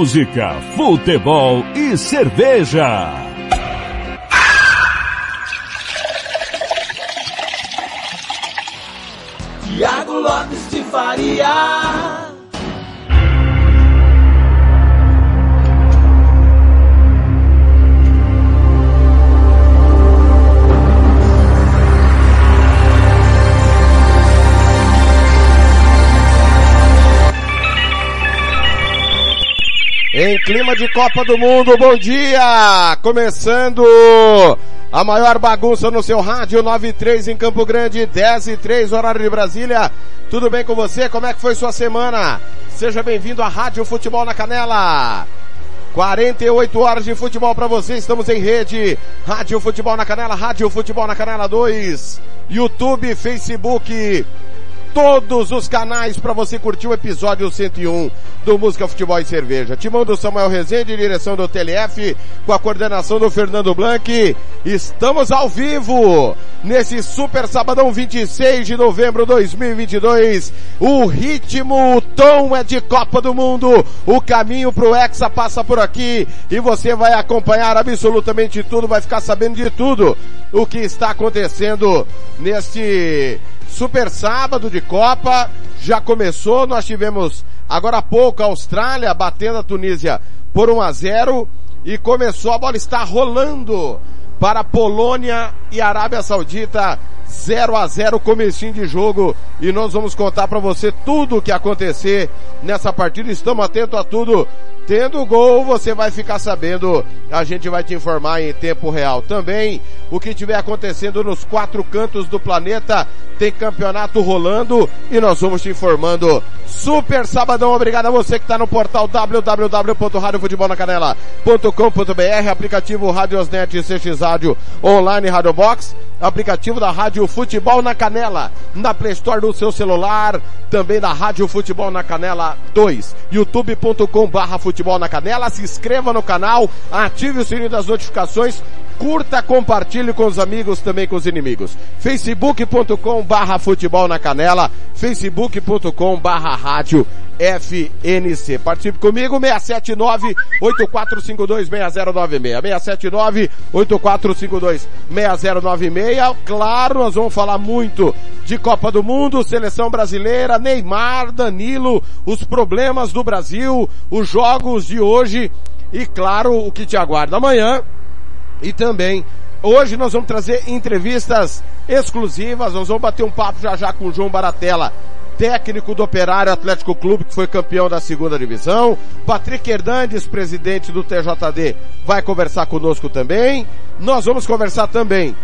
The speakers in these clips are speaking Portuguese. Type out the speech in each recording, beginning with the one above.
Música, futebol e cerveja. Tiago Lopes de Faria. Em clima de Copa do Mundo, bom dia! Começando a maior bagunça no seu rádio 93 em Campo Grande, 10 e 3 horário de Brasília. Tudo bem com você? Como é que foi sua semana? Seja bem-vindo à Rádio Futebol na Canela. 48 horas de futebol para você, estamos em rede. Rádio Futebol na Canela, Rádio Futebol na Canela 2, YouTube, Facebook, todos os canais para você curtir o episódio 101 do Música Futebol e Cerveja. Timão do Samuel Rezende, direção do TLF, com a coordenação do Fernando Blanc. Estamos ao vivo nesse super sabadão 26 de novembro de 2022. O ritmo, o tom é de Copa do Mundo. O caminho pro Hexa passa por aqui e você vai acompanhar absolutamente tudo, vai ficar sabendo de tudo o que está acontecendo neste Super sábado de Copa já começou, nós tivemos agora há pouco a Austrália batendo a Tunísia por 1 a 0 e começou, a bola está rolando para Polônia e Arábia Saudita 0 a 0 comecinho de jogo e nós vamos contar para você tudo o que acontecer nessa partida. Estamos atentos a tudo Tendo gol, você vai ficar sabendo, a gente vai te informar em tempo real. Também, o que estiver acontecendo nos quatro cantos do planeta, tem campeonato rolando e nós vamos te informando. Super sabadão, obrigado a você que está no portal www.radiofutebolnacanela.com.br, aplicativo Radiosnet CX Rádio Online Rádio Box, aplicativo da Rádio Futebol na Canela, na Play Store do seu celular, também da Rádio Futebol na Canela 2, youtube.com barra Futebol na Canela. Se inscreva no canal, ative o sininho das notificações, curta, compartilhe com os amigos, também com os inimigos. facebook.com barra Futebol na Canela, facebook.com barra Rádio FNC. Participe comigo, 679-8452-6096. 679-8452-6096. Claro, nós vamos falar muito de Copa do Mundo, Seleção Brasileira, Neymar, Danilo, os problemas do Brasil, os jogos de hoje e claro, o que te aguarda amanhã. E também Hoje nós vamos trazer entrevistas exclusivas, nós vamos bater um papo já já com o João Baratella, técnico do Operário Atlético Clube, que foi campeão da segunda divisão. Patrick Hernandes, presidente do TJD, vai conversar conosco também. Nós vamos conversar também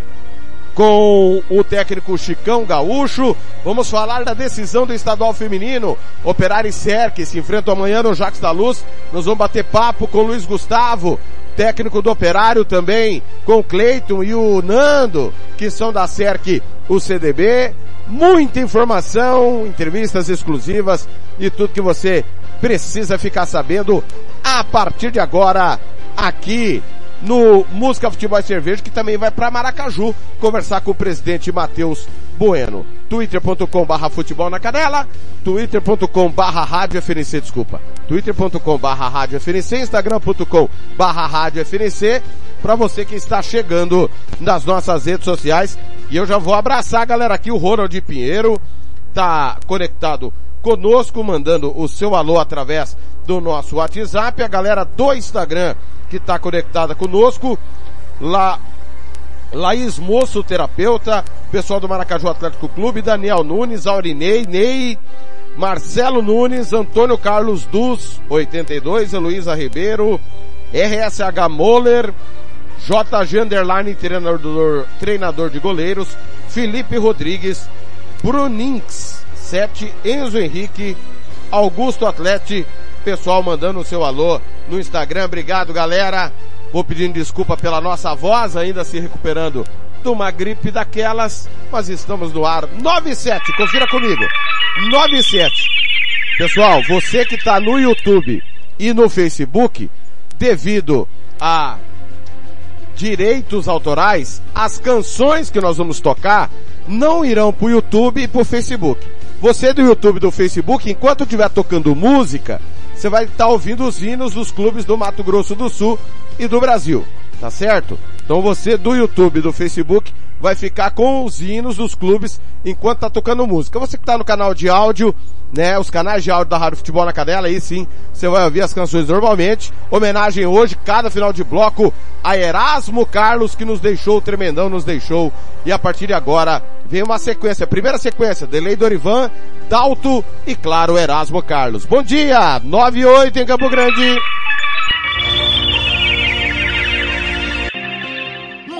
com o técnico Chicão Gaúcho. Vamos falar da decisão do estadual feminino. Operário e Cerque se enfrentam amanhã no Jacques da Luz. Nós vamos bater papo com o Luiz Gustavo, técnico do Operário também, com Cleiton e o Nando, que são da Cerque, o CDB. Muita informação, entrevistas exclusivas e tudo que você precisa ficar sabendo a partir de agora aqui no Música Futebol e Cerveja, que também vai para Maracaju conversar com o presidente Matheus Bueno. twitter.com barra futebol na canela, twitter.com barra rádio FNC, desculpa, twitter.com barra rádio FNC, instagram.com barra rádio FNC, para você que está chegando nas nossas redes sociais. E eu já vou abraçar a galera aqui, o Ronald Pinheiro, tá conectado conosco, mandando o seu alô através do nosso WhatsApp, a galera do Instagram que está conectada conosco, lá Laís Moço, terapeuta, pessoal do Maracaju Atlético Clube, Daniel Nunes, Aurinei, Ney, Marcelo Nunes, Antônio Carlos Dus, 82, Heloísa Ribeiro, RSH Moller, JG Underline, treinador, treinador de goleiros, Felipe Rodrigues, Bruninx, 7, Enzo Henrique, Augusto Atlete, pessoal mandando o seu alô no Instagram. Obrigado, galera. Vou pedindo desculpa pela nossa voz, ainda se recuperando de uma gripe daquelas, mas estamos no ar. 97, confira comigo. 97. Pessoal, você que está no YouTube e no Facebook, devido a direitos autorais, as canções que nós vamos tocar não irão para o YouTube e para o Facebook. Você do YouTube e do Facebook, enquanto estiver tocando música, você vai estar tá ouvindo os hinos dos clubes do Mato Grosso do Sul e do Brasil. Tá certo? Então você do YouTube do Facebook vai ficar com os hinos dos clubes enquanto tá tocando música. Você que tá no canal de áudio, né, os canais de áudio da Rádio Futebol na Canela, aí sim, você vai ouvir as canções normalmente. Homenagem hoje, cada final de bloco, a Erasmo Carlos, que nos deixou, o tremendão nos deixou. E a partir de agora, vem uma sequência, primeira sequência, Delei Dorivan, Dalto e claro, Erasmo Carlos. Bom dia, 9 e 8 em Campo Grande.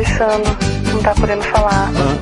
Disfarçando, não tá podendo falar. aham,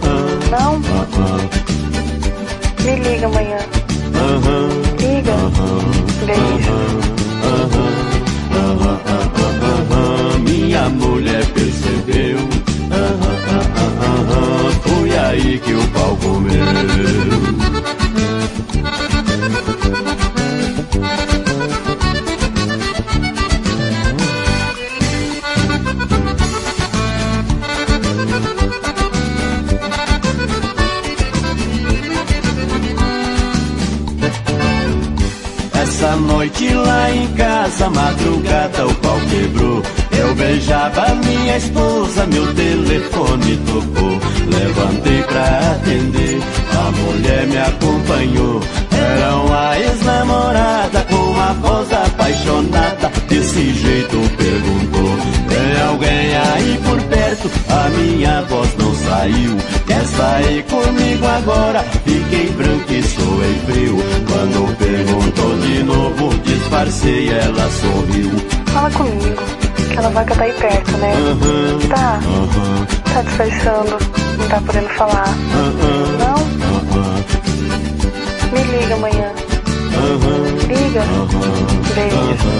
ela sorriu. Fala comigo, que ela vai tá aí perto, né? Uhum, tá. Uhum. Tá disfarçando, não tá podendo falar. Uhum, não? Me liga amanhã. Liga. Beijo.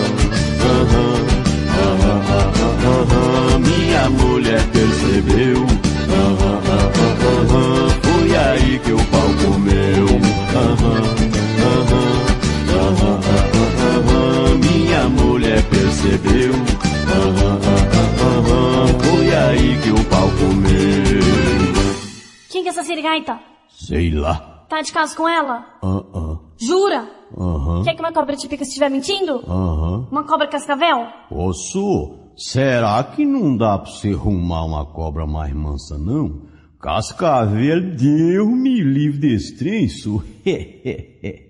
Minha mulher percebeu. Foi aí que o pau comeu. perdeu. Aham, aham, aham, foi aí que o pau comeu. Quem que é essa sirigaita? Sei lá. Tá de casa com ela? Ah, ah. Jura? Aham. Quer que uma cobra te pica se estiver mentindo? Aham. Uma cobra cascavel? Ô, Su, será que não dá pra você arrumar uma cobra mais mansa, não? Cascavel, Deus me livre desse trem, Su.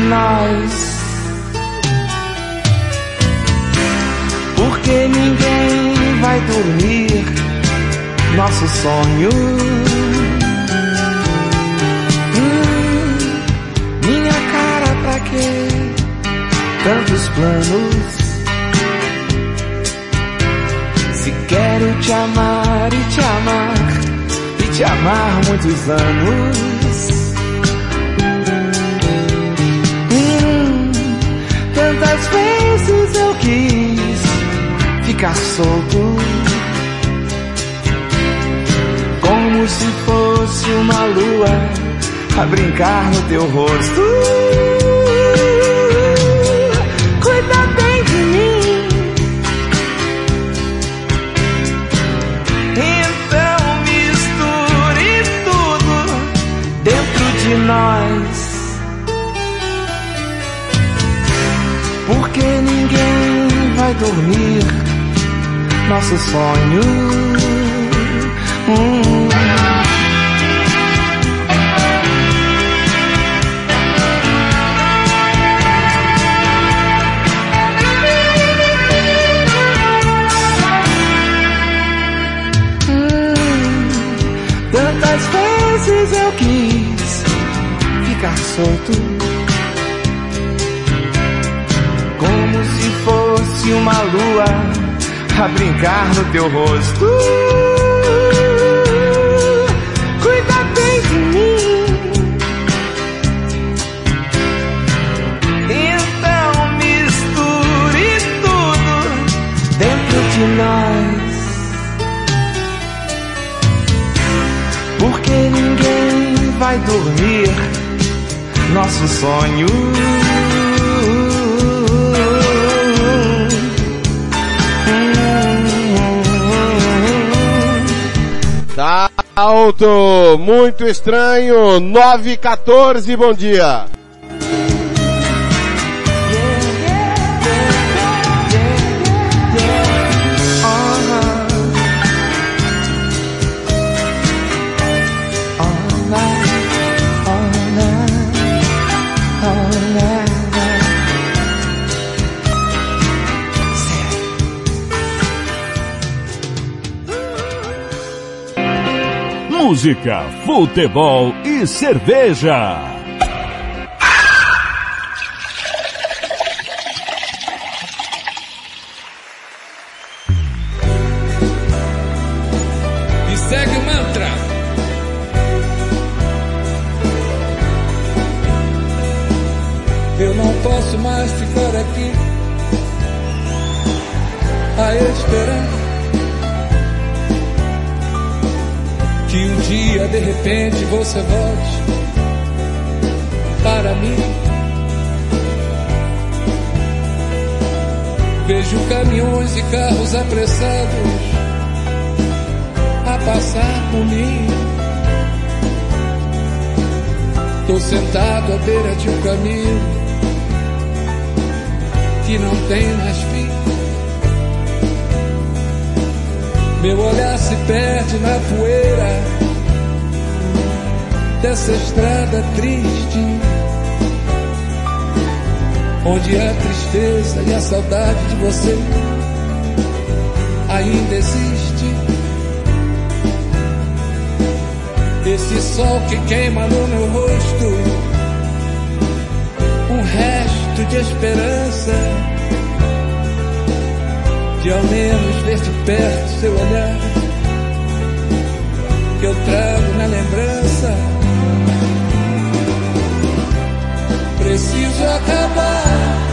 Nós. Porque ninguém vai dormir nosso sonho. Hum, minha cara pra quê? Tantos planos. Se quero te amar e te amar e te amar muitos anos. Ficar solto. Como se fosse uma lua a brincar no teu rosto. Cuida bem de mim. Então misture tudo dentro de nós. Porque ninguém vai dormir nosso sonho. Hum. Tantas vezes eu quis ficar solto, como se fosse uma lua a brincar no teu rosto. Cuida bem de mim. Então misture tudo dentro de nós. Porque ninguém vai dormir nosso sonho. Tá alto, muito estranho, 914, bom dia. Música, futebol e cerveja. E segue o mantra. Eu não posso mais ficar aqui a esperar que um dia de repente você volte para mim. Vejo caminhões e carros apressados a passar por mim. Tô sentado à beira de um caminho que não tem mais fim. Meu olhar se perde na poeira dessa estrada triste, onde a tristeza e a saudade de você ainda existe. Esse sol que queima no meu rosto, um resto de esperança, de ao menos ver de perto seu olhar, que eu trago na lembrança. Preciso acabar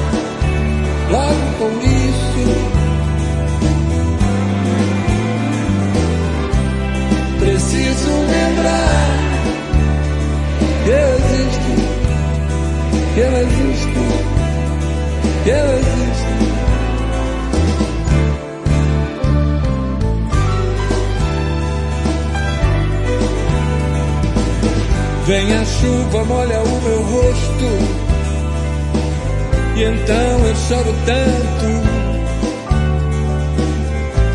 logo com isso. Preciso lembrar que eu existo, que eu existo, que eu existo. Vem a chuva, molha o meu rosto, e então eu choro tanto.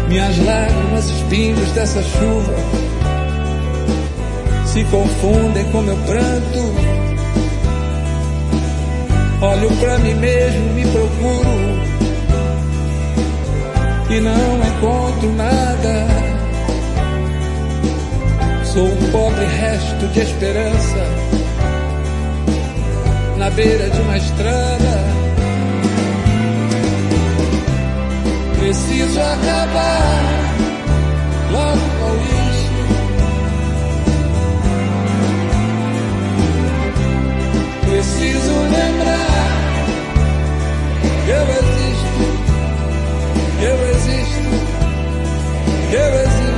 Minhas lágrimas, os pingos dessa chuva se confundem com meu pranto. Olho pra mim mesmo, me procuro e não encontro nada. Sou um pobre resto de esperança na beira de uma estrada. Preciso acabar logo com isso. Preciso lembrar eu existo, eu existo, eu existo.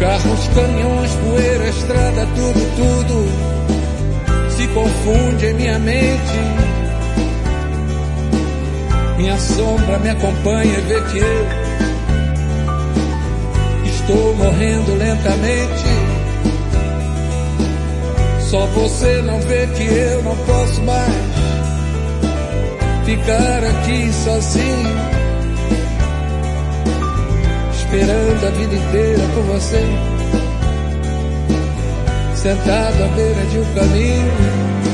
Carros, caminhões, poeira, estrada, tudo, tudo se confunde em minha mente. Minha sombra me acompanha e vê que eu estou morrendo lentamente. Só você não vê que eu não posso mais ficar aqui sozinho esperando a vida inteira por você, sentado à beira de um caminho.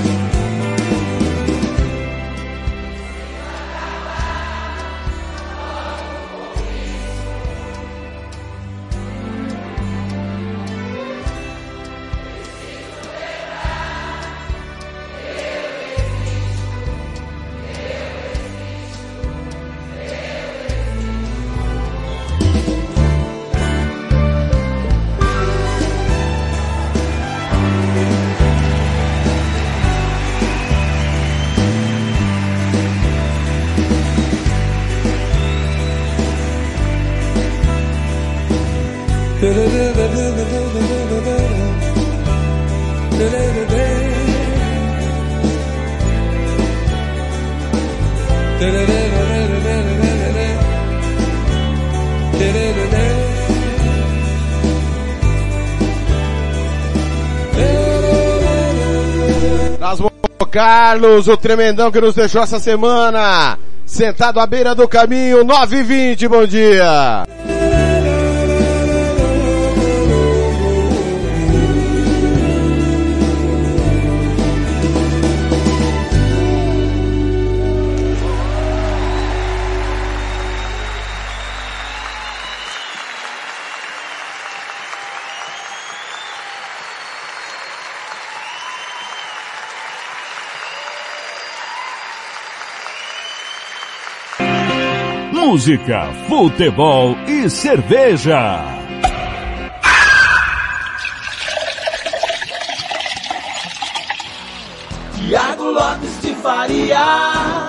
Carlos, o tremendão que nos deixou essa semana. Sentado à beira do caminho, 9 e 20 bom dia. Música, futebol e cerveja. Tiago Lopes de Faria.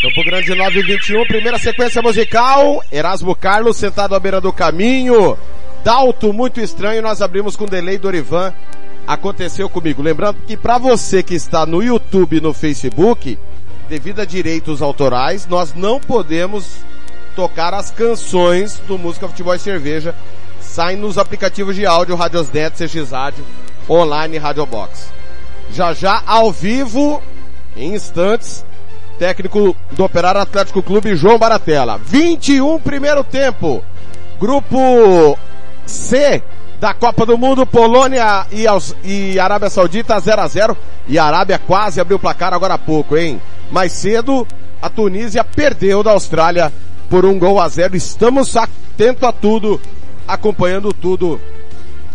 Campo Grande 921, primeira sequência musical, Erasmo Carlos sentado à beira do caminho, Dalto muito estranho, nós abrimos com delay do Orivan, aconteceu comigo. Lembrando que para você que está no YouTube e no Facebook, devido a direitos autorais, nós não podemos tocar as canções do Música Futebol e Cerveja, saem nos aplicativos de áudio, Radiosnet, CX Rádio, online, Radio Box. Já já, ao vivo, em instantes, técnico do Operário Atlético Clube, João Baratella. 21 primeiro tempo. Grupo C da Copa do Mundo, Polônia e, e Arábia Saudita 0 a 0 E a Arábia quase abriu o placar agora há pouco, hein? Mais cedo, a Tunísia perdeu da Austrália por um gol a zero. Estamos atentos a tudo, acompanhando tudo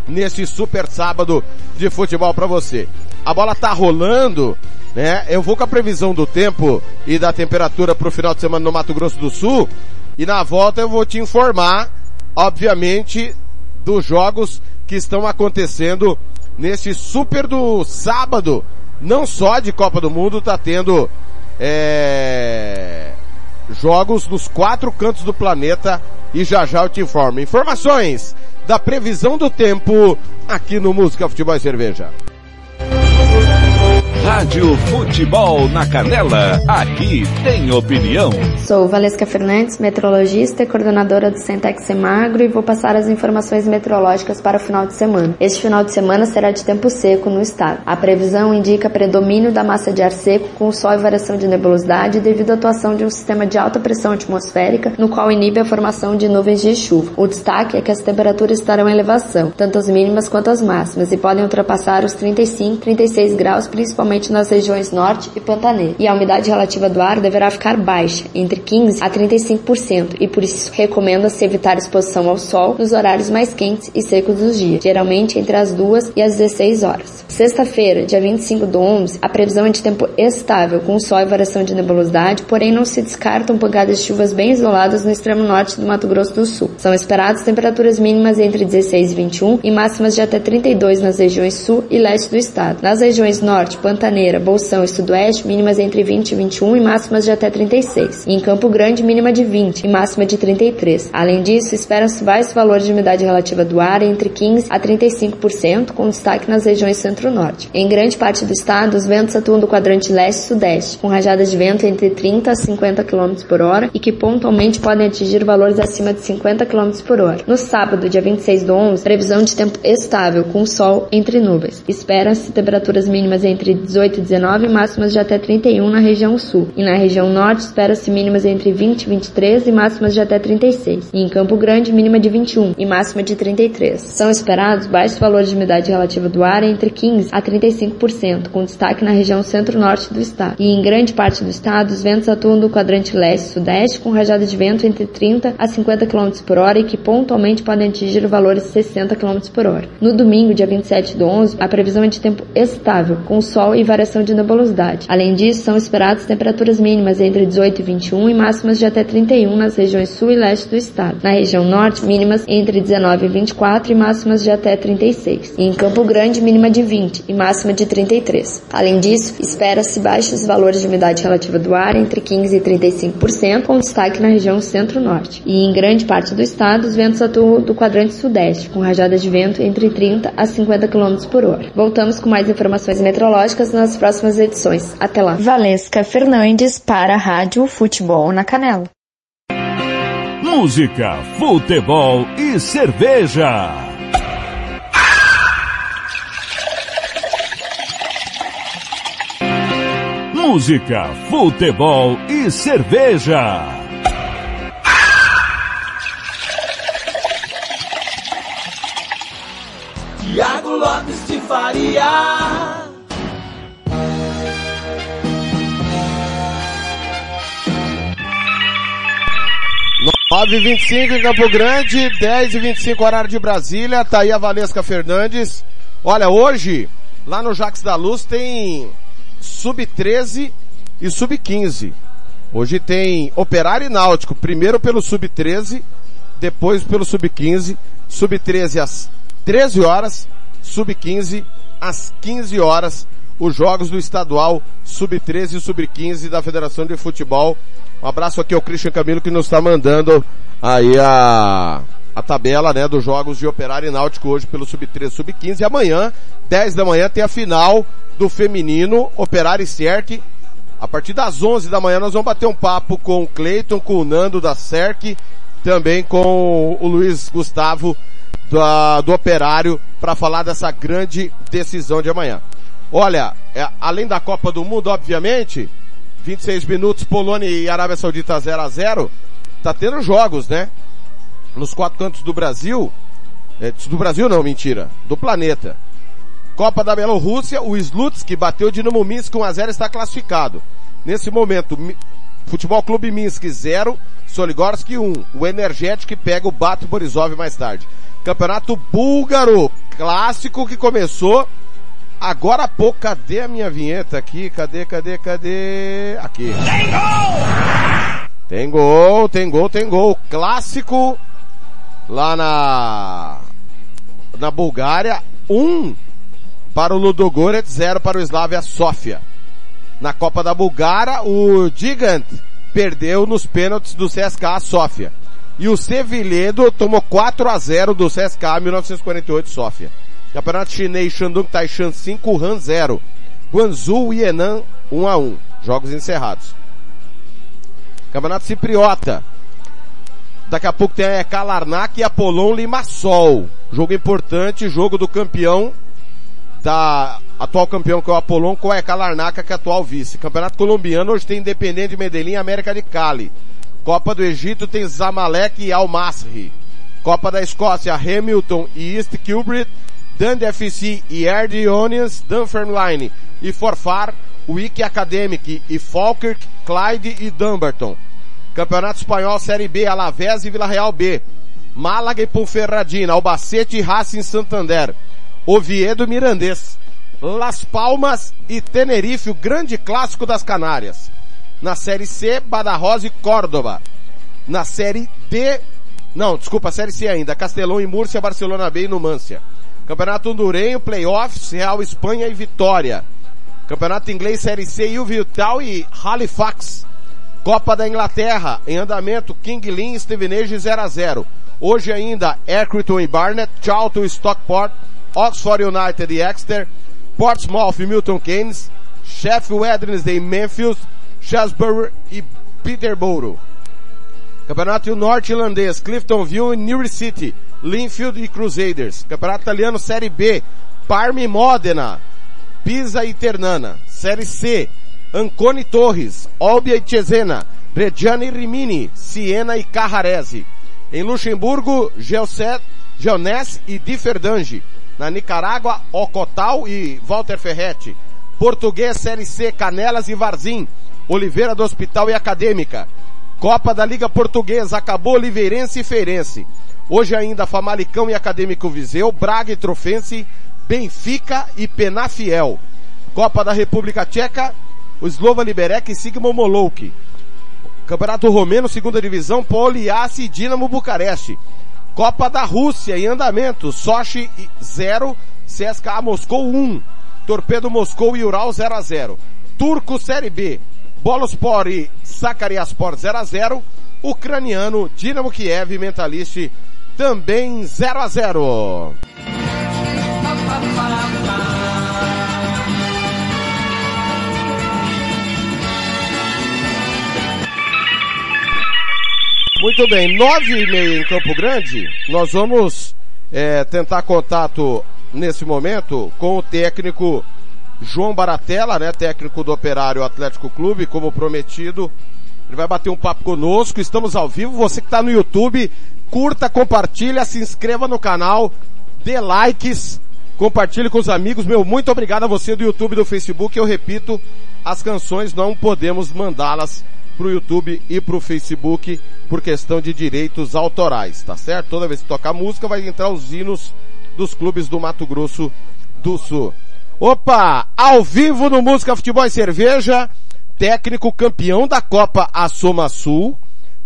nesse super sábado de futebol para você. A bola tá rolando, né? Eu vou com a previsão do tempo e da temperatura para o final de semana no Mato Grosso do Sul e na volta eu vou te informar, obviamente, dos jogos que estão acontecendo nesse super do sábado. Não só de Copa do Mundo, tá tendo é, jogos nos quatro cantos do planeta e já já eu te informo. Informações da previsão do tempo aqui no Música Futebol e Cerveja. Rádio Futebol na Canela, aqui tem opinião. Sou Valesca Fernandes, meteorologista e coordenadora do Centex Semagro e vou passar as informações meteorológicas para o final de semana. Este final de semana será de tempo seco no estado. A previsão indica predomínio da massa de ar seco com sol e variação de nebulosidade devido à atuação de um sistema de alta pressão atmosférica no qual inibe a formação de nuvens de chuva. O destaque é que as temperaturas estarão em elevação, tanto as mínimas quanto as máximas, e podem ultrapassar os 35, 36 graus, principalmente principalmente nas regiões norte e pantaneiro. E a umidade relativa do ar deverá ficar baixa, entre 15 a 35%, e por isso recomenda-se evitar exposição ao sol nos horários mais quentes e secos dos dias, geralmente entre as 2 e as 16 horas. Sexta-feira, dia 25 do 11, a previsão é de tempo estável, com sol e variação de nebulosidade, porém não se descartam pancadas de chuvas bem isoladas no extremo norte do Mato Grosso do Sul. São esperadas temperaturas mínimas entre 16 e 21 e máximas de até 32 nas regiões sul e leste do estado. Nas regiões norte, pantaneiro Pantaneira, Bolsão e Sudoeste, mínimas entre 20 e 21 e máximas de até 36. E em Campo Grande, mínima de 20 e máxima de 33. Além disso, esperam-se baixos valores de umidade relativa do ar entre 15 a 35%, com destaque nas regiões centro-norte. Em grande parte do estado, os ventos atuam do quadrante leste e sudeste, com rajadas de vento entre 30 a 50 km por hora e que pontualmente podem atingir valores acima de 50 km por hora. No sábado, dia 26 do 11, previsão de tempo estável, com sol entre nuvens. Espera-se temperaturas mínimas entre 18 e 19, máximas de até 31 na região sul. E na região norte, espera-se mínimas entre 20 e 23 e máximas de até 36. E em Campo Grande, mínima de 21 e máxima de 33. São esperados baixos valores de umidade relativa do ar entre 15 a 35%, com destaque na região centro-norte do estado. E em grande parte do estado, os ventos atuam do quadrante leste-sudeste, com rajada de vento entre 30 a 50 km por hora e que pontualmente podem atingir valores de 60 km por hora. No domingo, dia 27 do 11, a previsão é de tempo estável, com sol e e variação de nebulosidade. Além disso, são esperadas temperaturas mínimas entre 18 e 21 e máximas de até 31 nas regiões sul e leste do estado. Na região norte, mínimas entre 19 e 24 e máximas de até 36. E em Campo Grande, mínima de 20 e máxima de 33. Além disso, espera-se baixos valores de umidade relativa do ar entre 15 e 35%, com destaque na região centro-norte. E em grande parte do estado, os ventos atuam do quadrante sudeste, com rajadas de vento entre 30 a 50 km por hora. Voltamos com mais informações meteorológicas nas próximas edições. Até lá. Valesca Fernandes para a Rádio Futebol na Canela. Música, futebol e cerveja. Música, futebol e cerveja. Tiago Lopes de Faria. 9h25 em Campo Grande, 10h25 horário de Brasília, tá aí a Valesca Fernandes. Olha, hoje, lá no Jax da Luz tem Sub-13 e Sub-15. Hoje tem Operário e Náutico, primeiro pelo Sub-13, depois pelo Sub-15. Sub-13 às 13 horas, Sub-15 às 15 horas. Os jogos do estadual sub-13 e sub-15 da Federação de Futebol. Um abraço aqui ao Christian Camilo que nos está mandando aí a, a tabela, né, dos jogos de Operário e Náutico hoje pelo sub-13 sub-15 e amanhã, 10 da manhã, tem a final do feminino, Operário e Cerque. A partir das 11 da manhã nós vamos bater um papo com o Cleiton, com o Nando da Cerque, também com o Luiz Gustavo do Operário para falar dessa grande decisão de amanhã. Olha, é, além da Copa do Mundo, obviamente, 26 minutos, Polônia e Arábia Saudita 0 a 0 tá tendo jogos, né? Nos quatro cantos do Brasil, é, do Brasil não, mentira, do planeta. Copa da Bielorrússia, o Slutsk bateu o Dinamo Minsk com 1 a 0 está classificado. Nesse momento, Futebol Clube Minsk 0, Soligorsk 1. O Energético pega o Bato Borisov mais tarde. Campeonato Búlgaro, clássico que começou agora há pouco. Cadê a minha vinheta aqui? Cadê, cadê, cadê? Aqui. Tem gol! Tem gol, tem gol, tem gol. Clássico lá na na Bulgária, 1 um para o Ludogorets, 0 para o Slavia Sofia. Na Copa da Bulgária, o Gigant perdeu nos pênaltis do CSKA Sofia. E o Sevilhedo tomou 4 a 0 do CSKA 1948 Sofia. Campeonato chinês Shandong Taishan 5, Han 0. Guangzhou e Henan 1 a 1. Jogos encerrados. Campeonato Cipriota. Daqui a pouco tem a Kalarnak e Apolon Limassol. Jogo importante, jogo do campeão da atual campeão que é o Apolon com a Kalarnak, que é atual vice. Campeonato colombiano hoje tem Independente Medellín e América de Cali. Copa do Egito tem Zamalek e Al Masri. Copa da Escócia, Hamilton e East Kilbride, Dundee FC e Air Onions, Dunfermline e Forfar, Wiki Academic e Falkirk, Clyde e Dumbarton. Campeonato Espanhol Série B, Alavés e Vila Real B. Málaga e Ponferradina, Albacete e Racing Santander. Oviedo Mirandês. Las Palmas e Tenerife, o grande clássico das Canárias. Na Série C, Badajoz e Córdoba. Na Série D, não, desculpa, Série C ainda, Castelão e Múrcia, Barcelona B e Numância. Campeonato Hondurenho, Playoffs, Real Espanha e Vitória. Campeonato Inglês, Série C, Vital e Halifax. Copa da Inglaterra, em andamento, King Lynn e Stevenage 0 a 0 Hoje ainda, Accrington e Barnet, Charlton e Stockport, Oxford United e Exeter, Portsmouth e Milton Keynes, Sheffield Wednesday e Memphis, Shaftesbury e Peterborough. Campeonato norte-irlandês, Cliftonville e Newry City, Linfield e Crusaders. Campeonato italiano Série B, Parma e Modena, Pisa e Ternana. Série C, Ancona e Torres, Olbia e Cesena, Reggiana e Rimini, Siena e Carrarese. Em Luxemburgo, Geoset, Geonès e Differdange. Na Nicarágua, Ocotal e Walter Ferretti. Português, Série C, Canelas e Varzim. Oliveira do Hospital e Acadêmica. Copa da Liga Portuguesa, acabou Oliveirense e Feirense. Hoje ainda Famalicão e Acadêmico Viseu, Braga e Trofense, Benfica e Penafiel. Copa da República Tcheca, Slova Liberec e Sigma Molouk. Campeonato Romeno, segunda divisão, Poliace e Dinamo Bucareste. Copa da Rússia em andamento, Sochi 0, CSKA Moscou 1. Torpedo Moscou e Ural 0 a 0. Turco Série B, Bolospor e Sakaryaspor 0 a 0. Ucraniano, Dinamo Kiev e Mentalist também 0 a 0. Muito bem, nove e meia em Campo Grande, nós vamos é, tentar contato nesse momento com o técnico João Baratella, né, técnico do Operário Atlético Clube, como prometido. Ele vai bater um papo conosco, estamos ao vivo. Você que está no YouTube, curta, compartilha, se inscreva no canal, dê likes, compartilhe com os amigos. Meu, muito obrigado a você do YouTube e do Facebook. Eu repito, as canções não podemos mandá-las pro YouTube e pro Facebook por questão de direitos autorais, tá certo? Toda vez que tocar música vai entrar os hinos dos clubes do Mato Grosso do Sul. Opa! Ao vivo no Música Futebol e Cerveja, técnico campeão da Copa Assoma Sul,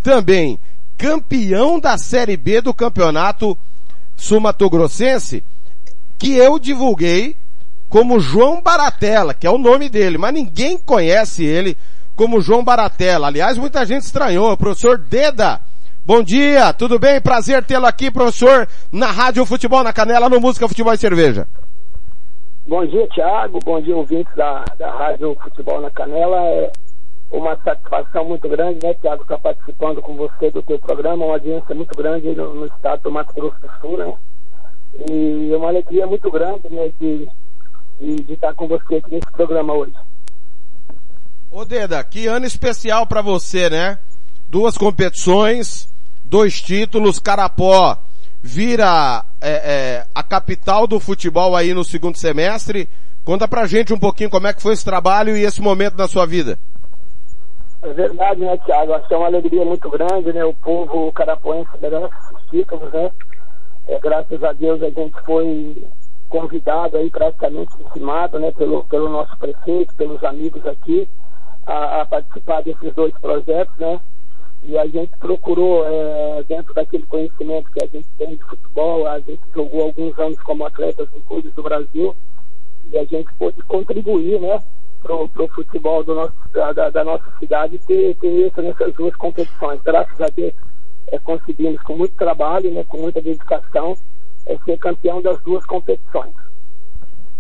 também campeão da Série B do Campeonato Sumatogrossense, que eu divulguei como João Baratella, que é o nome dele, mas ninguém conhece ele como João Baratella. Aliás, muita gente estranhou. Professor Deda. Bom dia, tudo bem? Prazer tê-lo aqui, professor, na Rádio Futebol na Canela, no Música, Futebol e Cerveja. Bom dia, Tiago. Bom dia, ouvintes da, da Rádio Futebol na Canela. É uma satisfação muito grande, né, Tiago, estar participando com você do teu programa, uma audiência muito grande no, no estado do Mato Grosso do Sul, né? E é uma alegria muito grande, né, de, de, estar com você aqui nesse programa hoje. Ô Deda, que ano especial para você, né? Duas competições, dois títulos, Carapó vira é, é, a capital do futebol aí no segundo semestre. Conta pra gente um pouquinho como é que foi esse trabalho e esse momento na sua vida. É verdade, né, Tiago? Acho que é uma alegria muito grande, né? O povo carapuense merece os né? É, graças a Deus a gente foi convidado aí praticamente estimado, né, pelo, pelo nosso prefeito, pelos amigos aqui, a, a participar desses dois projetos, né? E a gente procurou, é, dentro daquele conhecimento que a gente tem de futebol, a gente jogou alguns anos como atletas em clubes do Brasil, e a gente pôde contribuir, né, pro, pro futebol do nosso, da, da nossa cidade ter, ter isso nessas duas competições. Graças a Deus é, conseguimos com muito trabalho, né, com muita dedicação, é, ser campeão das duas competições.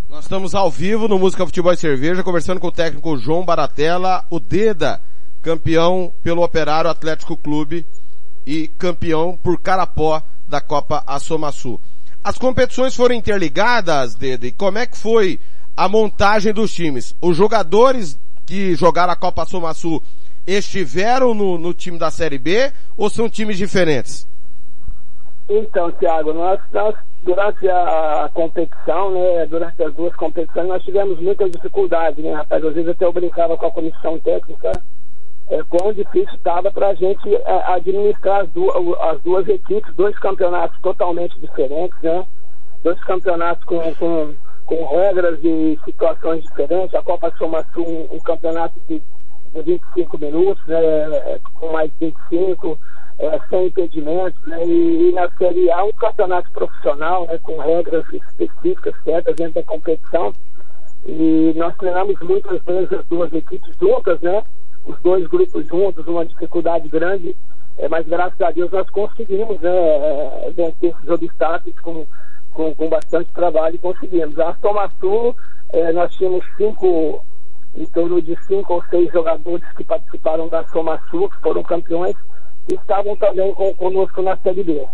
Nós estamos ao vivo no Música Futebol e Cerveja, conversando com o técnico João Baratella, o Deda, campeão pelo Operário Atlético Clube e campeão por Carapó da Copa Assomaçu. As competições foram interligadas, Deda, e como é que foi a montagem dos times? Os jogadores que jogaram a Copa Assomaçu estiveram no, no time da Série B ou são times diferentes? Então, Thiago, nós, nós durante a, a, competição, né, durante as duas competições, nós tivemos muitas dificuldades, né, rapaz? Às vezes até eu brincava com a comissão técnica, é, quão difícil estava para a gente é, administrar as duas, as duas equipes, dois campeonatos totalmente diferentes, né? Dois campeonatos com, com, com regras e situações diferentes. A Copa Soma um, um campeonato de, de 25 minutos, né, é, com mais 25 é, sem impedimentos, né? E, e, na Série A um campeonato profissional, né? Com regras específicas certas dentro da competição. E nós treinamos muitas vezes as duas equipes juntas, né? Os dois grupos juntos, uma dificuldade grande, é, mas graças a Deus nós conseguimos né, é, vencer esses obstáculos com, com, com bastante trabalho e conseguimos. A Somaçu, é, nós tínhamos cinco, em torno de cinco ou seis jogadores que participaram da Somaçu, que foram campeões, estavam também com, conosco na Série B.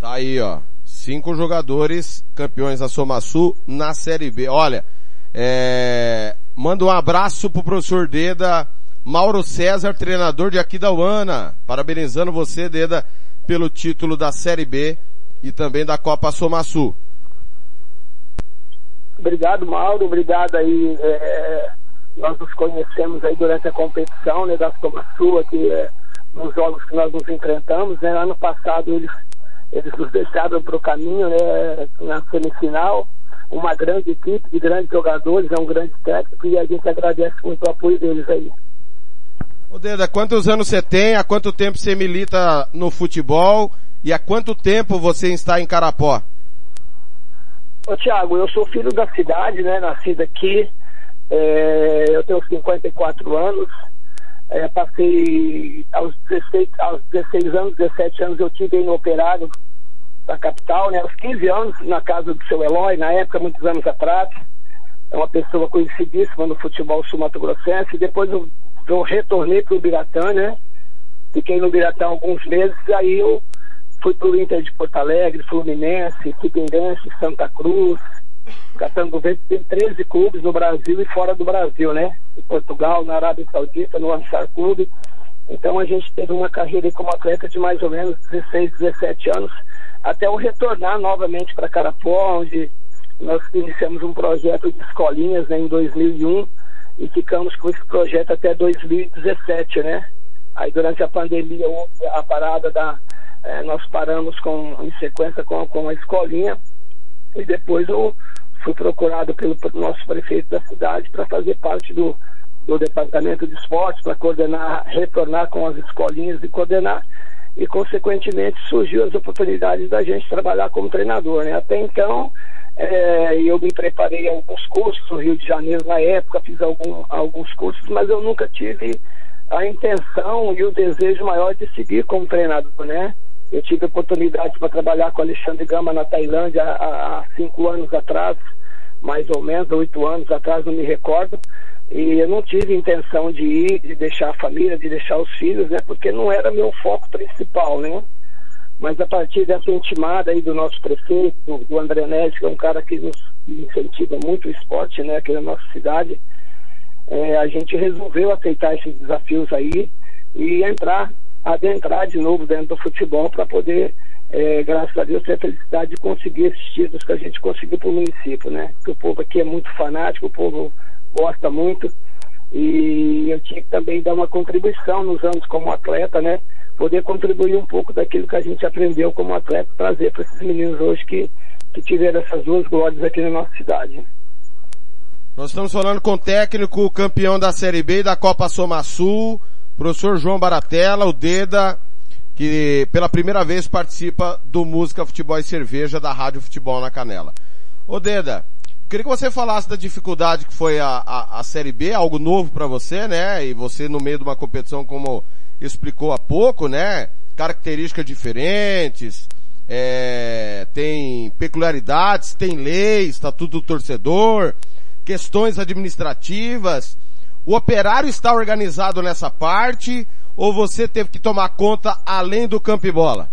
Tá aí, ó. Cinco jogadores campeões da Soma Sul na Série B. Olha, é... manda um abraço pro professor Deda, Mauro César, treinador de Aquidauana. Parabenizando você, Deda, pelo título da Série B e também da Copa Soma Sul. Obrigado, Mauro. Obrigado aí. É... Nós nos conhecemos aí durante a competição, né, da Soma Sul, que é nos jogos que nós nos enfrentamos. Né? Ano passado eles, eles nos deixaram para o caminho né? na semifinal. Uma grande equipe de grandes jogadores, é um grande técnico e a gente agradece muito o apoio deles aí. Ô Deda, quantos anos você tem? Há quanto tempo você milita no futebol? E há quanto tempo você está em Carapó? Ô Tiago, eu sou filho da cidade, né? Nascido aqui. É, eu tenho 54 anos. É, passei aos 16, aos 16 anos, 17 anos eu tive no operário da capital, né? Aos 15 anos na casa do seu Eloy, na época, muitos anos atrás. É uma pessoa conhecidíssima no futebol sul-mato-grossense. Depois eu, eu retornei para o Biratã, né? Fiquei no Biratã alguns meses, aí eu fui para o Inter de Porto Alegre, Fluminense, Figueirense, Santa Cruz, Catando Verde tem 13 clubes no Brasil e fora do Brasil, né? Em Portugal, na Arábia Saudita, no Ansar Clube. Então a gente teve uma carreira como atleta de mais ou menos 16, 17 anos, até eu retornar novamente para Carapó, onde nós iniciamos um projeto de escolinhas né, em 2001 e ficamos com esse projeto até 2017, né? Aí durante a pandemia a parada da eh, nós paramos com em sequência com, com a escolinha e depois eu fui procurado pelo nosso prefeito da cidade para fazer parte do, do departamento de esportes, para coordenar, retornar com as escolinhas e coordenar. e consequentemente surgiu as oportunidades da gente trabalhar como treinador, né? Até então é, eu me preparei a alguns cursos no Rio de Janeiro na época, fiz algum, alguns cursos, mas eu nunca tive a intenção e o desejo maior de seguir como treinador, né? Eu tive oportunidade para trabalhar com Alexandre Gama na Tailândia há, há cinco anos atrás, mais ou menos, oito anos atrás, não me recordo. E eu não tive intenção de ir, de deixar a família, de deixar os filhos, né? Porque não era meu foco principal, né? Mas a partir dessa intimada aí do nosso prefeito, do André Neves, que é um cara que nos incentiva muito o esporte, né? Aqui na nossa cidade, é, a gente resolveu aceitar esses desafios aí e entrar, adentrar de novo dentro do futebol para poder, é, graças a Deus, ter a felicidade de conseguir esses títulos que a gente conseguiu para o município, né? Que o povo aqui é muito fanático, o povo gosta muito e eu tinha que também dar uma contribuição nos anos como atleta, né? Poder contribuir um pouco daquilo que a gente aprendeu como atleta, trazer para esses meninos hoje que, que tiveram essas duas glórias aqui na nossa cidade. Nós estamos falando com o técnico campeão da Série B e da Copa Soma Sul, professor João Baratella, o Deda, que pela primeira vez participa do Música Futebol e Cerveja da Rádio Futebol na Canela. Ô Deda, queria que você falasse da dificuldade que foi a, a, a Série B, algo novo para você, né? E você no meio de uma competição como explicou há pouco, né? Características diferentes, é, tem peculiaridades, tem leis, estatuto do torcedor, questões administrativas. O operário está organizado nessa parte ou você teve que tomar conta além do campo e bola?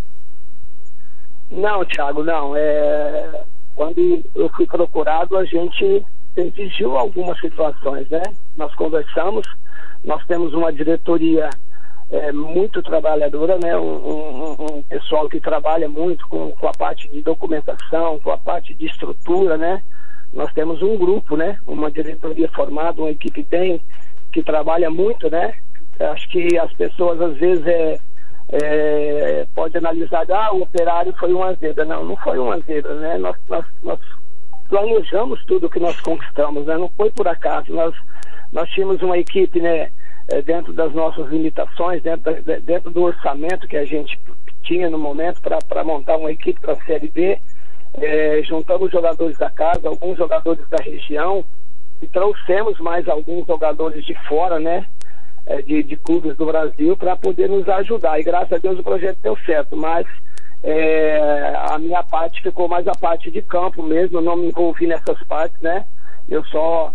Não, Thiago, não. É... Quando eu fui procurado, a gente exigiu algumas situações, né? Nós conversamos, nós temos uma diretoria é, muito trabalhadora, né? Um, um, um, pessoal que trabalha muito com, com a parte de documentação, com a parte de estrutura, né? Nós temos um grupo, né? Uma diretoria formada, uma equipe bem que trabalha muito, né? Acho que as pessoas às vezes é, é, pode analisar, ah, o operário foi uma zebra. Não, não foi uma zebra, né? Nós, nós, nós planejamos tudo que nós conquistamos, né? Não foi por acaso. Nós, nós tínhamos uma equipe, né? É, dentro das nossas limitações, dentro, dentro do orçamento que a gente tinha no momento para montar uma equipe para a Série B, é, juntamos jogadores da casa, alguns jogadores da região e trouxemos mais alguns jogadores de fora, né? É, de, de, clubes do Brasil para poder nos ajudar. E graças a Deus o projeto deu certo, mas é, a minha parte ficou mais a parte de campo mesmo, não me envolvi nessas partes, né? Eu só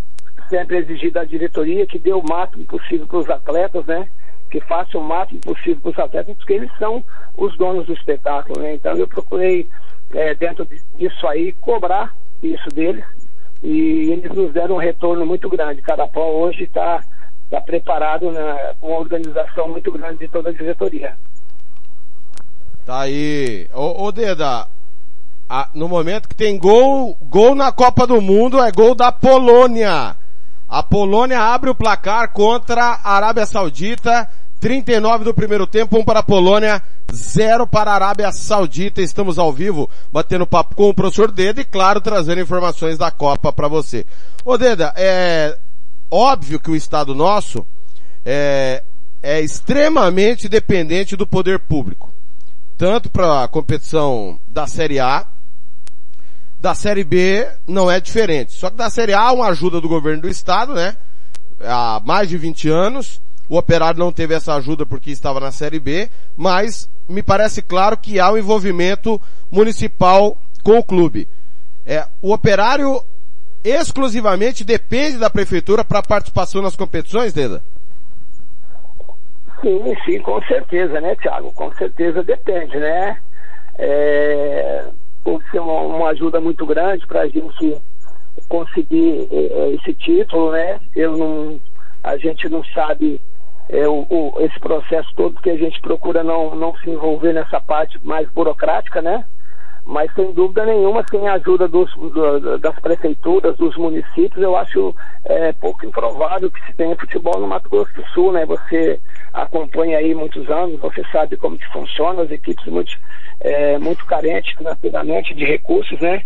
sempre exigi da diretoria que dê o máximo possível para os atletas, né? Que faça o máximo possível para os atletas, porque eles são os donos do espetáculo, né? Então eu procurei é, dentro disso aí, cobrar isso deles. E eles nos deram um retorno muito grande. Carapó hoje está tá preparado né, com uma organização muito grande de toda a diretoria. Tá aí. Ô, ô Deda, a, no momento que tem gol, gol na Copa do Mundo é gol da Polônia. A Polônia abre o placar contra a Arábia Saudita 39 do primeiro tempo, um para a Polônia, zero para a Arábia Saudita. Estamos ao vivo, batendo papo com o professor Deda e, claro, trazendo informações da Copa para você. Ô Deda, é óbvio que o Estado nosso é, é extremamente dependente do poder público. Tanto para a competição da Série A, da Série B não é diferente. Só que da Série A, uma ajuda do governo do Estado, né? Há mais de 20 anos o Operário não teve essa ajuda porque estava na Série B, mas me parece claro que há um envolvimento municipal com o clube. É, o Operário exclusivamente depende da prefeitura para participação nas competições, Deda? Sim, sim, com certeza, né, Thiago? Com certeza depende, né? É, pode ser uma, uma ajuda muito grande para a gente conseguir é, esse título, né? Eu não, a gente não sabe é, o, o, esse processo todo que a gente procura não, não se envolver nessa parte mais burocrática, né? Mas sem dúvida nenhuma, sem a ajuda dos, do, das prefeituras, dos municípios, eu acho é, pouco improvável que se tenha futebol no Mato Grosso do Sul, né? Você acompanha aí muitos anos, você sabe como que funciona, as equipes muito, é, muito carentes financeiramente de recursos, né?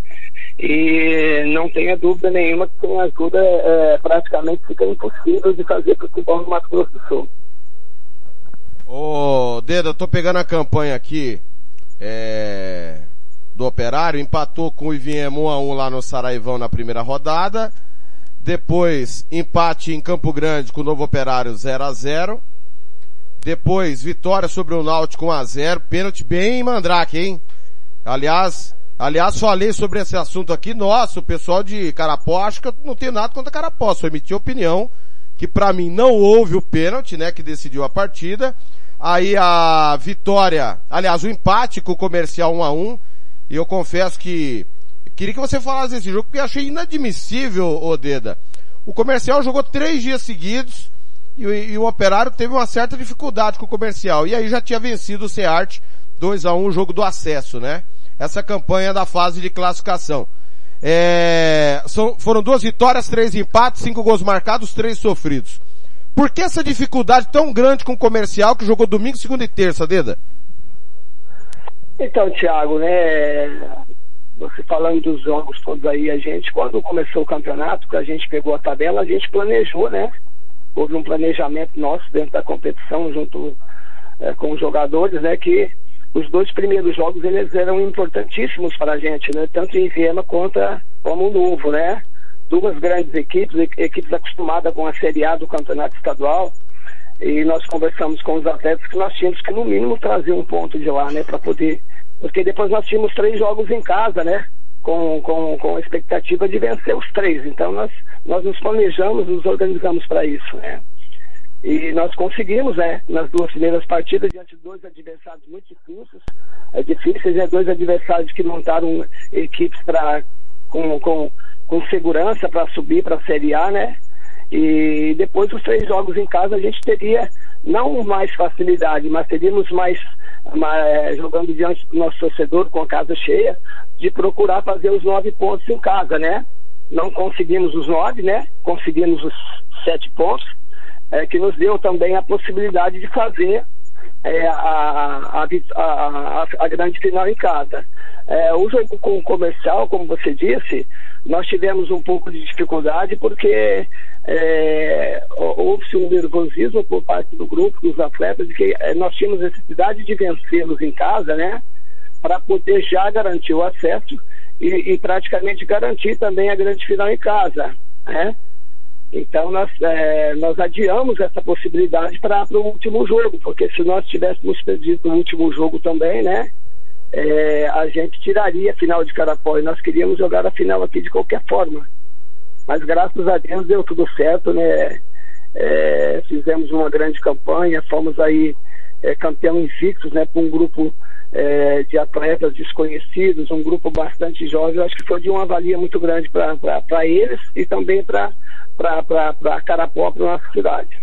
E não tenha dúvida nenhuma que sem ajuda é, praticamente fica impossível de fazer futebol no Mato Grosso do Sul. Ô, Deda, eu tô pegando a campanha aqui, é, do Operário, empatou com o Iviem 1 a 1 lá no Saraivão na primeira rodada. Depois, empate em Campo Grande com o Novo Operário 0 a 0 Depois, vitória sobre o Náutico 1 a 0 Pênalti bem mandrake, hein? Aliás, aliás, falei sobre esse assunto aqui. Nossa, o pessoal de Carapó, acho que eu não tenho nada contra Carapó. Só emiti opinião que para mim não houve o pênalti, né, que decidiu a partida. Aí a vitória, aliás, o empate com o comercial 1 a 1 E eu confesso que queria que você falasse desse jogo, porque achei inadmissível, Odeda. O comercial jogou três dias seguidos e, e, o Operário teve uma certa dificuldade com o comercial. E aí já tinha vencido o Seart 2 a 1 o jogo do acesso, né? Essa campanha da fase de classificação. É, são, foram duas vitórias, três empates, cinco gols marcados, três sofridos. Por que essa dificuldade tão grande com o comercial que jogou domingo, segunda e terça, Deda? Então, Thiago, né, você falando dos jogos todos aí, a gente, quando começou o campeonato, que a gente pegou a tabela, a gente planejou, né? Houve um planejamento nosso dentro da competição, junto é, com os jogadores, né? Que os dois primeiros jogos eles eram importantíssimos para a gente, né? Tanto em Viena quanto como Novo, né? Duas grandes equipes, equipes acostumadas com a Série A do Campeonato Estadual, e nós conversamos com os atletas que nós tínhamos que no mínimo trazer um ponto de lá, né? Para poder porque depois nós tínhamos três jogos em casa, né? Com, com, com a expectativa de vencer os três. Então nós, nós nos planejamos, nos organizamos para isso, né? E nós conseguimos, né? Nas duas primeiras partidas, diante de dois adversários muito difíceis, é difíceis, é dois adversários que montaram equipes para com, com, com segurança para subir para a Série A, né? E depois dos três jogos em casa a gente teria não mais facilidade, mas teríamos mais é, jogando diante do nosso torcedor com a casa cheia, de procurar fazer os nove pontos em casa, né? Não conseguimos os nove, né? Conseguimos os sete pontos, é, que nos deu também a possibilidade de fazer é, a, a, a, a, grande final em casa. É, o jogo com comercial, como você disse, nós tivemos um pouco de dificuldade porque é, houve-se um nervosismo por parte do grupo, dos atletas, de que é, nós tínhamos necessidade de vencê-los em casa, né? Para poder já garantir o acesso e, e, praticamente garantir também a grande final em casa, né? Então nós, é, nós adiamos essa possibilidade para o último jogo, porque se nós tivéssemos perdido o último jogo também, né? É, a gente tiraria a final de Carapó e nós queríamos jogar a final aqui de qualquer forma. Mas graças a Deus deu tudo certo, né? É, fizemos uma grande campanha, fomos aí é, campeão invictos, né? Para um grupo é, de atletas desconhecidos, um grupo bastante jovem. Eu acho que foi de uma valia muito grande para eles e também para Carapó, para nossa cidade.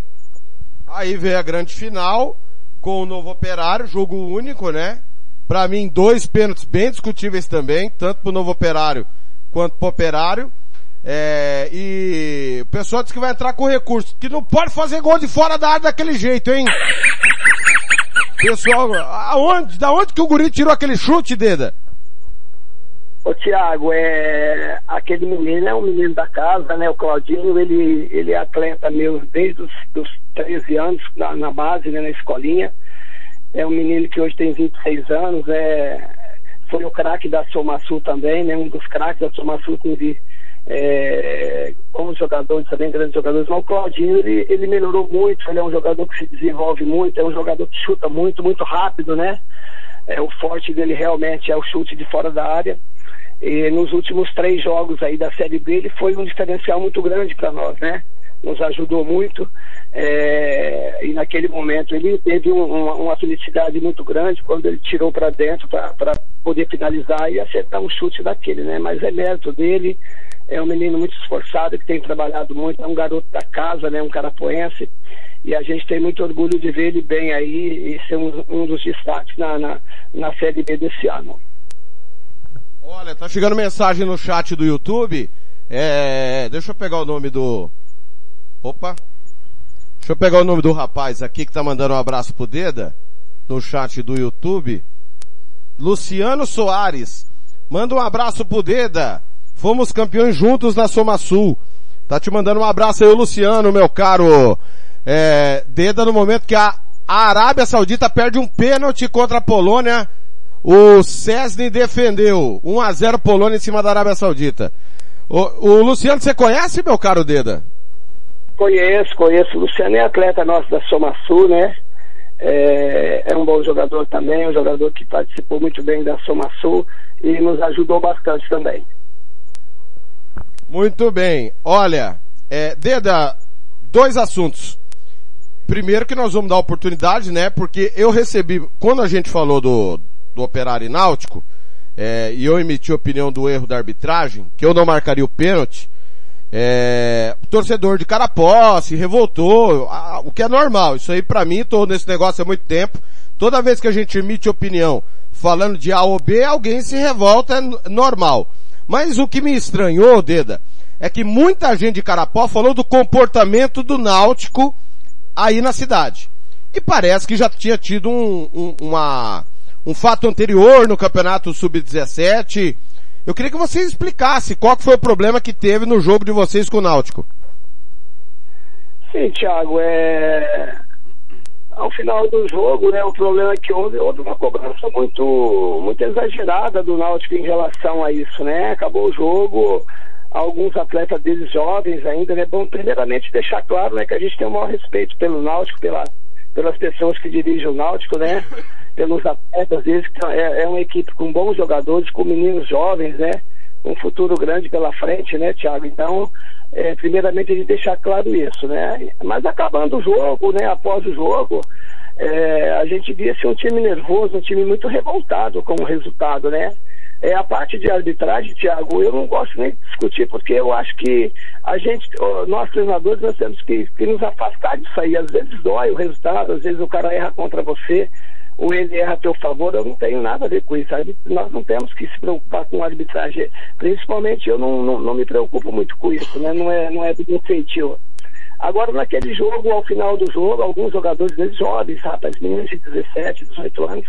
Aí veio a grande final com o novo operário, jogo único, né? Para mim, dois pênaltis bem discutíveis também, tanto para o novo operário quanto para o operário. É, e o pessoal disse que vai entrar com recurso, que não pode fazer gol de fora da área daquele jeito, hein? Pessoal, aonde, da onde que o guri tirou aquele chute, Deda? Ô Tiago, é, aquele menino é um menino da casa, né? O Claudinho, ele, ele é atleta meu desde os dos 13 anos na, na base, né? Na escolinha. É um menino que hoje tem 26 anos, é, foi o craque da Somaçu também, né? Um dos craques da Somaçu com é, como jogadores também, grandes jogadores, mas o Claudinho ele, ele melhorou muito, ele é um jogador que se desenvolve muito, é um jogador que chuta muito, muito rápido, né? É, o forte dele realmente é o chute de fora da área. E nos últimos três jogos aí da Série B ele foi um diferencial muito grande para nós, né? Nos ajudou muito é, e naquele momento ele teve um, uma, uma, felicidade muito grande quando ele tirou para dentro para poder finalizar e acertar um chute daquele, né? Mas é mérito dele, é um menino muito esforçado, que tem trabalhado muito, é um garoto da casa, né, um carapoense, e a gente tem muito orgulho de ver ele bem aí e ser um, um dos destaques na, na, na Série B desse ano. Olha, tá chegando mensagem no chat do YouTube, é, deixa eu pegar o nome do... Opa! Deixa eu pegar o nome do rapaz aqui que tá mandando um abraço pro Deda, no chat do YouTube. Luciano Soares. Manda um abraço pro Deda. Fomos campeões juntos na Soma Sul. Tá te mandando um abraço aí, Luciano, meu caro. É, Deda no momento que a Arábia Saudita perde um pênalti contra a Polônia. O Cesny defendeu 1 a 0 Polônia em cima da Arábia Saudita. O, o Luciano, você conhece, meu caro Deda? Conheço, conheço. O Luciano é atleta nosso da Soma Sul, né? É, é, um bom jogador também, um jogador que participou muito bem da Soma Sul e nos ajudou bastante também. Muito bem. Olha, é, Deda, dois assuntos. Primeiro que nós vamos dar oportunidade, né? Porque eu recebi, quando a gente falou do, do operário náutico, é, e eu emiti opinião do erro da arbitragem, que eu não marcaria o pênalti, é, torcedor de Carapó se revoltou, a, o que é normal. Isso aí para mim, tô nesse negócio há muito tempo. Toda vez que a gente emite opinião falando de A ou B, alguém se revolta, é normal. Mas o que me estranhou, Deda, é que muita gente de Carapó falou do comportamento do Náutico aí na cidade. E parece que já tinha tido um, um, uma, um fato anterior no campeonato sub-17. Eu queria que você explicasse qual foi o problema que teve no jogo de vocês com o Náutico. Sim, Thiago, é... ao final do jogo, né, o problema é que houve, houve uma cobrança muito, muito exagerada do Náutico em relação a isso, né? Acabou o jogo, alguns atletas deles jovens ainda, né? Bom, primeiramente deixar claro, né, que a gente tem o maior respeito pelo Náutico, pela, pelas pessoas que dirigem o Náutico, né? Pelos atletas deles, que é, é uma equipe com bons jogadores, com meninos jovens, né? Um futuro grande pela frente, né, Thiago? Então, é, primeiramente a gente deixar claro isso, né? Mas acabando o jogo, né, após o jogo, é, a gente via-se um time nervoso, um time muito revoltado com o resultado, né? É, a parte de arbitragem, Tiago, eu não gosto nem de discutir, porque eu acho que a gente, nós treinadores, nós temos que, que, nos afastar disso aí. Às vezes dói o resultado, às vezes o cara erra contra você, ou ele erra a teu favor, eu não tenho nada a ver com isso. Nós não temos que se preocupar com arbitragem. Principalmente eu não, não, não me preocupo muito com isso, né? Não é, não é do feitio. Agora, naquele jogo, ao final do jogo, alguns jogadores deles jovens, rapaz, meninos de 17, 18 anos,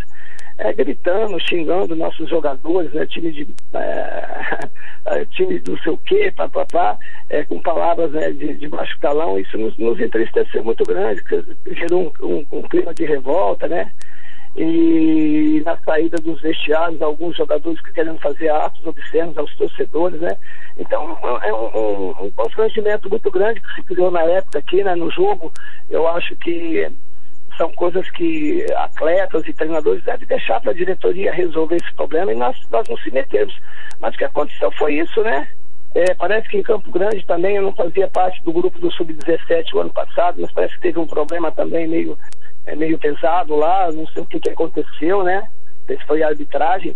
é, gritando, xingando nossos jogadores, né, time de é, é time do seu quê, papapá, é, com palavras né, de, de baixo calão, isso nos, nos entristeceu muito grande, gerou um, um, um, clima de revolta, né? E na saída dos vestiários, alguns jogadores que querendo fazer atos obscenos aos torcedores, né? Então é um, um, um constrangimento muito grande que se criou na época aqui, né, no jogo. Eu acho que são coisas que atletas e treinadores devem deixar para a diretoria resolver esse problema e nós, nós não se metemos. Mas o que aconteceu foi isso, né? É, parece que em Campo Grande também eu não fazia parte do grupo do Sub-17 o ano passado, mas parece que teve um problema também meio, é, meio pesado lá, não sei o que, que aconteceu, né? Se foi arbitragem.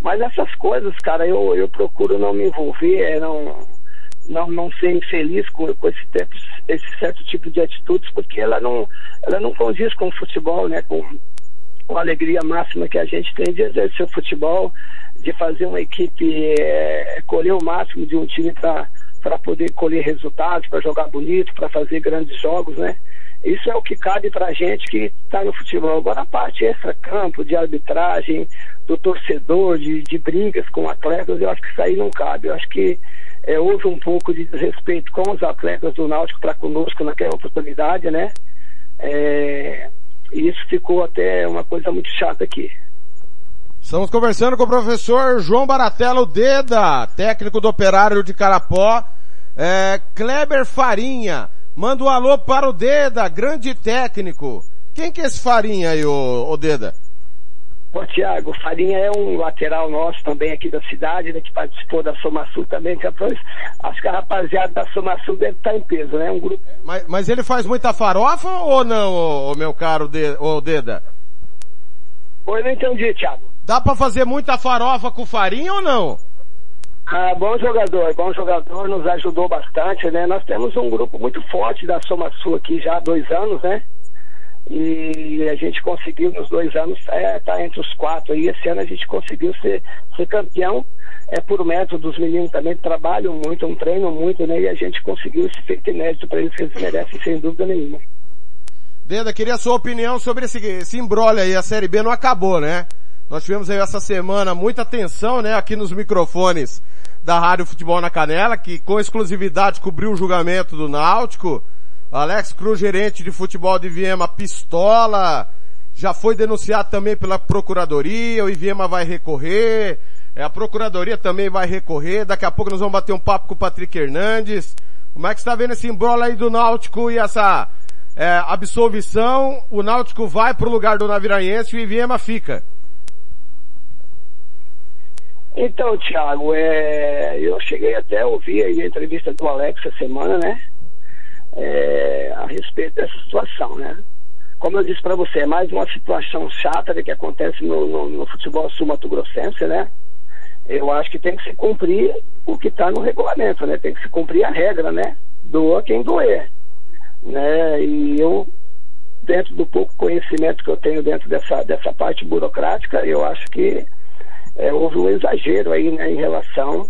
Mas essas coisas, cara, eu, eu procuro não me envolver, é, não, não, não ser infeliz com, com esse, tempo, esse certo tipo de atitudes, porque ela não, ela não condiz com o futebol, né? Com, com a alegria máxima que a gente tem de exercer o futebol, de fazer uma equipe é, colher o máximo de um time para poder colher resultados, para jogar bonito, para fazer grandes jogos, né? Isso é o que cabe para a gente que está no futebol. Agora, a parte extra-campo, de arbitragem, do torcedor, de, de brigas com atletas, eu acho que isso aí não cabe. Eu acho que é, houve um pouco de desrespeito com os atletas do Náutico para conosco naquela oportunidade, né? É, e isso ficou até uma coisa muito chata aqui. Estamos conversando com o professor João Baratello Deda, técnico do Operário de Carapó. É, Kleber Farinha, manda um alô para o Deda, grande técnico. Quem que é esse Farinha aí, ô, ô Deda? Ô, Tiago, Farinha é um lateral nosso também aqui da cidade, né, que participou da Soma Sul também, que acho que a rapaziada da Soma Sul deve estar em peso, né? Um grupo. Mas, mas ele faz muita farofa ou não, ô, meu caro de, ô, Deda? Oi, não entendi, Tiago. Dá pra fazer muita farofa com farinha ou não? Ah, bom jogador, bom jogador, nos ajudou bastante, né? Nós temos um grupo muito forte da Soma Sul aqui já há dois anos, né? e a gente conseguiu nos dois anos estar é, tá entre os quatro aí. Esse ano a gente conseguiu ser, ser campeão é por mérito dos meninos também trabalham muito, um treinam muito, né? E a gente conseguiu esse feito inédito para eles que eles merecem sem dúvida nenhuma. Deda, queria a sua opinião sobre esse, esse embrolho aí. A Série B não acabou, né? Nós tivemos aí essa semana muita atenção, né? Aqui nos microfones da Rádio Futebol na Canela, que com exclusividade cobriu o julgamento do Náutico Alex Cruz, gerente de futebol de Viema, pistola, já foi denunciado também pela procuradoria, o Iviema vai recorrer, é, a procuradoria também vai recorrer, daqui a pouco nós vamos bater um papo com o Patrick Hernandes. Como é que está vendo esse embrolo aí do Náutico e essa é, absolvição? O Náutico vai pro lugar do Naviraense e o Iviema fica. Então, Thiago, é, eu cheguei até a ouvir a entrevista do Alex essa semana, né? É, a respeito dessa situação, né? Como eu disse para você, é mais uma situação chata que acontece no, no, no futebol sul-mato-grossense, né? Eu acho que tem que se cumprir o que está no regulamento, né? Tem que se cumprir a regra, né? Doa quem doer, né? E eu, dentro do pouco conhecimento que eu tenho dentro dessa, dessa parte burocrática, eu acho que é, houve um exagero aí né, em relação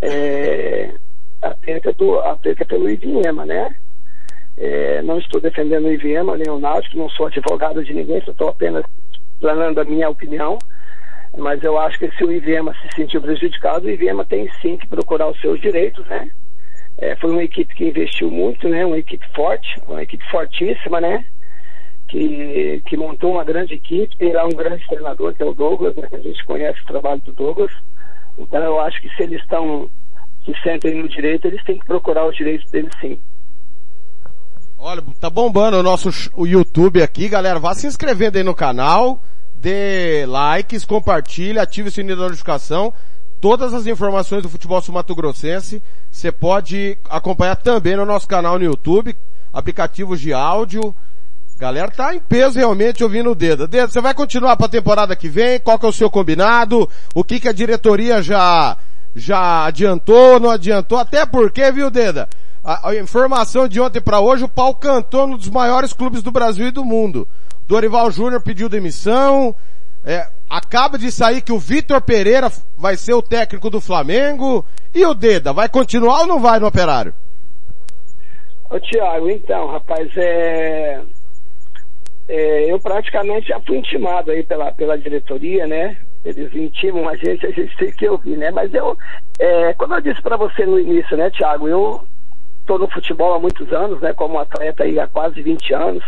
é, à perca, do, à perca pelo IVM, né? É, não estou defendendo o IVM nem o Náutico, não sou advogado de ninguém, estou apenas planando a minha opinião, mas eu acho que se o IVM se sentiu prejudicado, o IVM tem sim que procurar os seus direitos, né? É, foi uma equipe que investiu muito, né? Uma equipe forte, uma equipe fortíssima, né? Que, que montou uma grande equipe, tem lá um grande treinador, que é o Douglas, né? a gente conhece o trabalho do Douglas. Então eu acho que se eles estão, se sentem no direito, eles têm que procurar os direitos deles sim. Olha, tá bombando o nosso o YouTube aqui, galera. Vá se inscrevendo aí no canal, dê likes, compartilhe, ative o sininho da notificação. Todas as informações do futebol sul-mato-grossense você pode acompanhar também no nosso canal no YouTube, aplicativos de áudio, Galera tá em peso realmente ouvindo o dedo. Dedo, você vai continuar para a temporada que vem? Qual que é o seu combinado? O que que a diretoria já já adiantou, não adiantou? Até porque, viu, Deda? A, a informação de ontem para hoje, o pau cantou num dos maiores clubes do Brasil e do mundo. Dorival Júnior pediu demissão. É, acaba de sair que o Vitor Pereira vai ser o técnico do Flamengo. E o Deda, vai continuar ou não vai no Operário? Ô Tiago, então, rapaz, é é, eu praticamente já fui intimado aí pela, pela diretoria, né? Eles intimam a gente, a gente tem que ouvir, né? Mas eu, é, como eu disse para você no início, né, Thiago, eu estou no futebol há muitos anos, né? Como atleta aí há quase 20 anos.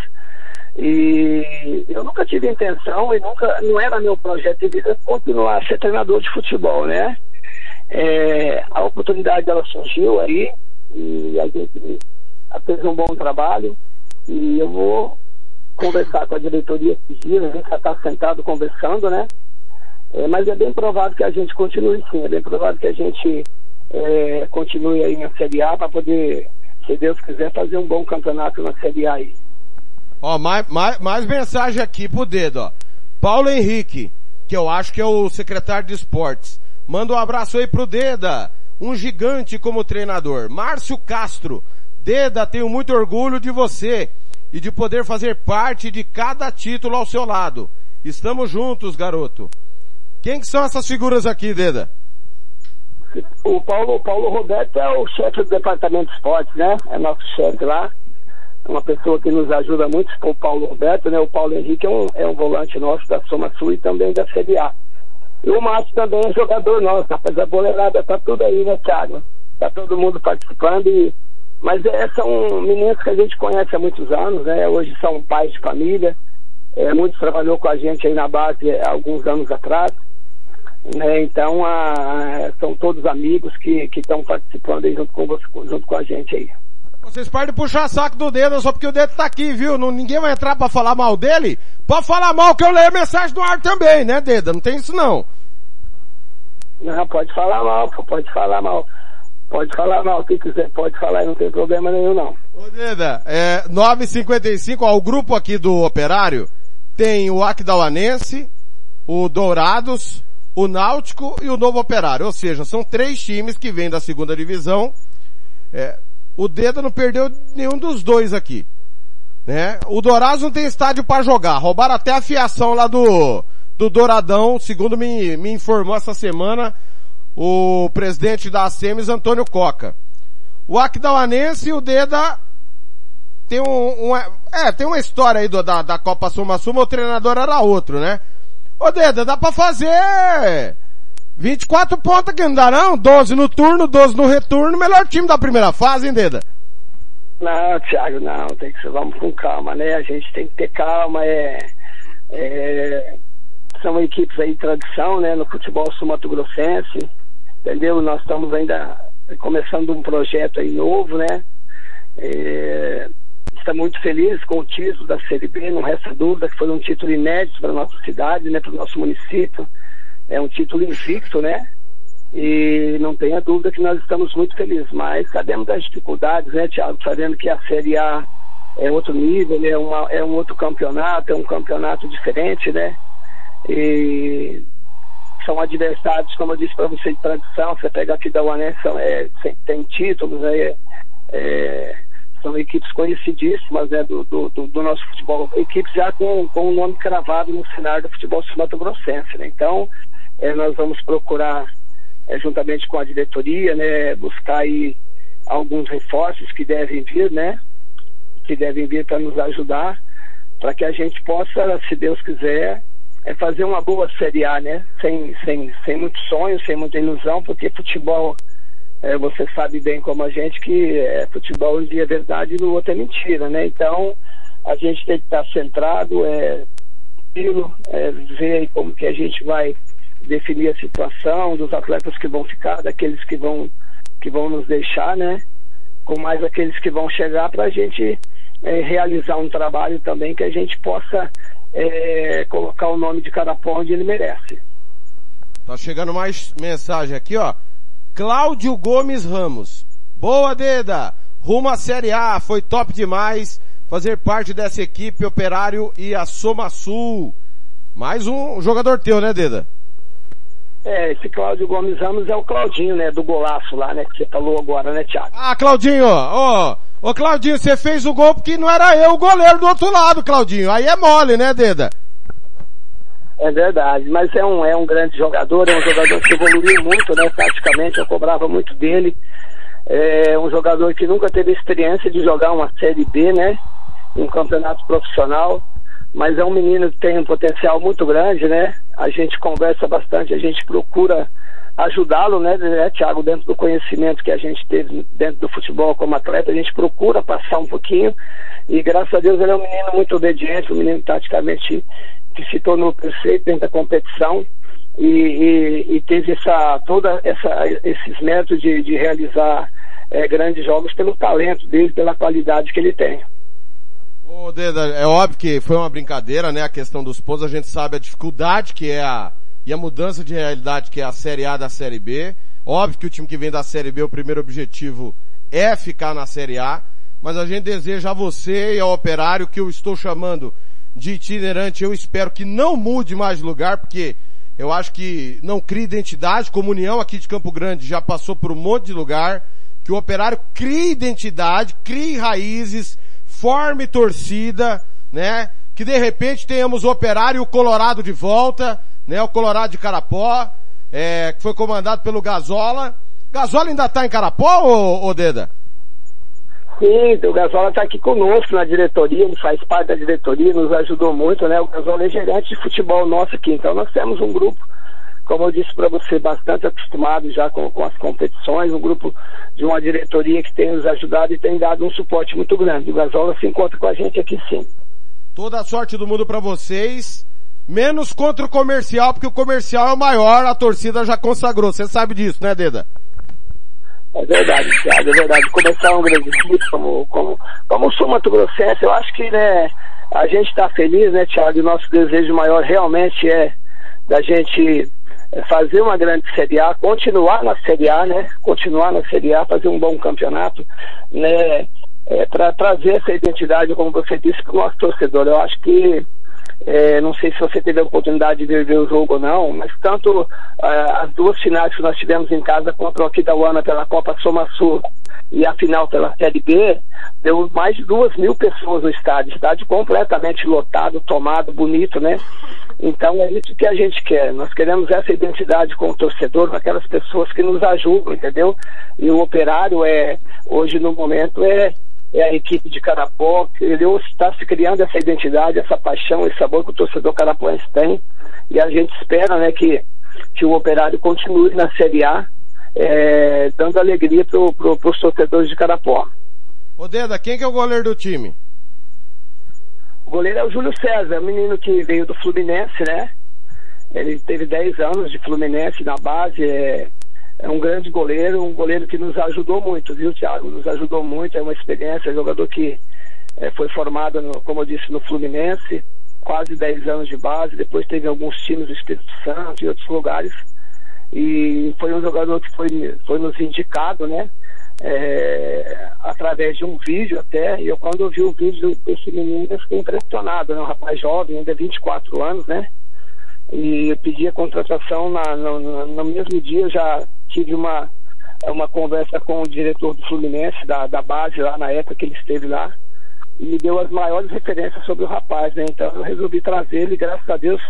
E eu nunca tive intenção e nunca, não era meu projeto de vida continuar a ser treinador de futebol, né? É, a oportunidade dela surgiu aí e a gente fez um bom trabalho e eu vou conversar com a diretoria esses dias, a gente já está sentado conversando, né? É, mas é bem provável que a gente continue sim, é bem provável que a gente é, continue aí na Série A para poder, se Deus quiser, fazer um bom campeonato na Série A aí. Ó, mais, mais, mais mensagem aqui pro dedo, ó. Paulo Henrique, que eu acho que é o secretário de esportes. Manda um abraço aí pro Deda, um gigante como treinador. Márcio Castro, Deda, tenho muito orgulho de você e de poder fazer parte de cada título ao seu lado. Estamos juntos, garoto. Quem que são essas figuras aqui, Deda? O Paulo, Paulo Roberto é o chefe do departamento de esportes, né? É nosso chefe lá. É uma pessoa que nos ajuda muito, o Paulo Roberto, né? O Paulo Henrique é um, é um volante nosso da Soma Sul e também da CBA. E o Márcio também é jogador nosso, rapaz. A boleirada tá tudo aí, né, Thiago? Tá todo mundo participando e mas é, são meninos que a gente conhece há muitos anos, né? Hoje são pais de família. É, muitos trabalhou com a gente aí na base há alguns anos atrás. Né? Então a, são todos amigos que estão participando aí junto com, junto com a gente aí. Vocês podem puxar saco do dedo só porque o dedo tá aqui, viu? Não, ninguém vai entrar para falar mal dele. Pode falar mal que eu leio a mensagem do ar também, né, dedo? Não tem isso não. Não, pode falar mal, pode falar mal. Pode falar mal, quem quiser pode falar, não tem problema nenhum não. Ô Deda, é 9h55, ó, o grupo aqui do Operário tem o Aquidauanense, o Dourados, o Náutico e o Novo Operário. Ou seja, são três times que vêm da segunda divisão. É, o Deda não perdeu nenhum dos dois aqui. Né? O Dourados não tem estádio para jogar. Roubaram até a fiação lá do, do Douradão, segundo me, me informou essa semana o presidente da ASEMES, Antônio Coca. O Aquidauanense e o Deda tem um, um, é, tem uma história aí do, da, da Copa Suma Suma, o treinador era outro, né? Ô Deda, dá pra fazer 24 pontos aqui, não dá não? 12 no turno, 12 no retorno, melhor time da primeira fase, hein Deda? Não, Thiago, não, tem que vamos com calma, né? A gente tem que ter calma, é, é são equipes aí de tradição, né, no futebol sul-mato-grossense, entendeu? Nós estamos ainda começando um projeto aí novo, né? É, muito feliz com o título da Série B, não resta dúvida que foi um título inédito para a nossa cidade, né, para o nosso município. É um título invicto, né? E não tenha dúvida que nós estamos muito felizes, mas sabemos das dificuldades, né, Tiago? Sabendo que a Série A é outro nível, né? Uma, é um outro campeonato, é um campeonato diferente, né? E são adversários, como eu disse para você, de tradição. Você pega aqui da UANES, são, é, tem títulos, né? É, são equipes conhecidíssimas né, do, do, do, nosso futebol, equipes já com, com o nome cravado no cenário do futebol sul-mato-grossense. Né? Então, é, nós vamos procurar é, juntamente com a diretoria, né, buscar aí alguns reforços que devem vir, né, que devem vir para nos ajudar, para que a gente possa, se Deus quiser, é fazer uma boa Série A, né, sem, sem, sem muito sonho, sem muita ilusão, porque futebol, é, você sabe bem como a gente que é, futebol um dia é verdade e no outro é mentira, né, então a gente tem que estar centrado, é, é ver como que a gente vai definir a situação dos atletas que vão ficar, daqueles que vão, que vão nos deixar, né? Com mais aqueles que vão chegar para a gente é, realizar um trabalho também que a gente possa é, colocar o nome de Carapó onde ele merece. Tá chegando mais mensagem aqui, ó. Cláudio Gomes Ramos. Boa, Deda! Rumo à Série A, foi top demais fazer parte dessa equipe Operário e a Soma Sul. Mais um jogador teu, né, Deda? É, esse Cláudio Gomes Ramos é o Claudinho, né? Do golaço lá, né? Que você falou agora, né, Thiago? Ah, Claudinho, ó. Ô, Claudinho, você fez o gol porque não era eu o goleiro do outro lado, Claudinho. Aí é mole, né, Deda? É verdade, mas é um, é um grande jogador, é um jogador que evoluiu muito, né? Praticamente, eu cobrava muito dele. É um jogador que nunca teve experiência de jogar uma Série B, né? Um campeonato profissional mas é um menino que tem um potencial muito grande, né? A gente conversa bastante, a gente procura ajudá-lo, né, né, Thiago, dentro do conhecimento que a gente teve dentro do futebol como atleta, a gente procura passar um pouquinho e graças a Deus ele é um menino muito obediente, um menino taticamente que se tornou perfeito dentro da competição e, e, e teve essa, toda essa, esses métodos de, de realizar é, grandes jogos pelo talento dele, pela qualidade que ele tem. Ô, Deda, é óbvio que foi uma brincadeira, né? A questão dos pontos, a gente sabe a dificuldade que é a, e a mudança de realidade que é a Série A da Série B. Óbvio que o time que vem da Série B, o primeiro objetivo é ficar na Série A, mas a gente deseja a você e ao operário que eu estou chamando de itinerante, eu espero que não mude mais lugar, porque eu acho que não cria identidade, comunhão aqui de Campo Grande já passou por um monte de lugar, que o operário crie identidade, crie raízes, forme torcida, né? Que de repente tenhamos o Operário e o Colorado de volta, né? O Colorado de Carapó, é, que foi comandado pelo Gazola. Gazola ainda está em Carapó, ô, ô Deda? Sim, o Gazola está aqui conosco na diretoria, ele faz parte da diretoria, nos ajudou muito, né? O Gazola é gerente de futebol nosso aqui, então nós temos um grupo como eu disse para você, bastante acostumado já com, com, as competições, um grupo de uma diretoria que tem nos ajudado e tem dado um suporte muito grande. O Gasola se encontra com a gente aqui sim. Toda a sorte do mundo para vocês, menos contra o comercial, porque o comercial é o maior, a torcida já consagrou. Você sabe disso, né, Deda? É verdade, Thiago, é verdade. Começar um grande time como, como, como o Mato Grossense, eu acho que né, a gente está feliz, né, Thiago, e nosso desejo maior realmente é da gente é fazer uma grande Série A, continuar na Série A, né? Continuar na Série A, fazer um bom campeonato, né? É, para trazer essa identidade, como você disse, para o nosso torcedor. Eu acho que, é, não sei se você teve a oportunidade de ver o jogo ou não, mas tanto é, as duas finais que nós tivemos em casa contra o Aquidauana pela Copa Soma Sul e a final pela Série B, deu mais de duas mil pessoas no estádio, estádio completamente lotado, tomado, bonito, né? Então é isso que a gente quer. Nós queremos essa identidade com o torcedor, com aquelas pessoas que nos ajudam, entendeu? E o operário é, hoje no momento, é, é a equipe de Carapó, ele está se criando essa identidade, essa paixão, esse sabor que o torcedor carapuense tem. E a gente espera né, que, que o operário continue na Série A, é, dando alegria para pro, os torcedores de Carapó. Ô Deda, quem que é o goleiro do time? O goleiro é o Júlio César, um menino que veio do Fluminense, né? Ele teve 10 anos de Fluminense na base, é, é um grande goleiro, um goleiro que nos ajudou muito, viu, Thiago? Nos ajudou muito, é uma experiência, é jogador que é, foi formado, no, como eu disse, no Fluminense, quase 10 anos de base, depois teve alguns times do Espírito Santo e outros lugares. E foi um jogador que foi, foi nos indicado, né? É, através de um vídeo até, e eu quando eu vi o vídeo desse menino eu fiquei impressionado, né? Um rapaz jovem, ainda 24 anos, né? E pedi a contratação na, no, no mesmo dia, já tive uma, uma conversa com o diretor do Fluminense, da, da base lá na época que ele esteve lá, e me deu as maiores referências sobre o rapaz, né? Então eu resolvi trazer ele, graças a Deus,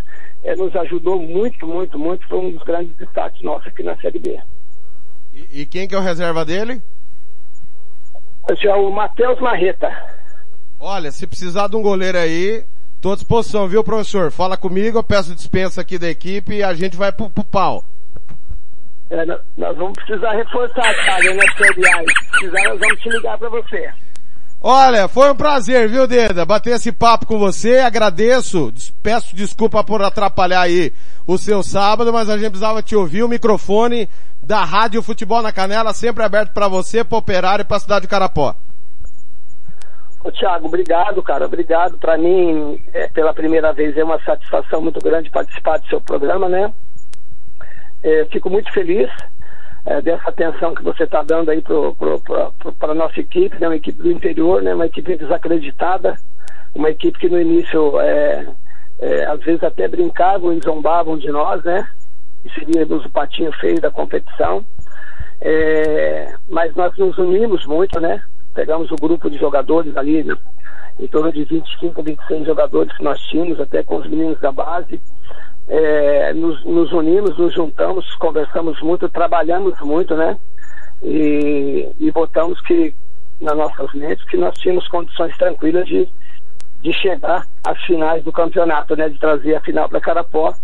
é, nos ajudou muito, muito, muito, foi um dos grandes destaques nossos aqui na Série B. E, e quem que é o reserva dele? Esse é o Matheus Marreta. Olha, se precisar de um goleiro aí, tô à disposição, viu, professor? Fala comigo, eu peço dispensa aqui da equipe e a gente vai pro, pro pau. É, nós vamos precisar reforçar, cara, nas feriais. Se precisar, nós vamos te ligar para você. Olha, foi um prazer, viu, Deda? Bater esse papo com você, agradeço, peço desculpa por atrapalhar aí o seu sábado, mas a gente precisava te ouvir, o microfone da Rádio Futebol na Canela sempre aberto para você, para Operário e para a cidade de Carapó. Ô, Thiago, obrigado, cara, obrigado. Para mim, é, pela primeira vez, é uma satisfação muito grande participar do seu programa, né? É, fico muito feliz é, dessa atenção que você está dando aí para a nossa equipe, né, uma equipe do interior, né, uma equipe desacreditada, uma equipe que no início é, é, às vezes até brincavam e zombavam de nós, né? E seríamos o patinho feio da competição. É, mas nós nos unimos muito, né? Pegamos o grupo de jogadores ali, né? em torno de 25, 26 jogadores que nós tínhamos, até com os meninos da base é, nos, nos, unimos, nos juntamos, conversamos muito, trabalhamos muito, né? E, e botamos que nas nossas mentes que nós tínhamos condições tranquilas de, de chegar às finais do campeonato, né? De trazer a final para Carapó.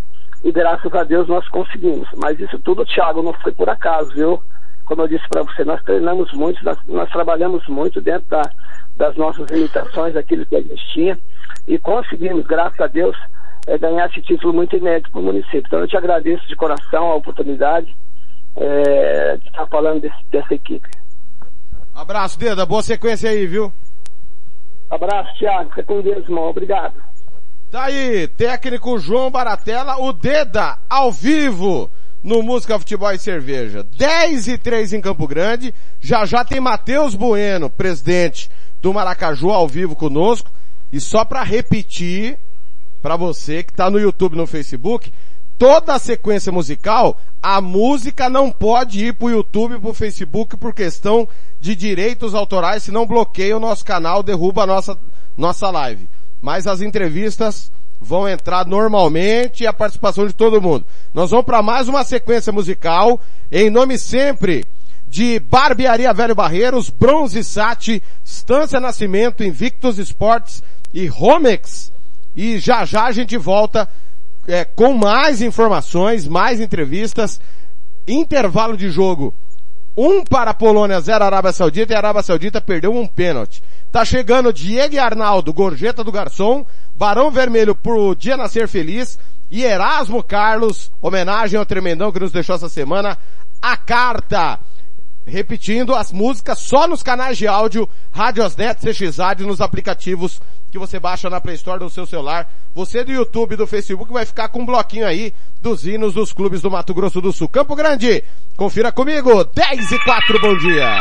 E graças a Deus nós conseguimos. Mas isso tudo, Thiago, não foi por acaso, viu? Como eu disse para você, nós treinamos muito, nós, nós trabalhamos muito dentro da, das nossas limitações, aquilo que a gente tinha. E conseguimos, graças a Deus, é, ganhar esse título muito inédito para o município. Então eu te agradeço de coração a oportunidade é, de estar falando desse, dessa equipe. Abraço, Deda. Boa sequência aí, viu? Abraço, Thiago. Fica com Deus, irmão. Obrigado. Tá aí, técnico João Baratella, o Deda, ao vivo, no Música Futebol e Cerveja. 10 e 3 em Campo Grande. Já já tem Matheus Bueno, presidente do Maracaju, ao vivo conosco. E só para repetir, para você que está no YouTube, no Facebook, toda a sequência musical, a música não pode ir para o YouTube, para o Facebook por questão de direitos autorais, senão bloqueia o nosso canal, derruba a nossa, nossa live. Mas as entrevistas vão entrar normalmente e a participação de todo mundo. Nós vamos para mais uma sequência musical, em nome sempre de Barbearia Velho Barreiros, Bronze Sat, Estância Nascimento, Invictus Esportes e Romex. E já já a gente volta é, com mais informações, mais entrevistas. Intervalo de jogo. Um para a Polônia, zero Arábia Saudita e a Arábia Saudita perdeu um pênalti. Tá chegando Diego Arnaldo, gorjeta do garçom, Barão Vermelho pro Dia Nascer Feliz e Erasmo Carlos, homenagem ao tremendão que nos deixou essa semana, a carta. Repetindo as músicas só nos canais de áudio, Radiosnet, CX Rádio, nos aplicativos que você baixa na Play Store do seu celular. Você do YouTube, do Facebook vai ficar com um bloquinho aí dos hinos dos clubes do Mato Grosso do Sul. Campo Grande, confira comigo, 10 e 4, bom dia.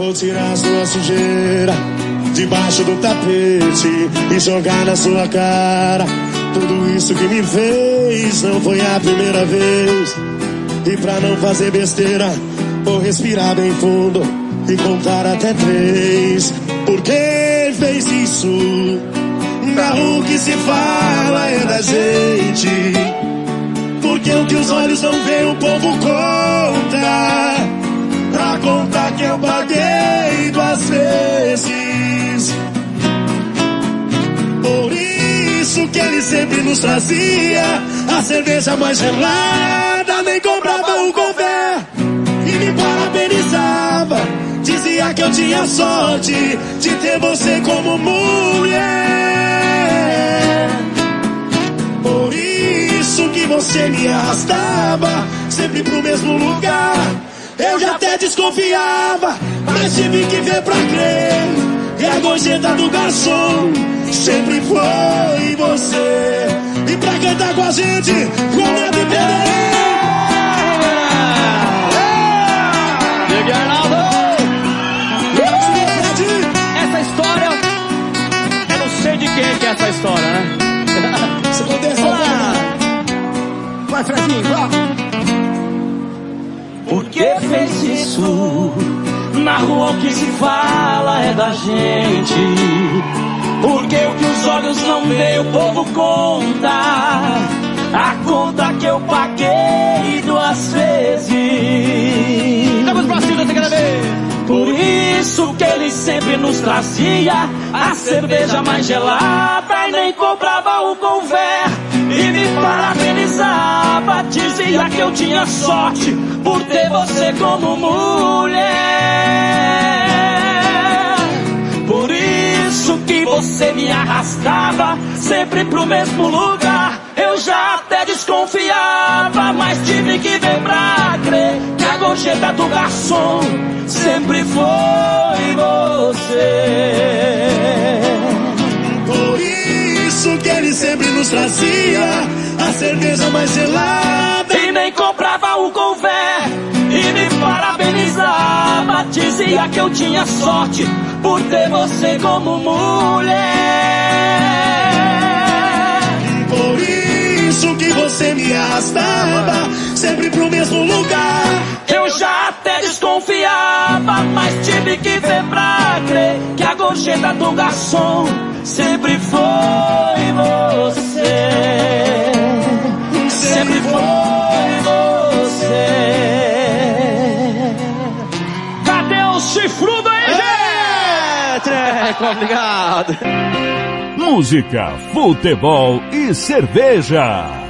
Vou tirar sua sujeira debaixo do tapete e jogar na sua cara. Tudo isso que me fez não foi a primeira vez. E pra não fazer besteira, vou respirar bem fundo e contar até três. Por que fez isso? Não, o que se fala é da gente. Porque o que os olhos não veem, o povo conta. Que eu paguei duas vezes. Por isso que ele sempre nos trazia a cerveja mais gelada, nem comprava um café e me parabenizava. Dizia que eu tinha sorte de ter você como mulher. Por isso que você me arrastava sempre pro mesmo lugar. Eu já até desconfiava, mas tive que ver pra crer. E a gorjeta do garçom sempre foi você. E pra cantar com a gente, medo e Diga, Arnaldo! Essa história, eu não sei de quem que é essa história, né? Você Olá! Vai, Fredinho, vai! Que fez isso? Na rua o que se fala é da gente. Porque o que os olhos não veem, o povo conta. A conta que eu paguei duas vezes. Por isso que ele sempre nos trazia a cerveja mais gelada e nem comprava o conver. E me parabenizava, dizia que eu tinha sorte por ter você como mulher. Por isso que você me arrastava sempre pro mesmo lugar. Eu já até desconfiava, mas tive que ver pra crer que a gorjeta do garçom sempre foi você. Por isso que ele sempre nos trazia a cerveja mais gelada. E nem comprava o conver e me parabenizava. Dizia que eu tinha sorte por ter você como mulher. Me arrastava sempre pro mesmo lugar. Eu já até desconfiava, mas tive que ver pra crer que a gorjeta do garçom sempre foi você. Sempre foi você. Cadê o chifrudo aí, gente? É, Treco, obrigado. Música, futebol e cerveja.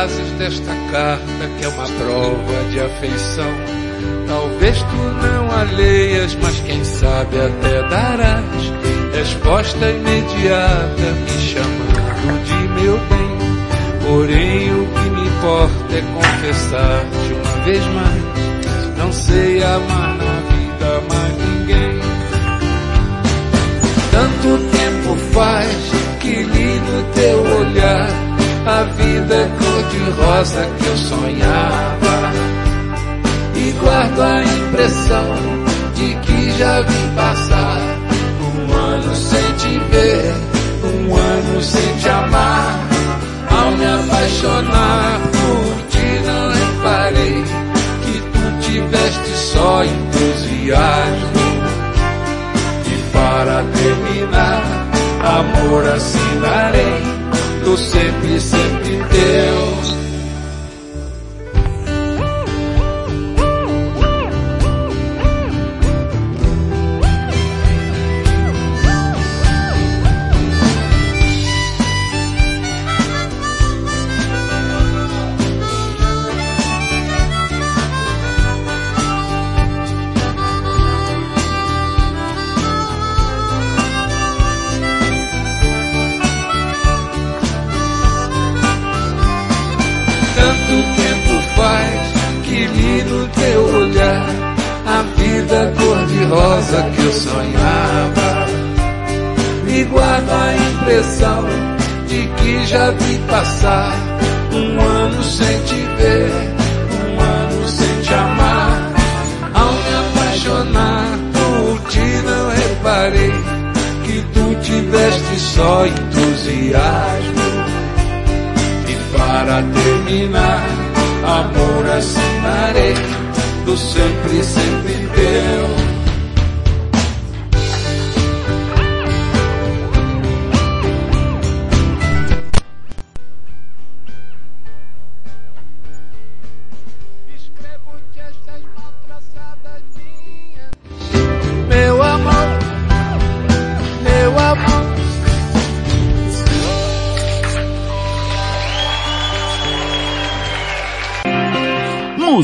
Frases desta carta que é uma prova de afeição. Talvez tu não alheias, mas quem sabe até darás resposta imediata, me chamando de meu bem. Porém, o que me importa é confessar-te uma vez mais. Não sei amar na vida mais ninguém. Tanto tempo faz que li no teu olhar a vida cor-de-rosa que eu sonhava. E guardo a impressão de que já vi passar um ano sem te ver, um ano sem te amar. Ao me apaixonar por ti não reparei que tu tiveste só entusiasmo. E para terminar, amor assinarei, sempre, sempre teu. Impressão de que já vi passar um ano sem te ver, um ano sem te amar. Ao me apaixonar por ti não reparei que tu tiveste só entusiasmo. E para terminar, amor assinarei do sempre, sempre teu.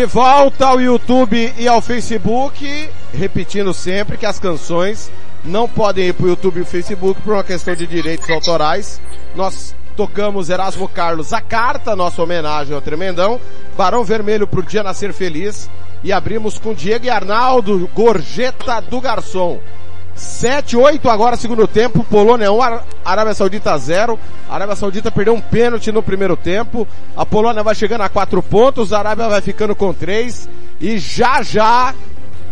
De volta ao YouTube e ao Facebook, repetindo sempre que as canções não podem ir para o YouTube e o Facebook por uma questão de direitos autorais. Nós tocamos Erasmo Carlos, a carta, nossa homenagem ao Tremendão, Barão Vermelho pro Dia Nascer Feliz e abrimos com Diego e Arnaldo, Gorjeta do Garçom. 7, 8 agora, segundo tempo, Polônia 1, Ar- Arábia Saudita 0. A Arábia Saudita perdeu um pênalti no primeiro tempo. A Polônia vai chegando a 4 pontos, a Arábia vai ficando com 3. E já já,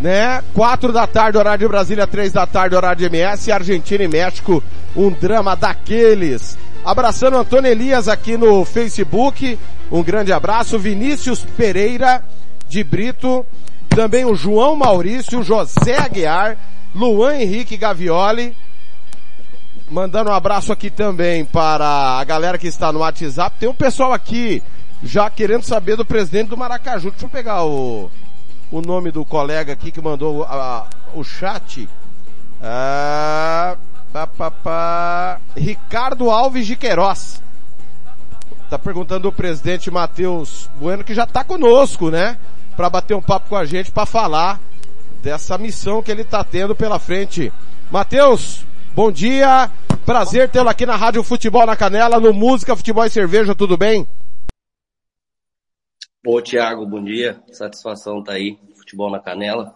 né, 4 da tarde, horário de Brasília, 3 da tarde, horário de MS, Argentina e México, um drama daqueles. Abraçando Antônio Elias aqui no Facebook, um grande abraço. Vinícius Pereira de Brito, também o João Maurício, José Aguiar, Luan Henrique Gavioli, mandando um abraço aqui também para a galera que está no WhatsApp. Tem um pessoal aqui já querendo saber do presidente do Maracaju. Deixa eu pegar o, o nome do colega aqui que mandou a, o chat. Ah, pá, pá, pá. Ricardo Alves de Queiroz. Tá perguntando o presidente Matheus Bueno, que já tá conosco, né? Para bater um papo com a gente, para falar dessa missão que ele tá tendo pela frente. Matheus, bom dia. Prazer tê-lo aqui na Rádio Futebol na Canela, no Música, Futebol e Cerveja, tudo bem? Pô, Thiago, bom dia. Satisfação tá aí. Futebol na Canela.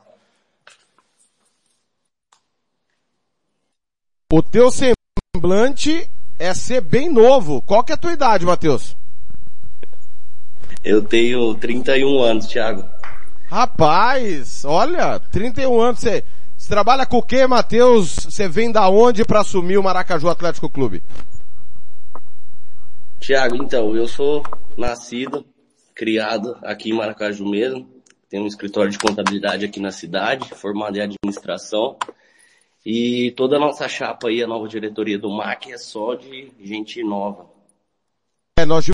O teu semblante é ser bem novo. Qual que é a tua idade, Matheus? Eu tenho 31 anos, Thiago. Rapaz, olha, 31 anos. Você, você trabalha com o quê, Matheus? Você vem da onde para assumir o Maracaju Atlético Clube? Tiago, então, eu sou nascido, criado aqui em Maracaju mesmo. Tenho um escritório de contabilidade aqui na cidade, formado em administração. E toda a nossa chapa aí, a nova diretoria do MAC, é só de gente nova. É, nós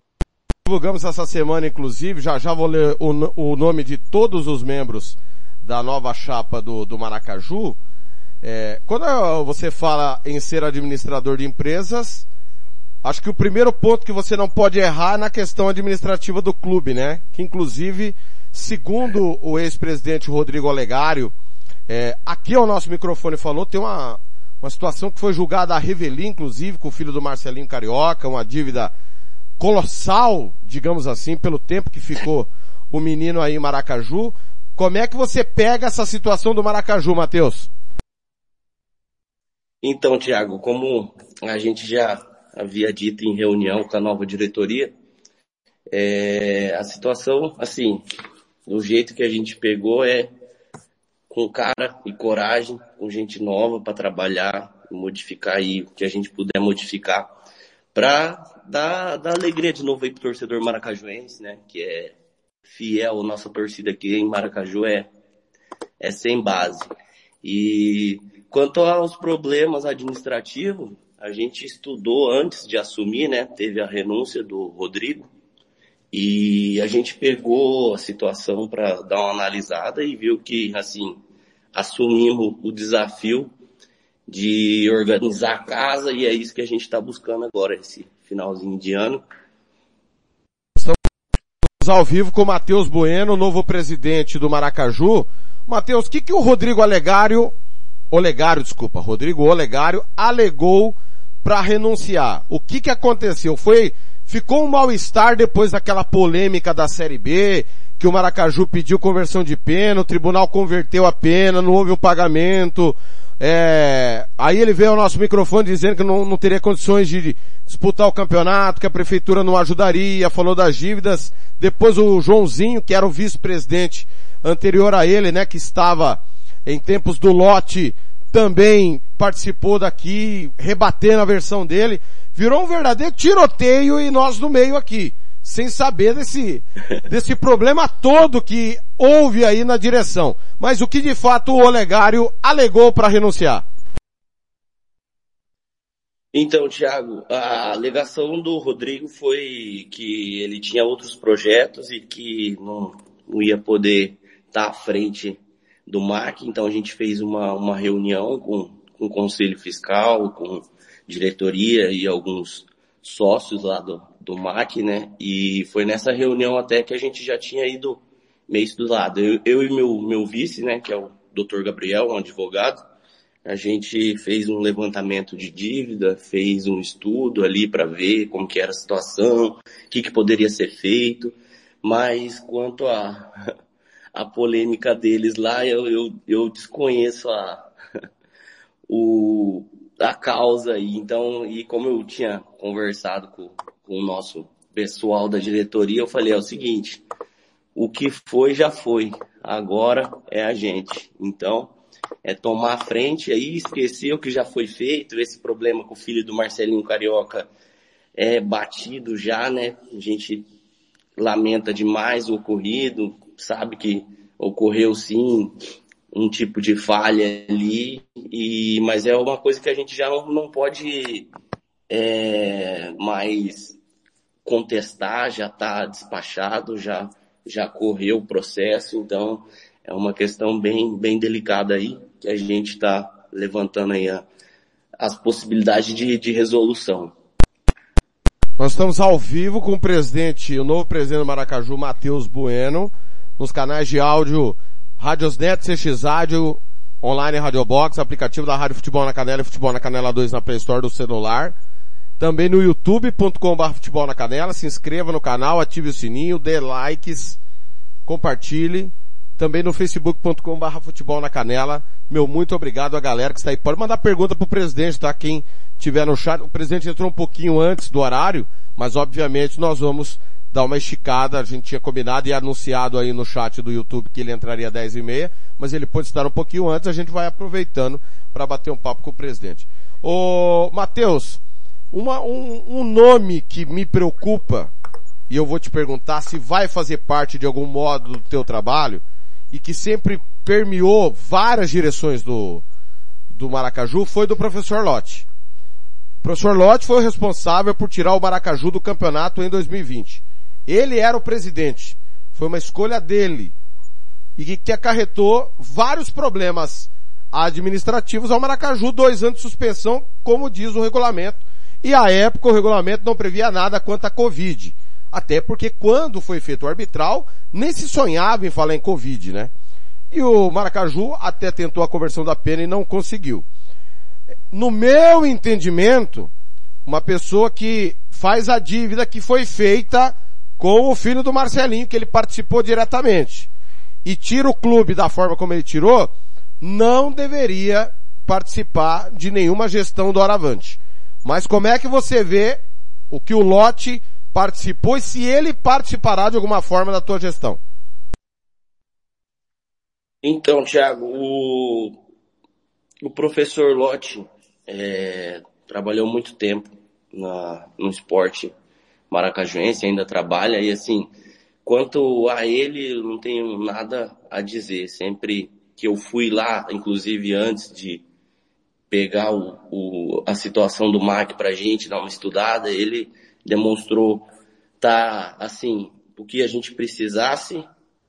divulgamos essa semana, inclusive, já já vou ler o, o nome de todos os membros da nova chapa do, do Maracaju. É, quando você fala em ser administrador de empresas, acho que o primeiro ponto que você não pode errar é na questão administrativa do clube, né? Que inclusive, segundo o ex-presidente Rodrigo Olegário, é, aqui ao nosso microfone falou, tem uma, uma situação que foi julgada a revelia, inclusive, com o filho do Marcelinho Carioca, uma dívida colossal, digamos assim, pelo tempo que ficou o menino aí em Maracaju. Como é que você pega essa situação do Maracaju, Matheus? Então, Tiago, como a gente já havia dito em reunião com a nova diretoria, é, a situação, assim, do jeito que a gente pegou é com cara e coragem, com gente nova para trabalhar, modificar aí o que a gente puder modificar, para dar, dar alegria de novo aí pro torcedor maracajuense, né, que é fiel, nossa torcida aqui em Maracaju é, é sem base. E quanto aos problemas administrativos, a gente estudou antes de assumir, né, teve a renúncia do Rodrigo, e a gente pegou a situação para dar uma analisada e viu que, assim, assumimos o desafio de organizar a casa e é isso que a gente está buscando agora, esse finalzinho de ano. Estamos ao vivo com Matheus Bueno, novo presidente do Maracaju. Matheus, o que, que o Rodrigo Olegário, Olegário, desculpa, Rodrigo Olegário alegou para renunciar? O que que aconteceu? Foi Ficou um mal-estar depois daquela polêmica da Série B, que o Maracaju pediu conversão de pena, o tribunal converteu a pena, não houve o pagamento. É, aí ele veio ao nosso microfone dizendo que não, não teria condições de disputar o campeonato, que a prefeitura não ajudaria, falou das dívidas. Depois o Joãozinho, que era o vice-presidente anterior a ele, né, que estava em tempos do lote, também participou daqui, rebatendo a versão dele. Virou um verdadeiro tiroteio e nós no meio aqui, sem saber desse, desse problema todo que houve aí na direção. Mas o que de fato o Olegário alegou para renunciar? Então, Tiago, a alegação do Rodrigo foi que ele tinha outros projetos e que não, não ia poder estar à frente do MAC, então a gente fez uma, uma reunião com, com o Conselho Fiscal, com diretoria e alguns sócios lá do, do MAC, né? E foi nessa reunião até que a gente já tinha ido meio estudado. Eu, eu e meu, meu vice, né, que é o Dr. Gabriel, um advogado, a gente fez um levantamento de dívida, fez um estudo ali para ver como que era a situação, o que, que poderia ser feito, mas quanto a, a polêmica deles lá, eu, eu, eu desconheço a, o, a causa aí. Então, e como eu tinha conversado com, com o nosso pessoal da diretoria, eu falei, é o seguinte, o que foi já foi, agora é a gente. Então, é tomar a frente aí, esquecer o que já foi feito, esse problema com o filho do Marcelinho Carioca é batido já, né? A gente lamenta demais o ocorrido, sabe que ocorreu sim um tipo de falha ali, e, mas é uma coisa que a gente já não, não pode é, mais contestar, já está despachado, já, já correu o processo, então é uma questão bem, bem delicada aí, que a gente está levantando aí a, as possibilidades de, de resolução. Nós estamos ao vivo com o presidente, o novo presidente do Maracaju, Matheus Bueno, nos canais de áudio Radiosnet, CX Rádio, online Radio Box, aplicativo da Rádio Futebol na Canela e Futebol na Canela 2 na Play Store do celular. Também no youtube.com.br futebol na canela, se inscreva no canal, ative o sininho, dê likes, compartilhe. Também no facebook.com.br futebol na canela. Meu muito obrigado a galera que está aí. Pode mandar pergunta pro presidente, tá? Quem tiver no chat. O presidente entrou um pouquinho antes do horário, mas obviamente nós vamos dar uma esticada. A gente tinha combinado e anunciado aí no chat do YouTube que ele entraria às 10 e meia, mas ele pode estar um pouquinho antes. A gente vai aproveitando para bater um papo com o presidente. Ô, Matheus, uma, um, um nome que me preocupa, e eu vou te perguntar se vai fazer parte de algum modo do teu trabalho, e que sempre permeou várias direções do, do Maracaju, foi do professor Lotti. O professor Lotti foi o responsável por tirar o Maracaju do campeonato em 2020. Ele era o presidente. Foi uma escolha dele. E que, que acarretou vários problemas administrativos ao Maracaju, dois anos de suspensão, como diz o regulamento. E à época o regulamento não previa nada quanto à Covid. Até porque quando foi feito o arbitral, nem se sonhava em falar em Covid, né? E o Maracaju até tentou a conversão da pena e não conseguiu. No meu entendimento, uma pessoa que faz a dívida que foi feita com o filho do Marcelinho, que ele participou diretamente, e tira o clube da forma como ele tirou, não deveria participar de nenhuma gestão do Aravante. Mas como é que você vê o que o Lote participou e se ele participará de alguma forma da tua gestão? Então, Thiago, o, o professor Lotte é, trabalhou muito tempo na, no esporte maracajuense, ainda trabalha e assim, quanto a ele, eu não tenho nada a dizer. Sempre que eu fui lá, inclusive antes de pegar o, o, a situação do MAC pra gente, dar uma estudada, ele demonstrou tá assim, o que a gente precisasse,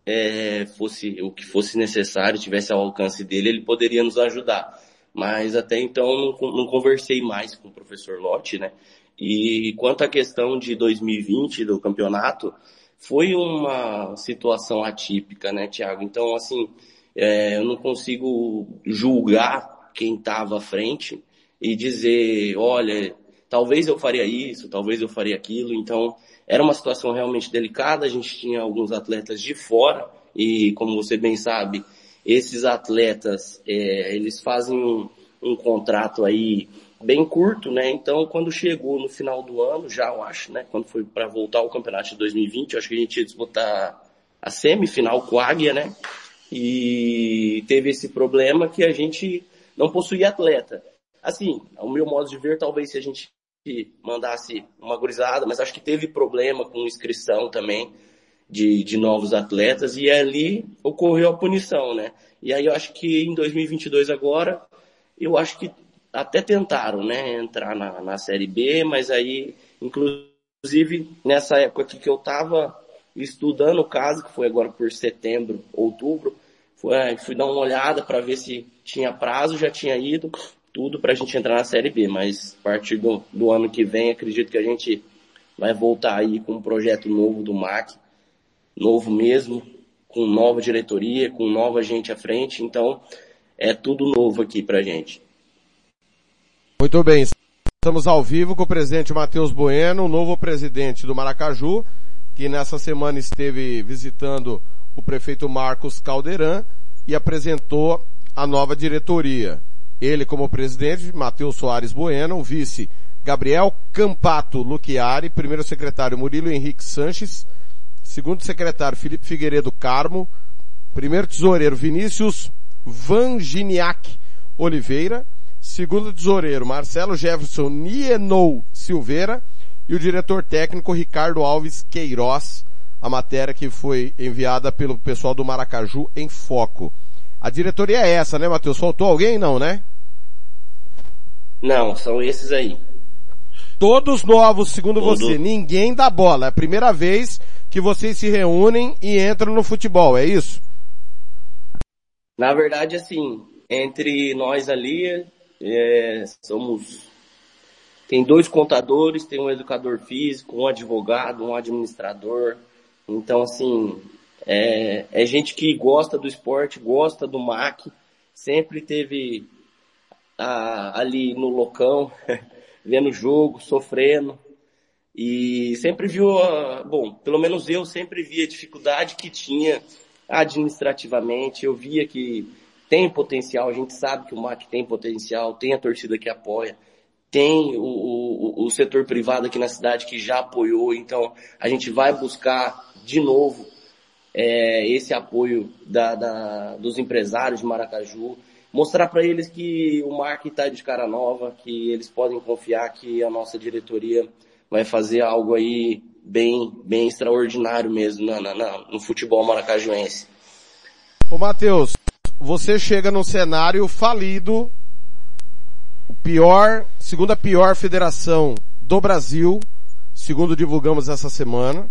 é, fosse o que fosse necessário, tivesse ao alcance dele, ele poderia nos ajudar. Mas até então não, não conversei mais com o professor Lotti, né? E quanto à questão de 2020 do campeonato, foi uma situação atípica, né, Tiago? Então, assim, é, eu não consigo julgar quem estava à frente e dizer, olha, talvez eu faria isso, talvez eu faria aquilo. Então, era uma situação realmente delicada. A gente tinha alguns atletas de fora e, como você bem sabe, esses atletas, é, eles fazem um, um contrato aí bem curto, né? Então, quando chegou no final do ano, já eu acho, né? Quando foi para voltar ao campeonato de 2020, eu acho que a gente ia disputar a semifinal com a Águia, né? E teve esse problema que a gente não possuía atleta. Assim, o meu modo de ver, talvez se a gente mandasse uma gurizada, mas acho que teve problema com inscrição também de, de novos atletas e ali ocorreu a punição, né? E aí eu acho que em 2022 agora, eu acho que até tentaram, né, entrar na, na Série B, mas aí, inclusive, nessa época que eu tava estudando o caso, que foi agora por setembro, outubro, foi, fui dar uma olhada para ver se tinha prazo, já tinha ido, tudo para a gente entrar na Série B, mas a partir do, do ano que vem, acredito que a gente vai voltar aí com um projeto novo do MAC, novo mesmo, com nova diretoria, com nova gente à frente, então é tudo novo aqui pra gente. Muito bem, estamos ao vivo com o presidente Matheus Bueno, o novo presidente do Maracaju, que nessa semana esteve visitando o prefeito Marcos Caldeirão e apresentou a nova diretoria. Ele como presidente, Matheus Soares Bueno, o vice Gabriel Campato Luchiari, primeiro secretário Murilo Henrique Sanches, segundo secretário Felipe Figueiredo Carmo, primeiro tesoureiro Vinícius Vanginiak Oliveira, segundo tesoureiro Marcelo Jefferson Nienou Silveira e o diretor técnico Ricardo Alves Queiroz, a matéria que foi enviada pelo pessoal do Maracaju em Foco. A diretoria é essa, né, Matheus? Faltou alguém? Não, né? Não, são esses aí. Todos novos, segundo Todos. você. Ninguém dá bola. É a primeira vez que vocês se reúnem e entram no futebol, é isso? Na verdade, assim, entre nós ali, é, somos. Tem dois contadores, tem um educador físico, um advogado, um administrador. Então, assim, é, é gente que gosta do esporte, gosta do MAC, sempre teve ah, ali no locão, vendo o jogo, sofrendo. E sempre viu, a, bom, pelo menos eu sempre vi a dificuldade que tinha administrativamente. Eu via que tem potencial, a gente sabe que o MAC tem potencial, tem a torcida que apoia, tem o, o, o setor privado aqui na cidade que já apoiou, então a gente vai buscar de novo é, esse apoio da, da, dos empresários de Maracaju, mostrar para eles que o MAC está de cara nova, que eles podem confiar que a nossa diretoria vai fazer algo aí bem, bem extraordinário mesmo na, na, na, no futebol maracajuense. Ô Matheus, você chega num cenário falido, o pior, segunda pior federação do Brasil, segundo divulgamos essa semana.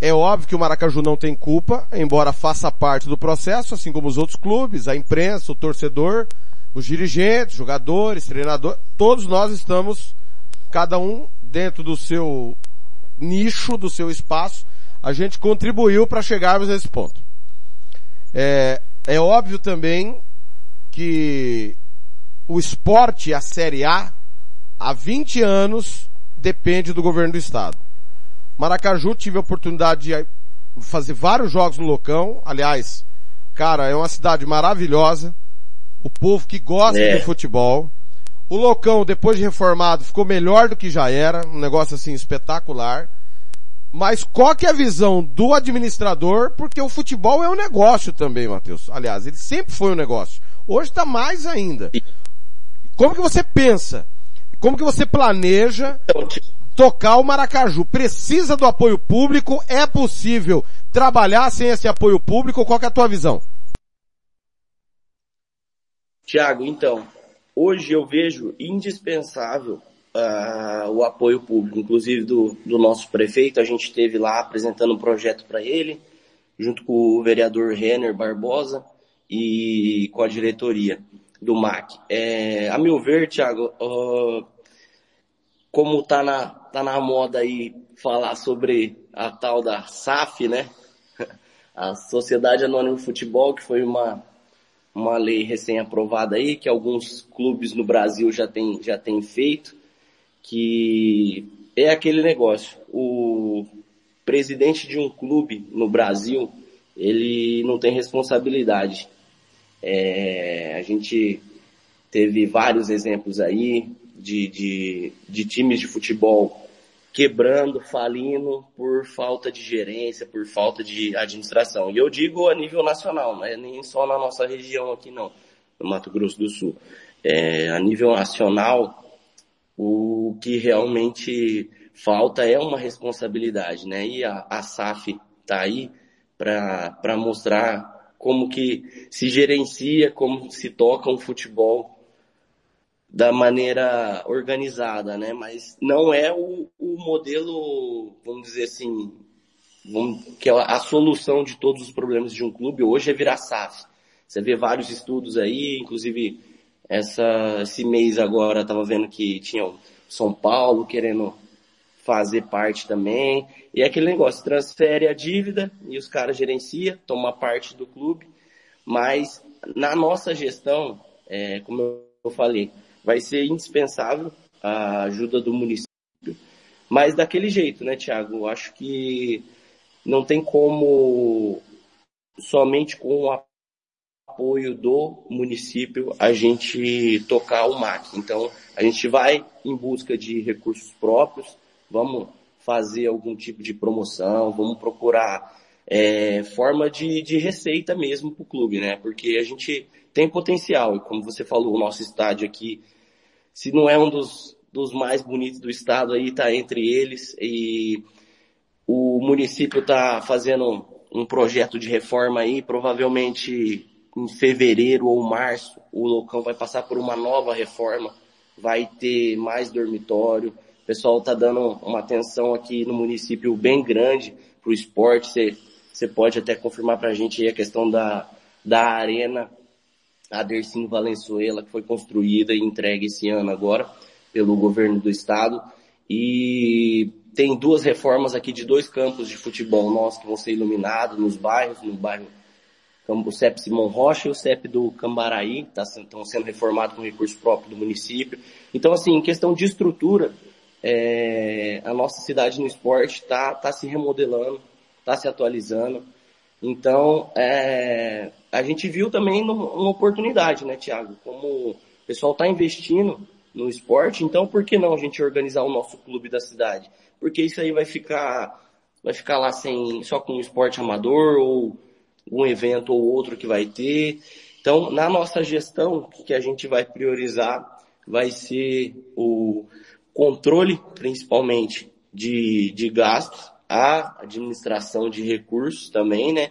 É óbvio que o Maracaju não tem culpa, embora faça parte do processo, assim como os outros clubes, a imprensa, o torcedor, os dirigentes, jogadores, treinadores, todos nós estamos, cada um dentro do seu nicho, do seu espaço, a gente contribuiu para chegarmos nesse ponto. É, é óbvio também que o esporte, a Série A, há 20 anos depende do governo do estado. Maracaju tive a oportunidade de fazer vários jogos no Locão. Aliás, cara, é uma cidade maravilhosa. O povo que gosta É. de futebol. O Locão, depois de reformado, ficou melhor do que já era. Um negócio assim espetacular. Mas qual que é a visão do administrador? Porque o futebol é um negócio também, Matheus. Aliás, ele sempre foi um negócio. Hoje está mais ainda. Como que você pensa? Como que você planeja tocar o Maracaju? Precisa do apoio público? É possível trabalhar sem esse apoio público? Qual é a tua visão? Tiago, então, hoje eu vejo indispensável ah, o apoio público, inclusive do, do nosso prefeito. A gente esteve lá apresentando um projeto para ele, junto com o vereador Renner Barbosa e com a diretoria do MAC. É, a meu ver, Tiago, ah, como tá na, tá na moda aí falar sobre a tal da SAF, né? A Sociedade Anônima de Futebol, que foi uma, uma lei recém-aprovada aí, que alguns clubes no Brasil já têm já tem feito, que é aquele negócio. O presidente de um clube no Brasil, ele não tem responsabilidade. É, a gente teve vários exemplos aí de, de, de times de futebol quebrando, falindo por falta de gerência, por falta de administração. E eu digo a nível nacional, não é nem só na nossa região aqui não, no Mato Grosso do Sul. É, a nível nacional, o que realmente falta é uma responsabilidade, né? E a, a SAF está aí para mostrar como que se gerencia, como se toca um futebol da maneira organizada, né? Mas não é o, o modelo, vamos dizer assim, vamos, que é a solução de todos os problemas de um clube hoje é virar SAF. Você vê vários estudos aí, inclusive essa, esse mês agora estava vendo que tinha o São Paulo querendo fazer parte também. E é aquele negócio, transfere a dívida e os caras gerenciam, toma parte do clube. Mas na nossa gestão, é, como eu falei, vai ser indispensável a ajuda do município. Mas daquele jeito, né, Tiago? Acho que não tem como somente com o apoio do município a gente tocar o MAC. Então, a gente vai em busca de recursos próprios, vamos fazer algum tipo de promoção, vamos procurar é, forma de, de receita mesmo para o clube, né? Porque a gente tem potencial, e como você falou, o nosso estádio aqui, se não é um dos, dos mais bonitos do estado aí, tá entre eles, e o município tá fazendo um projeto de reforma aí, provavelmente em fevereiro ou março, o Locão vai passar por uma nova reforma, vai ter mais dormitório, pessoal tá dando uma atenção aqui no município bem grande para o esporte. Você pode até confirmar para a gente aí a questão da, da arena Adercinho Valenzuela, que foi construída e entregue esse ano agora pelo governo do estado. E tem duas reformas aqui de dois campos de futebol nossos que vão ser iluminados nos bairros, no bairro o CEP Simão Rocha e o CEP do Cambaraí, tá, estão sendo reformados com recurso próprio do município. Então, assim, em questão de estrutura, é, a nossa cidade no esporte está tá se remodelando, está se atualizando. Então, é, a gente viu também uma oportunidade, né, Tiago? Como o pessoal está investindo no esporte, então por que não a gente organizar o nosso clube da cidade? Porque isso aí vai ficar, vai ficar lá sem, só com o esporte amador ou um evento ou outro que vai ter. Então, na nossa gestão, o que a gente vai priorizar vai ser o controle, principalmente, de, de gastos, a administração de recursos também, né?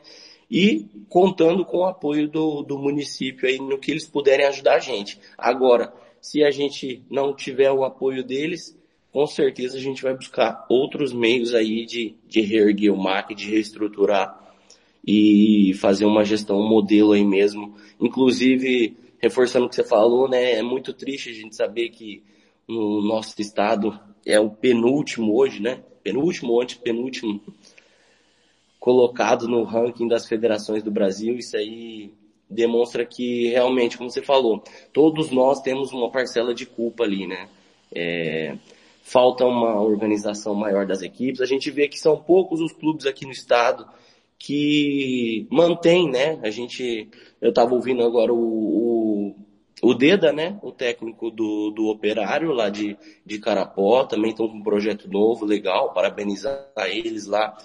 E contando com o apoio do, do município aí no que eles puderem ajudar a gente. Agora, se a gente não tiver o apoio deles, com certeza a gente vai buscar outros meios aí de, de reerguer o MAC, de reestruturar e fazer uma gestão, um modelo aí mesmo. Inclusive, reforçando o que você falou, né, é muito triste a gente saber que no nosso estado é o penúltimo hoje, né, penúltimo, antepenúltimo colocado no ranking das federações do Brasil. Isso aí demonstra que realmente, como você falou, todos nós temos uma parcela de culpa ali, né? É, falta uma organização maior das equipes. A gente vê que são poucos os clubes aqui no estado que mantém, né? A gente, eu estava ouvindo agora o, o, o, Deda, né? O técnico do, do Operário lá de, de Carapó, também estão com um projeto novo, legal, parabenizar eles lá.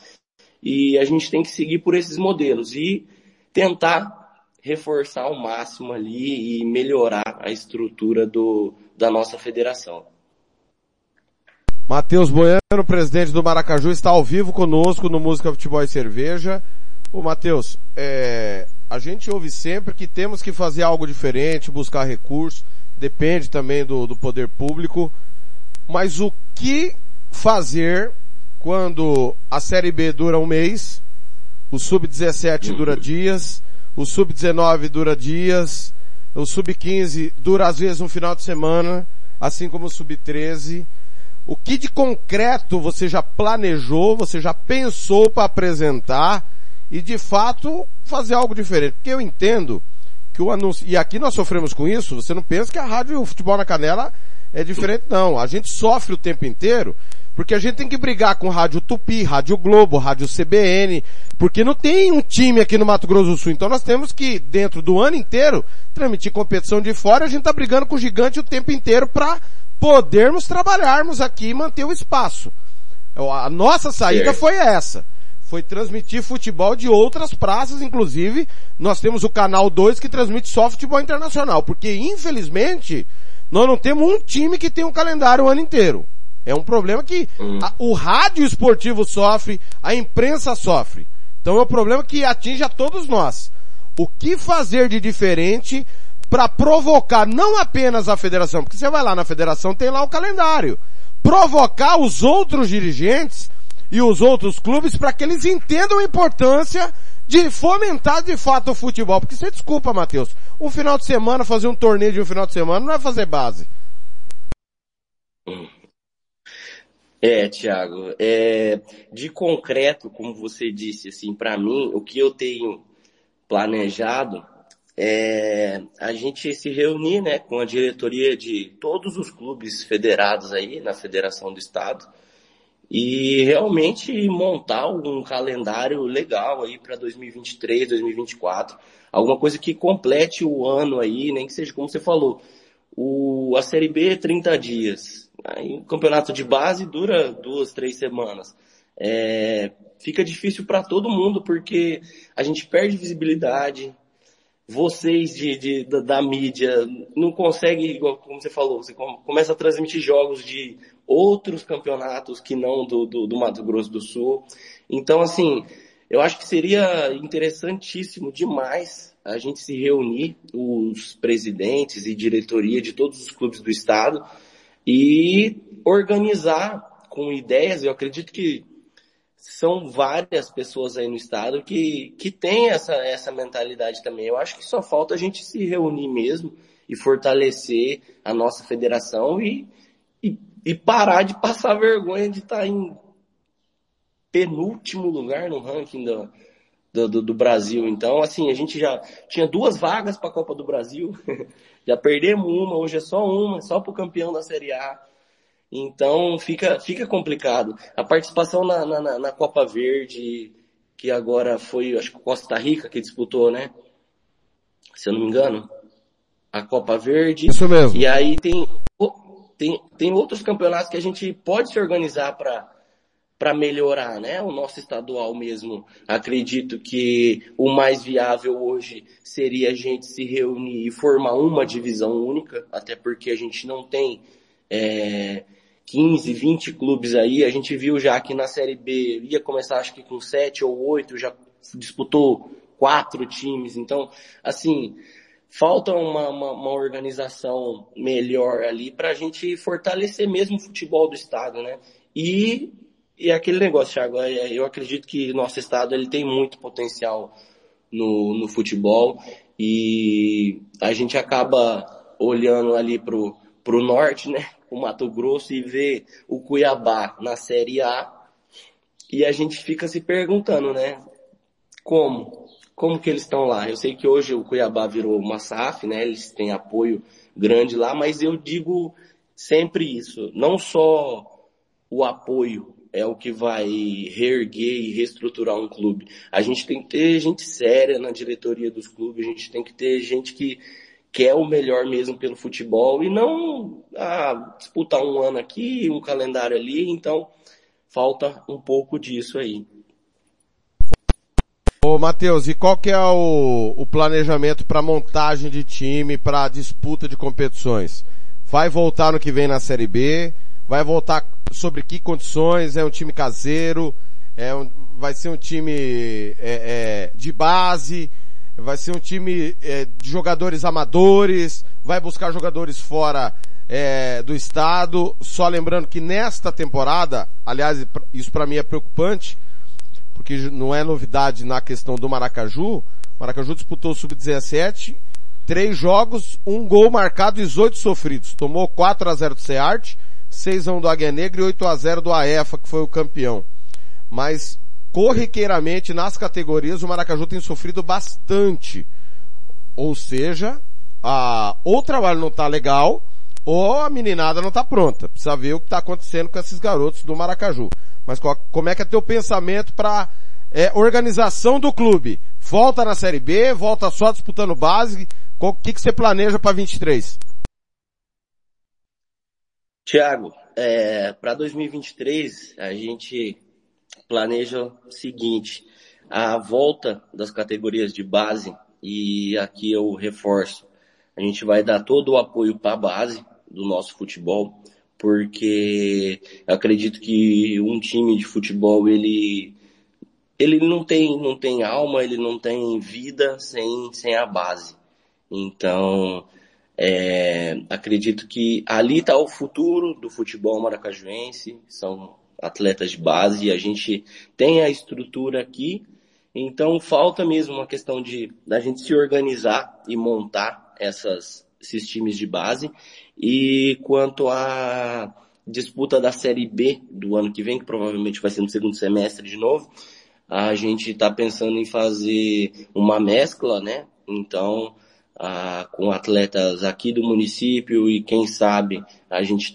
E a gente tem que seguir por esses modelos e tentar reforçar ao máximo ali e melhorar a estrutura do, da nossa federação. Matheus Boiano, presidente do Maracaju, está ao vivo conosco no Música Futebol e Cerveja. Ô Matheus, é, a gente ouve sempre que temos que fazer algo diferente, buscar recursos, depende também do, do poder público, mas o que fazer quando a Série B dura um mês, o Sub-17 dura dias, o Sub-19 dura dias, o Sub-15 dura às vezes um final de semana, assim como o Sub-13, o que de concreto você já planejou, você já pensou para apresentar e de fato fazer algo diferente? Porque eu entendo que o anúncio, e aqui nós sofremos com isso, você não pensa que a rádio Futebol na Canela é diferente não. A gente sofre o tempo inteiro porque a gente tem que brigar com Rádio Tupi, Rádio Globo, Rádio CBN, porque não tem um time aqui no Mato Grosso do Sul. Então nós temos que, dentro do ano inteiro, transmitir competição de fora. A gente tá brigando com o gigante o tempo inteiro para podermos trabalharmos aqui e manter o espaço. A nossa saída é. foi essa. Foi transmitir futebol de outras praças, inclusive nós temos o canal 2 que transmite só futebol internacional, porque infelizmente nós não temos um time que tem um calendário o ano inteiro. É um problema que hum. a, o rádio esportivo sofre, a imprensa sofre. Então é um problema que atinge a todos nós. O que fazer de diferente para provocar não apenas a federação, porque você vai lá na federação, tem lá o calendário. Provocar os outros dirigentes e os outros clubes para que eles entendam a importância de fomentar de fato o futebol. Porque você desculpa, Matheus, um final de semana, fazer um torneio de um final de semana não é fazer base. É, Thiago, é, de concreto, como você disse, assim, para mim, o que eu tenho planejado é, a gente se reunir né, com a diretoria de todos os clubes federados aí na Federação do Estado e realmente montar um calendário legal aí para 2023, 2024, alguma coisa que complete o ano aí, nem que seja como você falou, o, a Série B 30 dias, aí o campeonato de base dura duas, três semanas. É, fica difícil para todo mundo porque a gente perde visibilidade, vocês de, de da, da, mídia não conseguem, como você falou, você começa a transmitir jogos de outros campeonatos que não do, do, do Mato Grosso do Sul. Então, assim, eu acho que seria interessantíssimo demais a gente se reunir, os presidentes e diretoria de todos os clubes do estado, e organizar com ideias. Eu acredito que são várias pessoas aí no estado que, que têm essa, essa mentalidade também. Eu acho que só falta a gente se reunir mesmo e fortalecer a nossa federação e, e, e parar de passar vergonha de estar em penúltimo lugar no ranking do, do, do, do Brasil. Então, assim, a gente já tinha duas vagas para a Copa do Brasil, já perdemos uma, hoje é só uma, só para o campeão da Série A. Então fica, fica complicado. A participação na, na, na, Copa Verde, que agora foi, acho que Costa Rica que disputou, né? Se eu não me engano. A Copa Verde. Isso mesmo. E aí tem, tem, tem outros campeonatos que a gente pode se organizar para para melhorar, né? O nosso estadual mesmo. Acredito que o mais viável hoje seria a gente se reunir e formar uma divisão única, até porque a gente não tem é, 15, 20 clubes aí. A gente viu já que na Série B ia começar acho que com 7 ou 8, já disputou quatro times. Então, assim, falta uma, uma, uma organização melhor ali para a gente fortalecer mesmo o futebol do estado, né? E, e aquele negócio, Thiago, é, eu acredito que nosso estado ele tem muito potencial no, no futebol e a gente acaba olhando ali pro, pro norte, né? O Mato Grosso e ver o Cuiabá na Série A. E a gente fica se perguntando, né? Como? Como que eles estão lá? Eu sei que hoje o Cuiabá virou uma SAF, né? Eles têm apoio grande lá, mas eu digo sempre isso. Não só o apoio é o que vai reerguer e reestruturar um clube. A gente tem que ter gente séria na diretoria dos clubes, a gente tem que ter gente que quer o melhor mesmo pelo futebol e não ah, disputar um ano aqui, um calendário ali, então falta um pouco disso aí. Ô Matheus, e qual que é o, o planejamento para montagem de time, para disputa de competições? Vai voltar no que vem na Série B? Vai voltar sobre que condições? É um time caseiro? É um, vai ser um time é, é, de base? Vai ser um time é, de jogadores amadores, vai buscar jogadores fora é, do estado. Só lembrando que nesta temporada, aliás, isso para mim é preocupante, porque não é novidade na questão do Maracaju. O Maracaju disputou o Sub-17, três jogos, um gol marcado e 18 sofridos. Tomou 4 a 0 do Cearte, 6 a 1 do Águia Negra e 8 a 0 do AEFA, que foi o campeão. Mas corriqueiramente nas categorias o Maracaju tem sofrido bastante. Ou seja, a, ou o trabalho não está legal, ou a meninada não está pronta. Precisa ver o que está acontecendo com esses garotos do Maracaju. Mas qual, como é que é teu pensamento para é, organização do clube? Volta na Série B, volta só disputando base? O que, que você planeja para 23? Tiago, é, para 2023 a gente planeja o seguinte, a volta das categorias de base, e aqui eu reforço, a gente vai dar todo o apoio para a base do nosso futebol, porque acredito que um time de futebol, ele, ele não tem, não tem alma, ele não tem vida sem, sem a base. Então, é, acredito que ali está o futuro do futebol maracajuense, são atletas de base e a gente tem a estrutura aqui, então falta mesmo uma questão de da gente se organizar e montar essas, esses times de base. E quanto à disputa da Série B do ano que vem, que provavelmente vai ser no segundo semestre de novo, a gente está pensando em fazer uma mescla, né? Então, ah, com atletas aqui do município e quem sabe a gente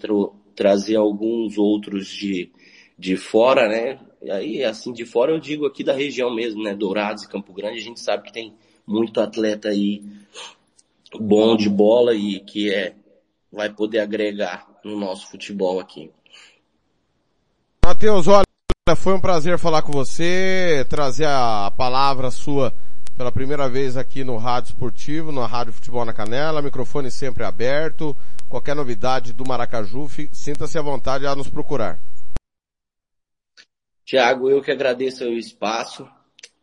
trazer alguns outros de, de fora, né? E aí, assim, de fora eu digo aqui da região mesmo, né? Dourados e Campo Grande, a gente sabe que tem muito atleta aí bom de bola e que é, vai poder agregar no nosso futebol aqui. Matheus, olha, foi um prazer falar com você, trazer a palavra sua pela primeira vez aqui no Rádio Esportivo, na Rádio Futebol na Canela, microfone sempre aberto. Qualquer novidade do Maracaju, sinta-se à vontade a nos procurar. Tiago, eu que agradeço o espaço.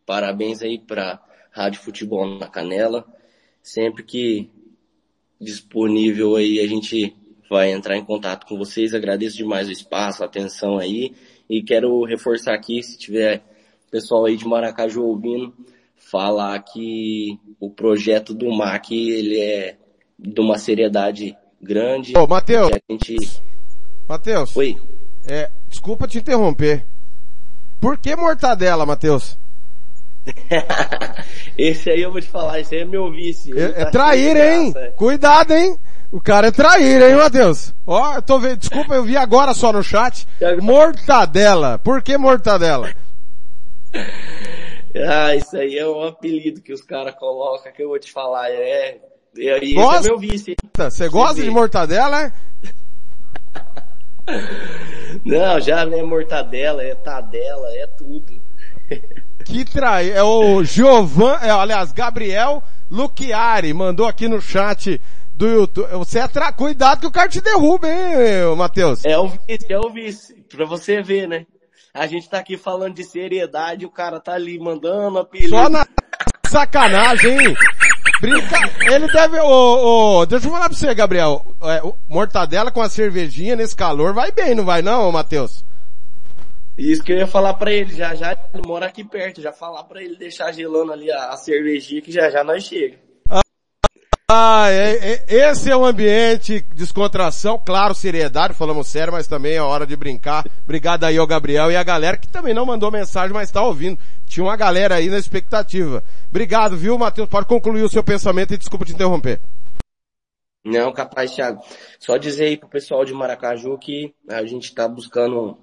Parabéns aí para Rádio Futebol na Canela. Sempre que disponível aí a gente vai entrar em contato com vocês. Agradeço demais o espaço, a atenção aí. E quero reforçar aqui, se tiver pessoal aí de Maracaju ouvindo, falar que o projeto do MAC, ele é de uma seriedade grande. Ô, Matheus. gente... Matheus. Oi. É, desculpa te interromper. Por que mortadela, Matheus? esse aí eu vou te falar, esse aí é meu vício. Ele É, é tá trair, cheio de hein? graça. Cuidado, hein? O cara é trair, hein, Matheus? Ó, eu tô vendo, desculpa, eu vi agora só no chat. Mortadela. Por que mortadela? Ah, isso aí é um apelido que os caras colocam que eu vou te falar. É, é, e é Gosta? meu vício, hein? Você gosta de mortadela, é? Não, já não é mortadela, é tadela, é tudo. Que trair. É o Giovan, é, aliás, Gabriel Luchiari mandou aqui no chat do YouTube. Você é tra... Cuidado que o cara te derruba, hein, Matheus? É o vice, é o vice. Pra você ver, né? A gente tá aqui falando de seriedade, o cara tá ali mandando apelido. Só na sacanagem, hein? Brinca... Ele deve, ô, ô, deixa eu falar pra você, Gabriel. É, mortadela com a cervejinha nesse calor vai bem, não vai não, Matheus? Isso que eu ia falar pra ele, já já ele mora aqui perto, já falar pra ele deixar gelando ali a, a cervejinha que já já nós chega. Ah, é, é- esse é o ambiente, descontração, claro, seriedade, falamos sério, mas também é hora de brincar. Obrigado aí ao Gabriel e a galera que também não mandou mensagem, mas tá ouvindo. Tinha uma galera aí na expectativa. Obrigado, viu, Matheus? Pode concluir o seu pensamento e desculpa te interromper. Não, capaz, Thiago. Só dizer aí pro pessoal de Maracaju que a gente tá buscando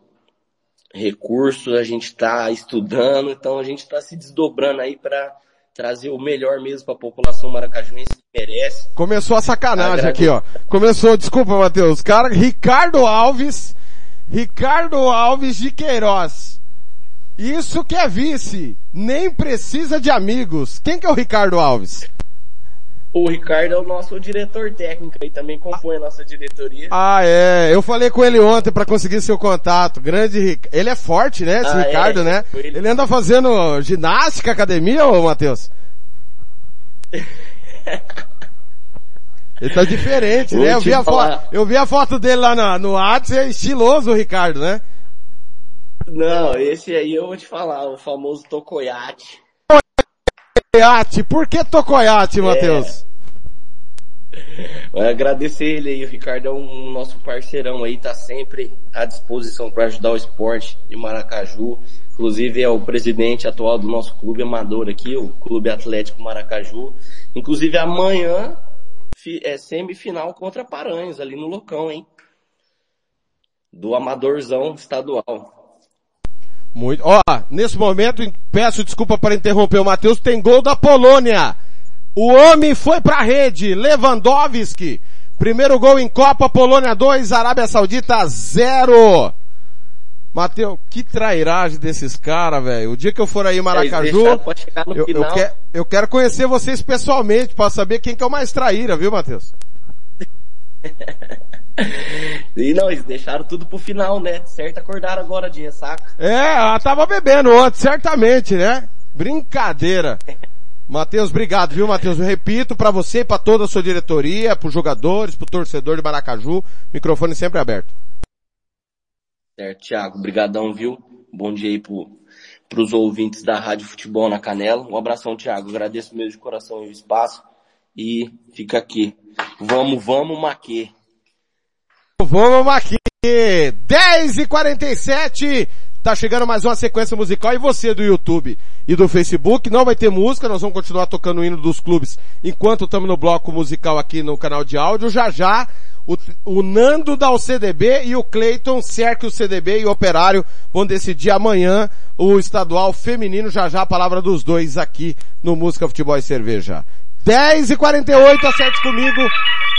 recursos, a gente tá estudando, então a gente tá se desdobrando aí para trazer o melhor mesmo para a população maracajuense que merece. Começou a sacanagem aqui, ó. Começou, desculpa, Matheus. Cara, Ricardo Alves, Ricardo Alves de Queiroz. Isso que é vice. Nem precisa de amigos. Quem que é o Ricardo Alves? O Ricardo é o nosso diretor técnico e também compõe a nossa diretoria. Ah, é. Eu falei com ele ontem pra conseguir seu contato. Grande Ric- Ele é forte, né, esse Ah, é, Ricardo, né? foi ele. Ele anda fazendo ginástica, academia, ô Matheus? Ele tá diferente, Vou né? Eu vi, a foto, eu vi a foto dele lá no WhatsApp, é estiloso o Ricardo, né? Não, esse aí eu vou te falar, o famoso Tokoyate. Tocoiate, por que Tocoiate, É. Matheus? Eu agradecer ele aí, o Ricardo é um nosso parceirão aí, tá sempre à disposição para ajudar o esporte de Maracaju. Inclusive é o presidente atual do nosso clube amador aqui, o Clube Atlético Maracaju. Inclusive amanhã é semifinal contra Paranhos ali no Locão, hein? Do Amadorzão estadual. Muito. Ó, nesse momento, peço desculpa para interromper o Matheus, tem gol da Polônia. O homem foi pra rede, Lewandowski. Primeiro gol em Copa, Polônia 2, Arábia Saudita 0. Matheus, que trairagem desses caras, velho. O dia que eu for aí em Maracaju, chegar no eu, eu, que- eu quero conhecer vocês pessoalmente para saber quem que é o mais traíra, viu, Matheus? E não, eles deixaram tudo pro final, né? Certo, acordaram agora de ressaca. É, ela tava bebendo ontem, certamente, né? Brincadeira. Matheus, obrigado, viu, Matheus? Eu repito pra você e pra toda a sua diretoria, pros jogadores, pro torcedor de Maracaju, microfone sempre aberto. Certo, Thiago. Brigadão, viu? Bom dia aí pro, pros ouvintes da Rádio Futebol na Canela. Um abração, Thiago. Agradeço mesmo de coração o espaço. E fica aqui. Vamos, vamos, Maquê. Vamos aqui, 10 e 47 tá chegando mais uma sequência musical. E você do YouTube e do Facebook, não vai ter música, nós vamos continuar tocando o hino dos clubes enquanto estamos no bloco musical aqui no canal de áudio, já já o, o Nando da UCDB e o Cleiton cerca o CDB e o Operário vão decidir amanhã o estadual feminino, já já a palavra dos dois aqui no Música Futebol e Cerveja. 10 e 48 acerte comigo,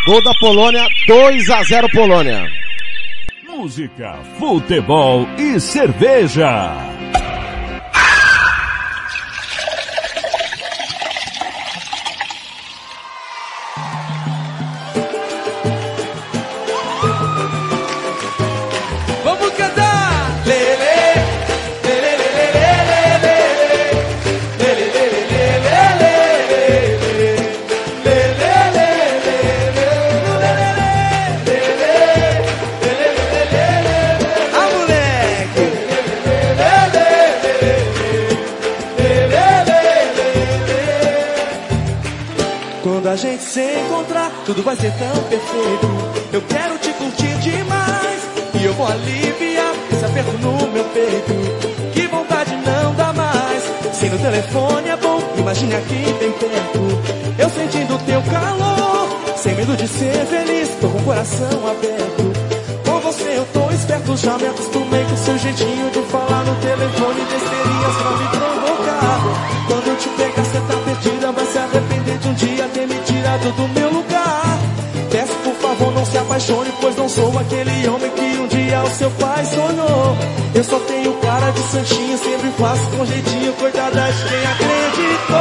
gol da Polônia, 2 a 0 Polônia. Música, futebol e cerveja. Gente se encontrar, tudo vai ser tão perfeito. Eu quero te curtir demais. E eu vou aliviar esse aperto no meu peito. Que vontade não dá mais. Se no telefone é bom, imagine aqui bem perto. Eu sentindo teu calor. Sem medo de ser feliz, tô com o coração aberto. Com você eu tô esperto, já me acostumei com seu jeitinho de falar no telefone, besteirinhas pra me tirado do meu lugar. Peço por favor, não se apaixone, pois não sou aquele homem que um dia o seu pai sonhou. Eu só tenho cara de santinho, sempre faço com jeitinho, coitada de quem acreditou.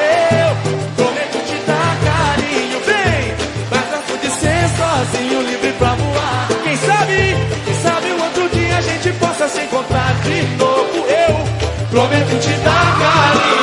Eu prometo te dar carinho, vem, mas gosto de ser sozinho, livre pra voar. Quem sabe, quem sabe um outro dia a gente possa se encontrar de novo. Eu prometo te dar carinho,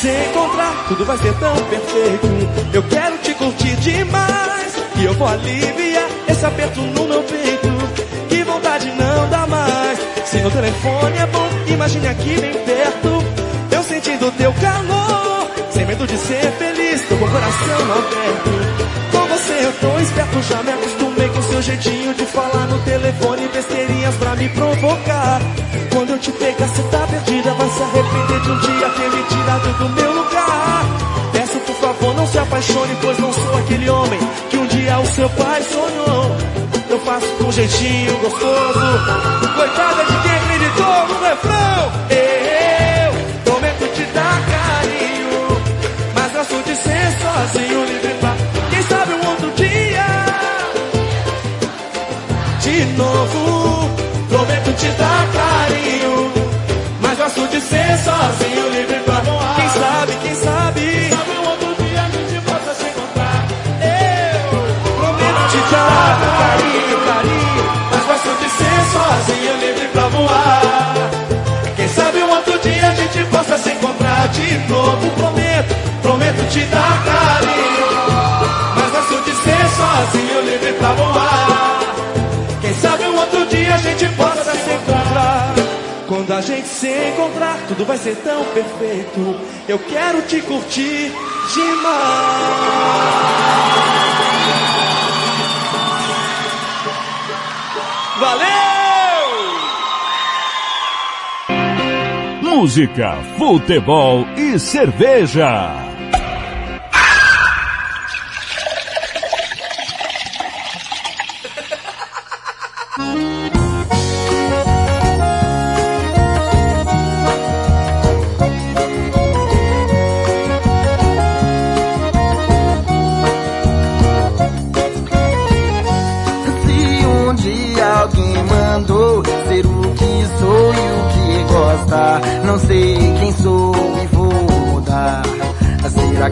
se encontrar, tudo vai ser tão perfeito. Eu quero te curtir demais. E eu vou aliviar esse aperto no meu peito. Que vontade não dá mais. Se no telefone é bom, imagine aqui bem perto. Eu sentindo teu calor. Sem medo de ser feliz, tô com o coração aberto. Com você eu tô esperto, já me acostumei com seu jeitinho de falar no telefone besteirinhas pra me provocar. Quando eu te pegar, cê tá perdida, vai se arrepender de um dia ter me tirado do meu lugar. Peço por favor, não se apaixone, pois não sou aquele homem que um dia o seu pai sonhou. Eu faço com jeitinho gostoso, coitada de quem acreditou no refrão. Ser sozinho, livre pra voar. Quem sabe, quem sabe, quem sabe um outro dia a gente possa se encontrar. Eu prometo te dar carinho, carinho, mas gosto de ser sozinho, livre pra voar. Quem sabe um outro dia a gente possa se encontrar de novo. Prometo, prometo te dar carinho, mas gosto de ser sozinho, livre pra voar. Gente se encontrar, tudo vai ser tão perfeito. Eu quero te curtir demais. Valeu! Música, futebol e cerveja.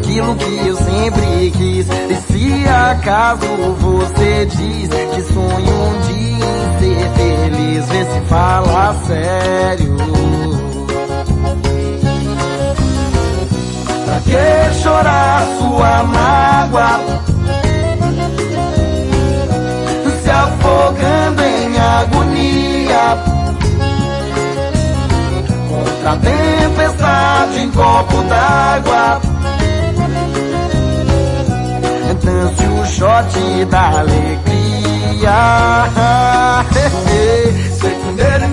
Aquilo que eu sempre quis. E se acaso você diz que sonho um dia em ser feliz, vê se fala sério. Pra que chorar sua mágoa? se afogando em agonia. Contra a tempestade em copo d'água. distância o um shot da alegria. Secondary,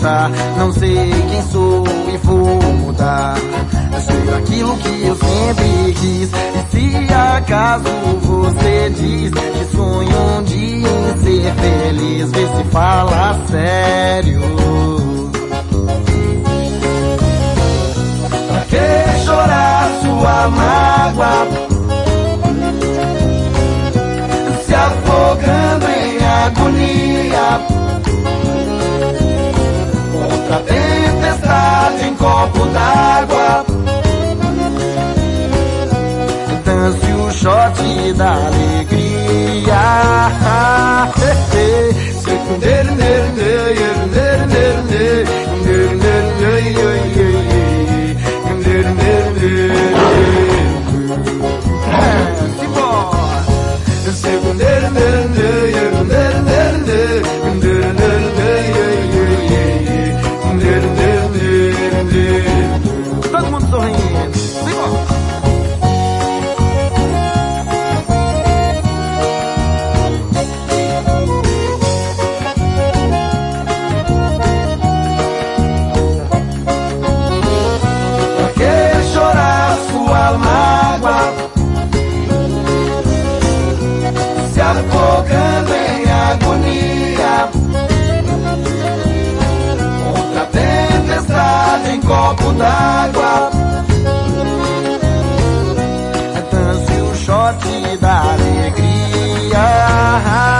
voltar. Não sei quem sou e vou mudar. Ser aquilo que eu sempre quis. E se acaso você diz que sonho um dia em ser feliz, vê se fala sério. Pra que chorar sua mágoa? Se afogando em agonia da tempestade em copo d'água. Dance o shot da alegria. d'água. É e o shot da alegria.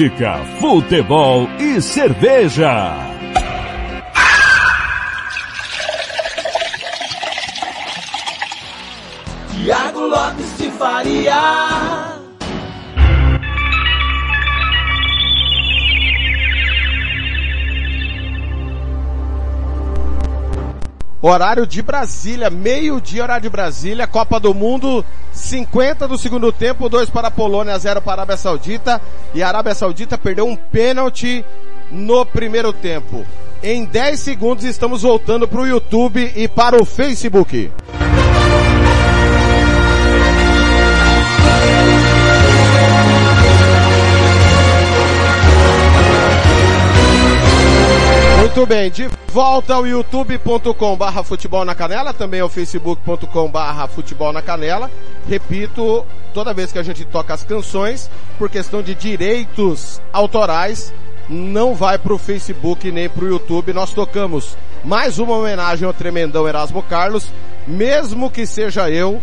Música, futebol e cerveja. Tiago Lopes de Faria. Horário de Brasília, meio-dia, horário de Brasília, Copa do Mundo, 50 do segundo tempo, 2 para a Polônia, 0 para a Arábia Saudita, e a Arábia Saudita perdeu um pênalti no primeiro tempo. Em 10 segundos estamos voltando para o YouTube e para o Facebook. Muito bem, de volta ao youtube.com barra futebol na canela, também ao facebook.com barra futebol na canela. Repito, toda vez que a gente toca as canções, por questão de direitos autorais, não vai pro Facebook nem pro YouTube. Nós tocamos mais uma homenagem ao tremendão Erasmo Carlos, mesmo que seja eu.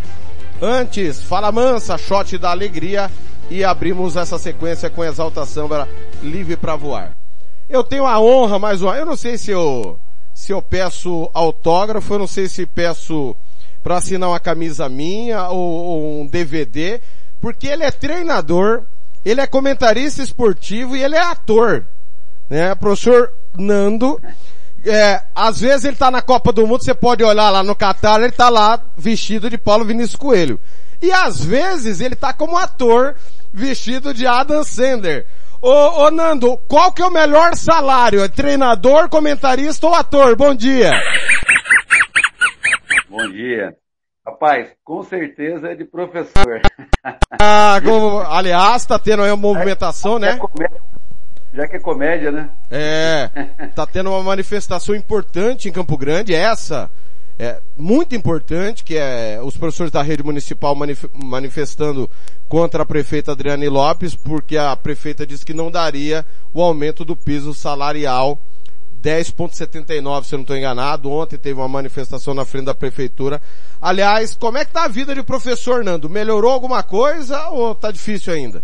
Antes, Fala Mansa, shot da alegria e abrimos essa sequência com exaltação livre para voar. Eu tenho a honra, mais uma, eu não sei se eu, se eu peço autógrafo, eu não sei se peço para assinar uma camisa minha ou, ou, um DVD, porque ele é treinador, ele é comentarista esportivo e ele é ator, né? Professor Nando, é, às vezes ele tá na Copa do Mundo, você pode olhar lá no Catar, ele tá lá vestido de Paulo Vinícius Coelho. E às vezes ele tá como ator vestido de Adam Sandler. Ô, ô, Nando, qual que é o melhor salário? É treinador, comentarista ou ator? Bom dia. Bom dia. Rapaz, com certeza é de professor. Ah, como, aliás, tá tendo aí uma movimentação, né? Já que é comédia, né? É, tá tendo uma manifestação importante em Campo Grande, essa é muito importante, que é os professores da rede municipal manif manifestando contra a prefeita Adriane Lopes, porque a prefeita disse que não daria o aumento do piso salarial 10.79, se eu não estou enganado. Ontem teve uma manifestação na frente da prefeitura. Aliás, como é que tá a vida de professor, Nando? Melhorou alguma coisa ou tá difícil ainda?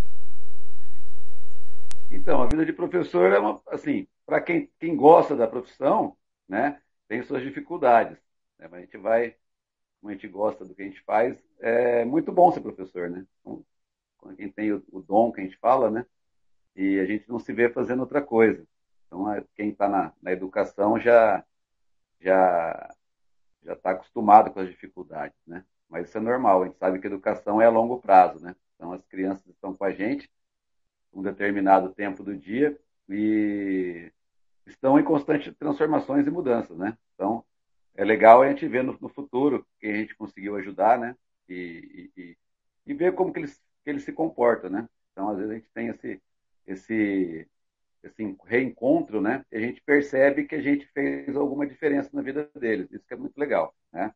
Então, a vida de professor é uma, assim, para quem, quem gosta da profissão, né, tem suas dificuldades. Né, mas a gente vai, como a gente gosta do que a gente faz, é muito bom ser professor, né? Quando quem tem o, o dom que a gente fala, né? E a gente não se vê fazendo outra coisa. Então, quem está na, na, educação já já já está acostumado com as dificuldades, né? Mas isso é normal. A gente sabe que a educação é a longo prazo, né? Então, as crianças estão com a gente um determinado tempo do dia e estão em constantes transformações e mudanças, né? Então, é legal a gente ver no, no futuro que a gente conseguiu ajudar, né? E, e, e ver como que eles, que eles se comportam, né? Então, às vezes a gente tem esse, esse, esse reencontro, né? E a gente percebe que a gente fez alguma diferença na vida deles. Isso que é muito legal, né?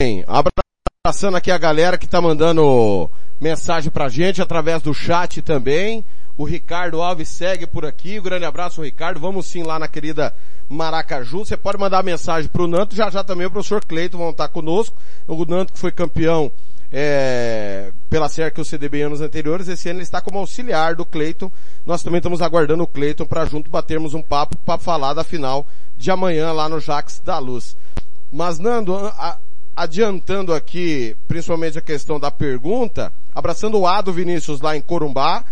Bem, abraçando aqui a galera que tá mandando mensagem pra gente através do chat também. O Ricardo Alves segue por aqui. Um grande abraço, Ricardo. Vamos sim lá na querida Maracaju. Você pode mandar mensagem pro Nanto. Já já também o professor Cleiton vão estar conosco. O Nanto que foi campeão é, pela CERC e o CDB anos anteriores. Esse ano ele está como auxiliar do Cleiton. Nós também estamos aguardando o Cleiton para junto batermos um papo para falar da final de amanhã lá no Jax da Luz. Mas Nando, a, adiantando aqui, principalmente a questão da pergunta, abraçando o Ado Vinícius lá em Corumbá.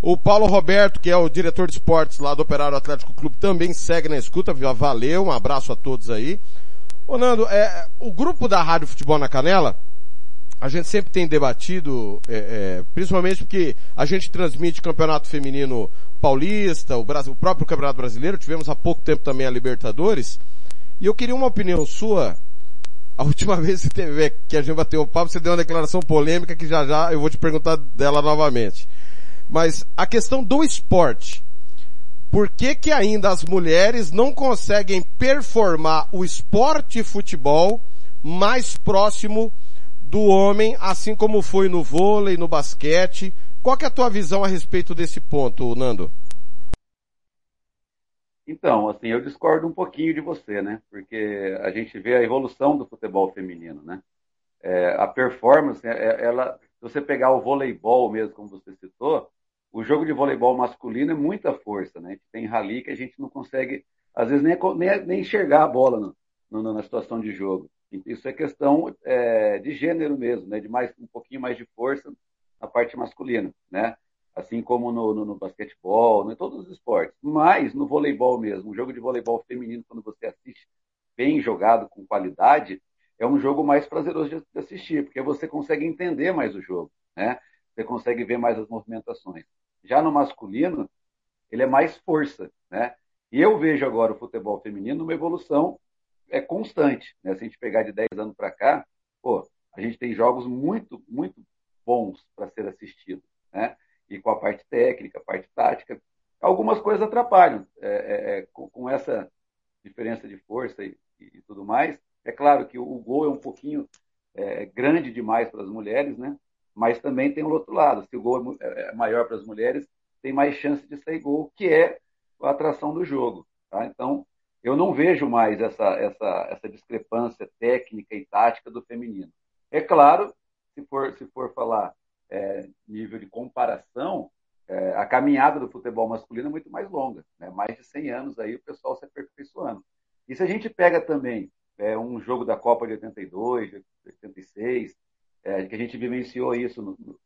O Paulo Roberto, que é o diretor de esportes lá do Operário Atlético Clube, também segue na escuta. Valeu, um abraço a todos aí. Ô Nando, é, o grupo da Rádio Futebol na Canela, a gente sempre tem debatido, é, é, principalmente porque a gente transmite campeonato feminino paulista, o, Brasil, o próprio campeonato brasileiro, tivemos há pouco tempo também a Libertadores, e eu queria uma opinião sua. A última vez que, teve, que a gente bateu o papo, você deu uma declaração polêmica que já já eu vou te perguntar dela novamente. Mas a questão do esporte. Por que que ainda as mulheres não conseguem performar o esporte futebol mais próximo do homem, assim como foi no vôlei, no basquete? Qual que é a tua visão a respeito desse ponto, Nando? Então, assim, eu discordo um pouquinho de você, né? Porque a gente vê a evolução do futebol feminino, né? É, a performance, é, ela, se você pegar o voleibol mesmo, como você citou, o jogo de voleibol masculino é muita força, né? Tem rally que a gente não consegue, às vezes, nem, nem, nem enxergar a bola no, no, na situação de jogo. Isso é questão é, de gênero mesmo, né? De mais, um pouquinho mais de força na parte masculina, né? Assim como no, no, no basquetebol, né? em todos os esportes. Mas no voleibol mesmo, um jogo de voleibol feminino, quando você assiste bem jogado, com qualidade, é um jogo mais prazeroso de assistir, porque você consegue entender mais o jogo, né? Você consegue ver mais as movimentações. Já no masculino, ele é mais força, né? E eu vejo agora o futebol feminino uma evolução é constante, né? Se a gente pegar de 10 anos para cá, pô, a gente tem jogos muito, muito bons para ser assistidos, né? E com a parte técnica, a parte tática, algumas coisas atrapalham é, é, é com, com, essa diferença de força e, e, tudo mais. É claro que o, o gol é um pouquinho é, grande demais para as mulheres, né? Mas também tem o outro lado. Se o gol é, é, é maior para as mulheres, tem mais chance de sair gol, que é a atração do jogo. Tá? Então, eu não vejo mais essa, essa, essa discrepância técnica e tática do feminino. É claro, se for, se for falar é, nível de comparação, é, a caminhada do futebol masculino é muito mais longa. Né? Mais de 100 anos aí o pessoal se aperfeiçoando. E se a gente pega também é, um jogo da Copa de 82, de 86, é, que a gente vivenciou isso no, no,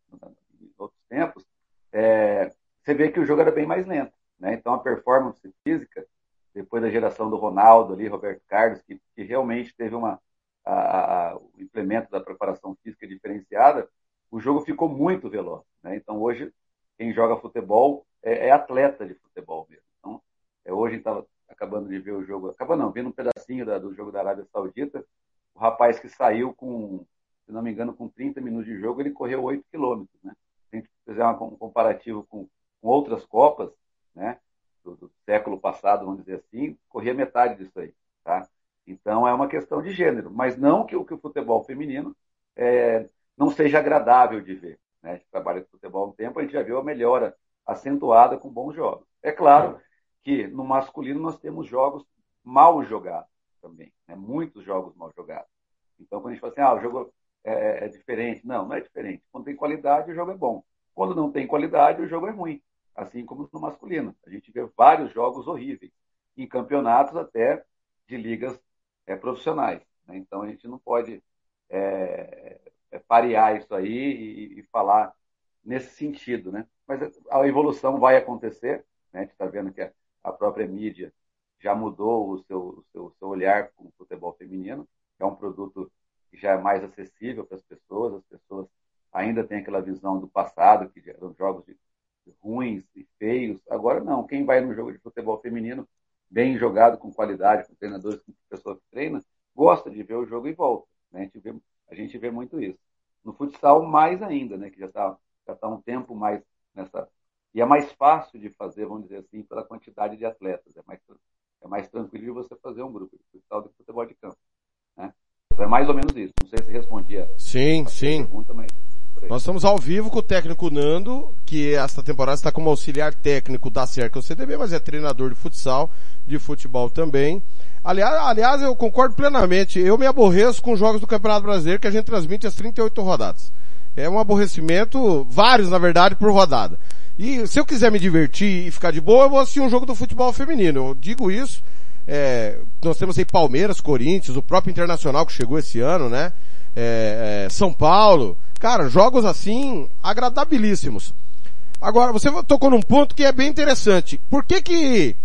em outros tempos, é, você vê que o jogo era bem mais lento. Né? Então, a performance física, depois da geração do Ronaldo ali, Roberto Carlos, que, que realmente teve uma, a, a, o implemento da preparação física diferenciada, o jogo ficou muito veloz. Né? Então, hoje, quem joga futebol é, é atleta de futebol mesmo. Então, é, hoje estava acabando de ver o jogo, acabando não, vendo um pedacinho da, do jogo da Arábia Saudita, o rapaz que saiu com se não me engano, com 30 minutos de jogo, ele correu 8 quilômetros. Né? Se a gente fizer um comparativo com, com outras Copas, né, do, do, século passado, vamos dizer assim, corria metade disso aí. Tá? Então é uma questão de gênero, mas não que, que o futebol feminino é, não seja agradável de ver. Né? A gente trabalha com futebol há um tempo, a gente já viu a melhora acentuada com bons jogos. É claro que no masculino nós temos jogos mal jogados também, né? muitos jogos mal jogados. Então, quando a gente fala assim, ah, o jogo é, é, diferente. Não, não é diferente. Quando tem qualidade, o jogo é bom. Quando não tem qualidade, o jogo é ruim. Assim como no masculino. A gente vê vários jogos horríveis, em campeonatos até de ligas é, profissionais. Né? Então a gente não pode é, é parear isso aí e, e, falar nesse sentido. Né? Mas a evolução vai acontecer. Né? A gente está vendo que a, própria mídia já mudou o seu, o seu, o seu olhar com o futebol feminino. É um produto que já é mais acessível para as pessoas, as pessoas ainda têm aquela visão do passado, que eram jogos de, de ruins e feios. Agora não, quem vai no jogo de futebol feminino, bem jogado, com qualidade, com treinadores, com pessoa que treina, gosta de ver o jogo e volta. Né? A, gente vê, a gente vê muito isso. No futsal, mais ainda, né? que já está já tá um tempo mais nessa. E é mais fácil de fazer, vamos dizer assim, pela quantidade de atletas. É mais, é mais tranquilo de você fazer um grupo de futsal do que futebol de campo. É mais ou menos isso. Não sei se respondia. Sim, sim. Pergunta, mas... Nós estamos ao vivo com o técnico Nando, que esta temporada está como auxiliar técnico da CERC o CDB, mas é treinador de futsal, de futebol também. Aliás, aliás, eu concordo plenamente. Eu me aborreço com jogos do Campeonato Brasileiro que a gente transmite as 38 rodadas. É um aborrecimento, vários na verdade, por rodada. E se eu quiser me divertir e ficar de boa, eu vou assistir um jogo do futebol feminino. Eu digo isso é, nós temos aí Palmeiras, Corinthians, o próprio Internacional que chegou esse ano, né? É, é, São Paulo, Cara, jogos assim, agradabilíssimos. Agora, você tocou num ponto que é bem interessante. Por que que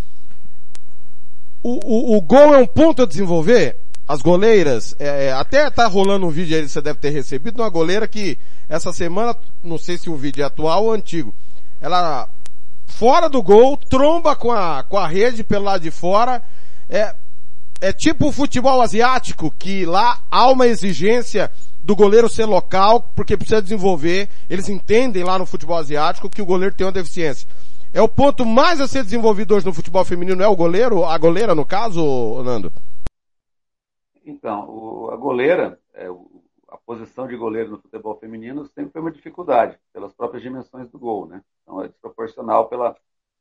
o, o, o gol é um ponto a desenvolver? As goleiras, é, até tá rolando um vídeo aí, você deve ter recebido, uma goleira que essa semana, não sei se o vídeo é atual ou antigo, ela fora do gol, tromba com a, com a rede pelo lado de fora, é, é tipo o futebol asiático, que lá há uma exigência do goleiro ser local, porque precisa desenvolver, eles entendem lá no futebol asiático que o goleiro tem uma deficiência. É o ponto mais a ser desenvolvido hoje no futebol feminino, é o goleiro, a goleira no caso, Nando? Então, o, a goleira, é, a posição de goleiro no futebol feminino sempre foi uma dificuldade, pelas próprias dimensões do gol, né? Então é desproporcional pela,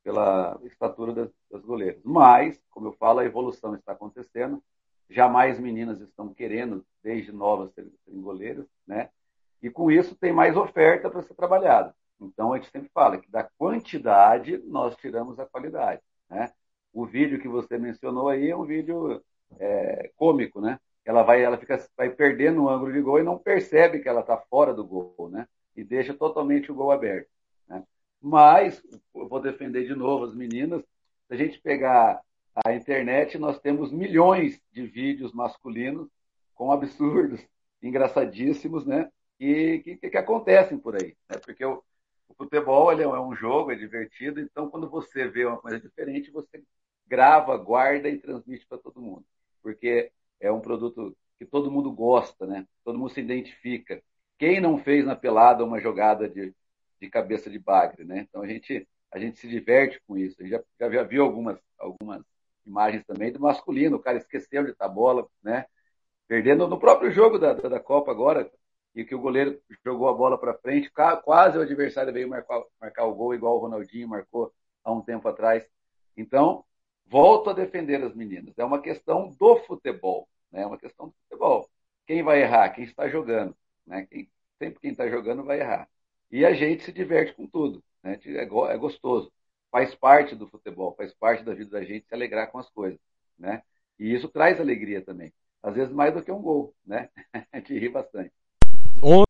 pela estatura das, das goleiras. Mas, como eu falo, a evolução está acontecendo, jamais meninas estão querendo, desde novas, serem, goleiras, né? E com isso tem mais oferta para ser trabalhada. Então a gente sempre fala que da quantidade nós tiramos a qualidade, né? O vídeo que você mencionou aí é um vídeo é, cômico, né? Ela vai, ela fica, vai perdendo o ângulo de gol e não percebe que ela está fora do gol, né? E deixa totalmente o gol aberto. Mas eu vou defender de novo as meninas. Se a gente pegar a internet, nós temos milhões de vídeos masculinos com absurdos, engraçadíssimos, né? E que, que, que acontecem por aí, né? Porque o, o futebol ele é um jogo, é divertido, então quando você vê uma coisa diferente, você grava, guarda e transmite para todo mundo. Porque é um produto que todo mundo gosta, né? Todo mundo se identifica. Quem não fez na pelada uma jogada de, de cabeça de bagre, né? Então a gente, a gente se diverte com isso. A gente já, já viu algumas, algumas imagens também do masculino, o cara esqueceu de estar bola, né? Perdendo no próprio jogo da, da, da Copa agora, e que o goleiro jogou a bola para frente, quase o adversário veio marcar, marcar o gol, igual o Ronaldinho marcou há um tempo atrás. Então, volto a defender as meninas. É uma questão do futebol, né? É uma questão do futebol. Quem vai errar? Quem está jogando, né? Quem, sempre quem está jogando vai errar. E a gente se diverte com tudo, né? É, é gostoso. Faz parte do futebol, faz parte da vida da gente se alegrar com as coisas, né? E isso traz alegria também. Às vezes mais do que um gol, né? A gente ri bastante. 11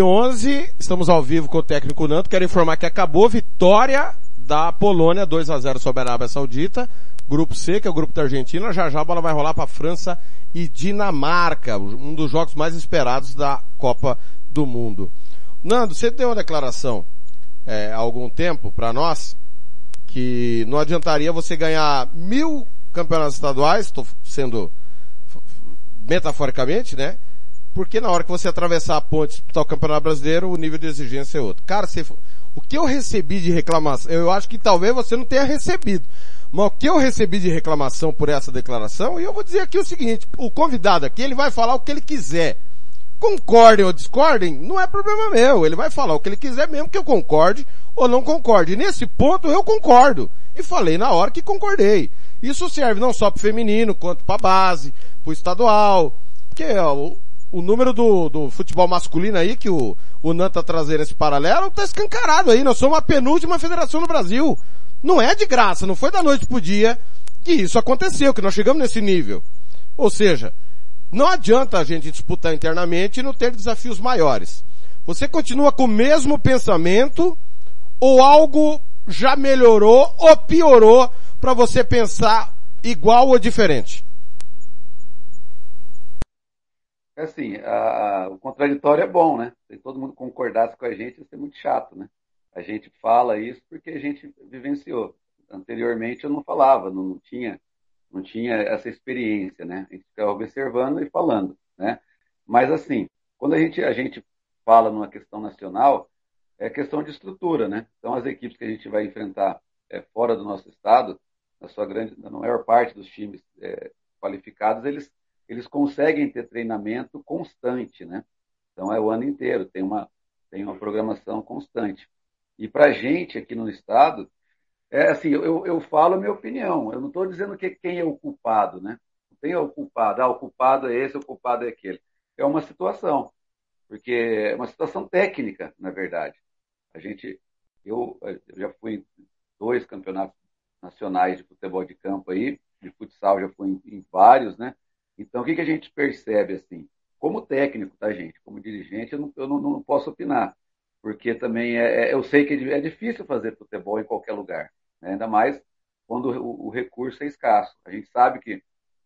11, estamos ao vivo com o técnico Nanto. Quero informar que acabou vitória da Polônia, 2 a 0 sobre a Arábia Saudita. Grupo C, que é o grupo da Argentina. Já já a bola vai rolar para França e Dinamarca, um dos jogos mais esperados da Copa do Mundo. Nando, você deu uma declaração é, há algum tempo para nós que não adiantaria você ganhar mil campeonatos estaduais, estou sendo metaforicamente, né? Porque na hora que você atravessar a ponte disputar o Campeonato Brasileiro, o nível de exigência é outro. Cara, você, o que eu recebi de reclamação, eu acho que talvez você não tenha recebido. Mas o que eu recebi de reclamação por essa declaração, e eu vou dizer aqui o seguinte, o convidado aqui, ele vai falar o que ele quiser. Concordem ou discordem, não é problema meu. Ele vai falar o que ele quiser mesmo que eu concorde ou não concorde. E nesse ponto eu concordo. E falei na hora que concordei. Isso serve não só para o feminino, quanto para base, para o estadual. Porque ó, o número do, do futebol masculino aí, que o, o NAN tá trazendo esse paralelo, tá escancarado aí. Nós somos a penúltima federação no Brasil. Não é de graça, não foi da noite pro dia que isso aconteceu, que nós chegamos nesse nível. Ou seja, não adianta a gente disputar internamente e não ter desafios maiores. Você continua com o mesmo pensamento ou algo já melhorou ou piorou para você pensar igual ou diferente? É assim, a, o contraditório é bom, né? Se todo mundo concordasse com a gente, ia ser muito chato, né? A gente fala isso porque a gente vivenciou. Anteriormente eu não falava, não, não tinha, não tinha essa experiência, né? A gente ficava observando e falando, né? Mas assim, quando a gente, a gente fala numa questão nacional, é questão de estrutura, né? Então as equipes que a gente vai enfrentar é, fora do nosso estado, na sua grande, na maior parte dos times é, qualificados, eles eles conseguem ter treinamento constante, né? Então é o ano inteiro, tem uma, tem uma programação constante. E para a gente aqui no estado, é assim, eu, eu falo a minha opinião, eu não estou dizendo que quem é o culpado, né? Não tem o culpado, ah, o culpado é esse, o culpado é aquele. É uma situação, porque é uma situação técnica, na verdade. A gente, eu, eu já fui em dois campeonatos nacionais de futebol de campo aí, de futsal já fui em, em vários, né? Então, o que, que a gente percebe assim? como técnico, tá, gente? Como dirigente, eu não, eu não, não posso opinar, porque também é, é, eu sei que é difícil fazer futebol em qualquer lugar, né? ainda mais quando o, o, recurso é escasso. A gente sabe que,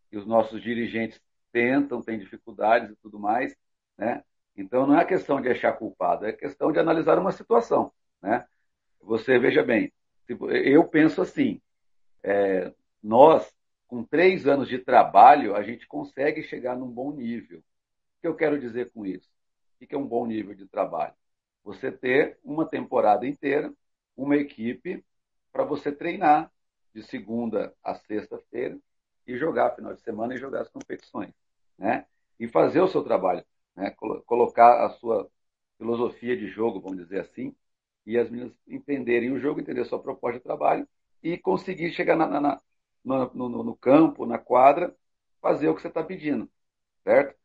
que os nossos dirigentes tentam, têm dificuldades e tudo mais, né? Então não é questão de achar culpado, é questão de analisar uma situação, né? Você veja bem, eu penso assim, é, nós com três anos de trabalho a gente consegue chegar num bom nível. O que eu quero dizer com isso? O que é um bom nível de trabalho? Você ter uma temporada inteira, uma equipe para você treinar de segunda a sexta-feira e jogar final de semana e jogar as competições, né? E fazer o seu trabalho, né? Colocar a sua filosofia de jogo, vamos dizer assim, e as meninas entenderem o jogo, entender a sua proposta de trabalho e conseguir chegar na, na, na no, no, no, campo, na quadra, fazer o que você está pedindo, certo?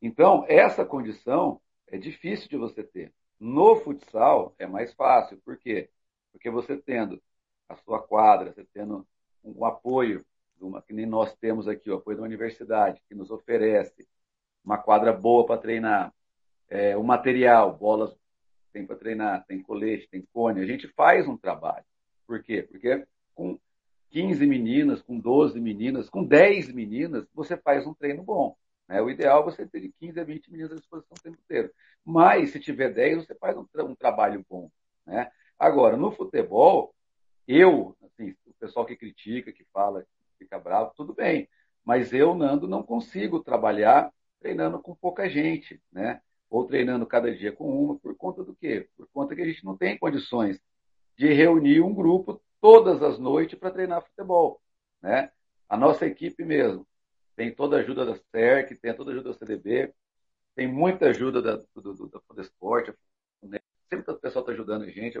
Então, essa condição é difícil de você ter. No futsal é mais fácil, por quê? Porque você tendo a sua quadra, você tendo um apoio, uma, que nem nós temos aqui, o apoio da universidade, que nos oferece uma quadra boa para treinar, é, o material, bolas tem para treinar, tem colete, tem cone, a gente faz um trabalho. Por quê? Porque com 15 meninas, com 12 meninas, com 10 meninas, você faz um treino bom. Né? O ideal é você ter de 15 a 20 meninas à disposição o tempo inteiro. Mas, se tiver 10, você faz um, um trabalho bom. Né? Agora, no futebol, eu, assim, o pessoal que critica, que fala, que fica bravo, tudo bem. Mas eu, Nando, não consigo trabalhar treinando com pouca gente, né? Ou treinando cada dia com uma, por conta do quê? Por conta que a gente não tem condições de reunir um grupo todas as noites para treinar futebol, né? A nossa equipe mesmo tem toda a ajuda da SERC, tem toda a ajuda da CDB, tem muita ajuda da, do, do, da Fundesport, né? sempre o pessoal está ajudando a gente,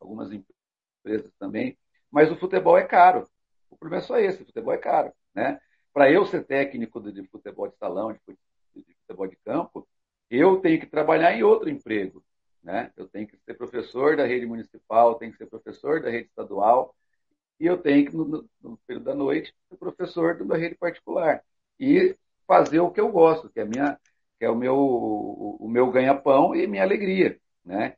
algumas empresas também, mas o futebol é caro. O problema é só esse, o futebol é caro, né? Para eu ser técnico de, de futebol de salão, de, de futebol de campo, eu tenho que trabalhar em outro emprego, né? Eu tenho que ser professor da rede municipal, tenho que ser professor da rede estadual, e eu tenho que, no, no período da noite, ser professor da rede particular e fazer o que eu gosto, que é, minha, que é o meu, o, meu ganha-pão e minha alegria, né?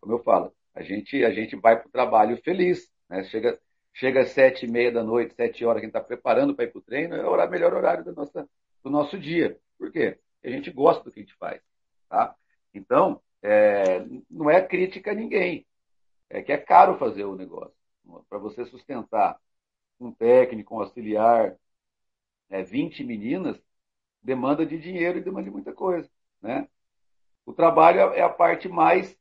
Como eu falo, a gente, a gente vai para o trabalho feliz, né? Chega, chega às sete e meia da noite, sete horas, gente está preparando para ir para o treino, é o melhor horário do, nossa, do nosso dia. Por quê? Porque a gente gosta do que a gente faz, tá? Então, é, não é crítica a ninguém, é que é caro fazer o negócio. Para você sustentar um técnico, um auxiliar, é, 20 meninas, demanda de dinheiro e demanda de muita coisa. Né? O trabalho é a parte mais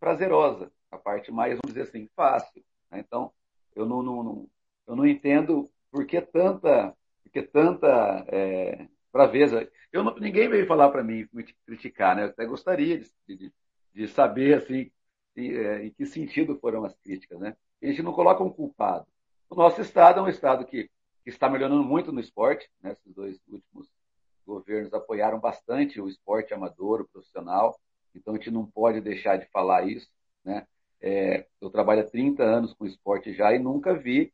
prazerosa, a parte mais, vamos dizer assim, fácil. Né? Então, eu não, não, não, eu não entendo por que tanta, por que tanta é, braveza. Eu não, ninguém veio falar para mim, me criticar, né? Eu até gostaria de, de, de saber assim, em, é, em que sentido foram as críticas. Né? A gente não coloca um culpado. O nosso estado é um estado que que está melhorando muito no esporte. Né? Esses dois últimos governos apoiaram bastante o esporte amador, o profissional. Então a gente não pode deixar de falar isso. Né? É, eu trabalho há 30 anos com esporte já e nunca vi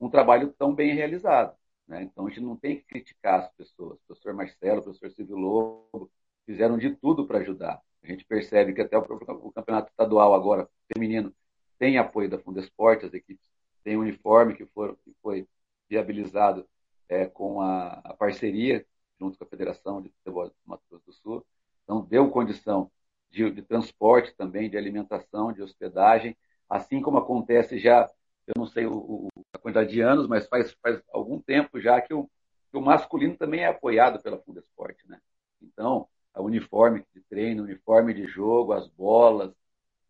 um trabalho tão bem realizado. Né? Então a gente não tem que criticar as pessoas. O professor Marcelo, o professor Silvio Lobo fizeram de tudo para ajudar. A gente percebe que até o campeonato estadual agora, feminino, tem apoio da Fundesporte, as equipes têm uniforme que, for, que foi viabilizado é, com a, a, parceria junto com a Federação de Futebol do Mato Grosso do Sul. Então, deu condição de, de, transporte também, de alimentação, de hospedagem, assim como acontece já, eu não sei o, o, a quantidade de anos, mas faz, faz algum tempo já que o, que o masculino também é apoiado pela Fundesporte, né? Então, a uniforme de treino, uniforme de jogo, as bolas,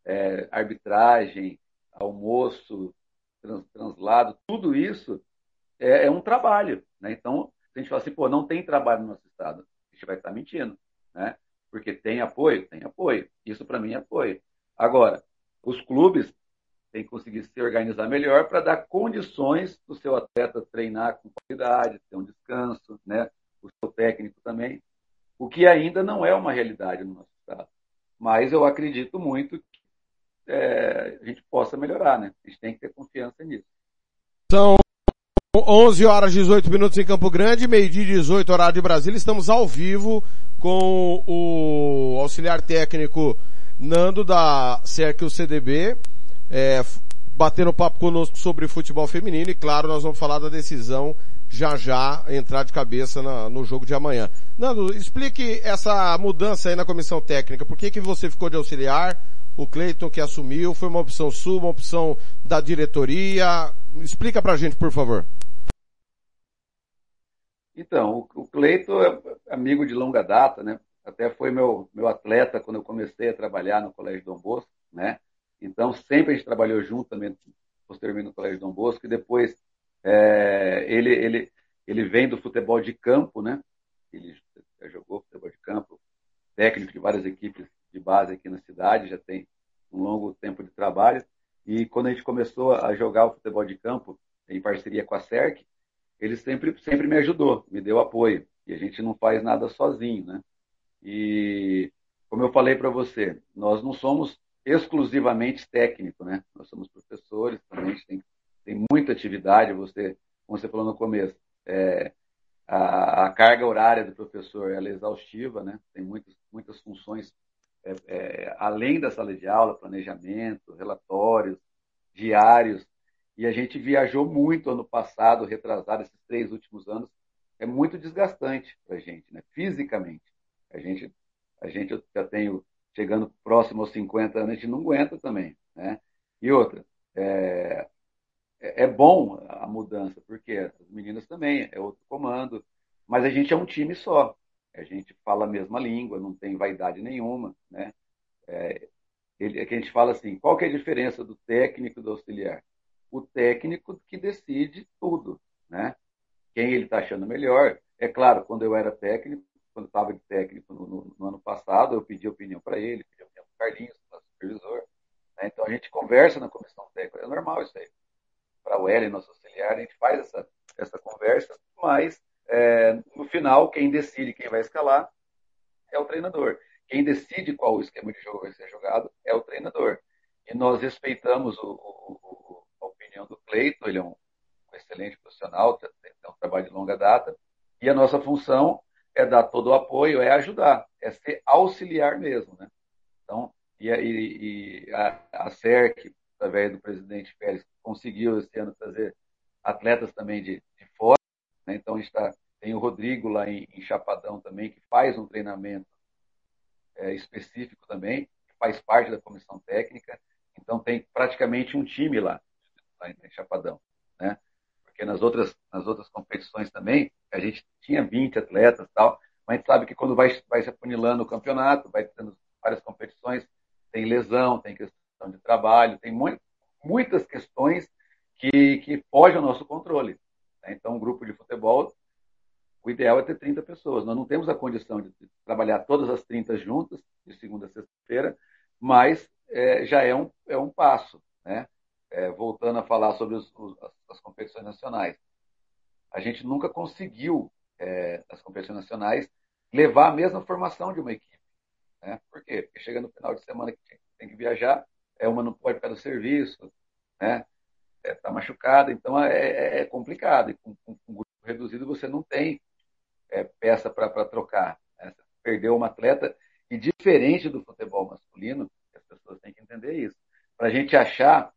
é, arbitragem, almoço, trans, translado, tudo isso é, é um trabalho. Né? Então, se a gente fala assim, pô, não tem trabalho no nosso estado, a gente vai estar mentindo. Né? Porque tem apoio? Tem apoio. Isso para mim é apoio. Agora, os clubes têm que conseguir se organizar melhor para dar condições do seu atleta treinar com qualidade, ter um descanso, né? o seu técnico também, o que ainda não é uma realidade no nosso estado. Mas eu acredito muito que é, a gente possa melhorar, né? A gente tem que ter confiança nisso. São 11 horas 18 minutos em Campo Grande, meio-dia 18 horário de Brasília. Estamos ao vivo com o auxiliar técnico Nando da Cercle CDB, é, batendo papo conosco sobre futebol feminino e claro, nós vamos falar da decisão já já entrar de cabeça na, no jogo de amanhã. Nando, explique essa mudança aí na comissão técnica. Por que que você ficou de auxiliar? O Cleiton que assumiu, foi uma opção sua, uma opção da diretoria? Explica pra gente, por favor. Então, o Cleiton é amigo de longa data, né? Até foi meu, meu atleta quando eu comecei a trabalhar no Colégio Dom Bosco, né? Então, sempre a gente trabalhou junto também, posteriormente no Colégio Dom Bosco, e depois é, ele, ele, ele vem do futebol de campo, né? Ele já jogou futebol de campo, técnico de várias equipes de base aqui na cidade, já tem um longo tempo de trabalho. E quando a gente começou a jogar o futebol de campo em parceria com a CERC, ele sempre, sempre me ajudou, me deu apoio. E a gente não faz nada sozinho, né? E como eu falei para você, nós não somos exclusivamente técnico, né? Nós somos professores também, a gente tem, tem muita atividade, você, como você falou no começo, é, a, a, carga horária do professor ela é exaustiva, né? Tem muitas, muitas funções é, é, além da sala de aula, planejamento, relatórios, diários, e a gente viajou muito ano passado, retrasado, esses três últimos anos, é muito desgastante para a gente, né? fisicamente. A gente, a gente já tenho chegando próximo aos 50 anos, a gente não aguenta também, né? E outra, é, é, é bom a mudança, porque as meninas também, é outro comando, mas a gente é um time só. A gente fala a mesma língua, não tem vaidade nenhuma, né? É, ele, é que a gente fala assim, qual que é a diferença do técnico e do auxiliar? O técnico que decide tudo, né? Quem ele está achando melhor. É claro, quando eu era técnico, quando estava de técnico no, no, no, ano passado, eu pedi opinião para ele, pedi opinião para o Carlinhos, para o supervisor. Né? Então a gente conversa na comissão técnica, é normal isso aí. Para o Ellen, nosso auxiliar, a gente faz essa, essa conversa, mas é, no final, quem decide quem vai escalar é o treinador. Quem decide qual o esquema de jogo vai ser jogado é o treinador. E nós respeitamos o, o, opinião do Cleito, ele é um, excelente profissional, tem um trabalho de longa data, e a nossa função é dar todo o apoio, é ajudar, é ser auxiliar mesmo, né? Então, e, e, e a, a CERC, através do presidente Pérez, conseguiu esse ano trazer atletas também de, de fora, né? então a gente tá, tem o Rodrigo lá em, em, Chapadão também, que faz um treinamento é, específico também, que faz parte da comissão técnica, então tem praticamente um time lá, lá em Chapadão, né? porque nas outras, nas outras competições também, a gente tinha 20 atletas tal, mas a gente sabe que quando vai, vai se apunilando o campeonato, vai tendo várias competições, tem lesão, tem questão de trabalho, tem muito, muitas questões que, que fogem ao nosso controle. Né? Então, um grupo de futebol, o ideal é ter 30 pessoas. Nós não temos a condição de trabalhar todas as 30 juntas, de segunda a sexta-feira, mas é, já é um, é um passo. Né? É, voltando a falar sobre os, os, as competições nacionais, a gente nunca conseguiu, é, as competições nacionais, levar a mesma formação de uma equipe. Né? Por quê? Porque chega no final de semana que tem que viajar, é uma não pode ficar no serviço, né? Está é, tá machucada, então é, é, é complicado. E com, com, um grupo reduzido você não tem é, peça para trocar. Né? Perdeu uma atleta, e diferente do futebol masculino, as pessoas têm que entender isso. Para a gente achar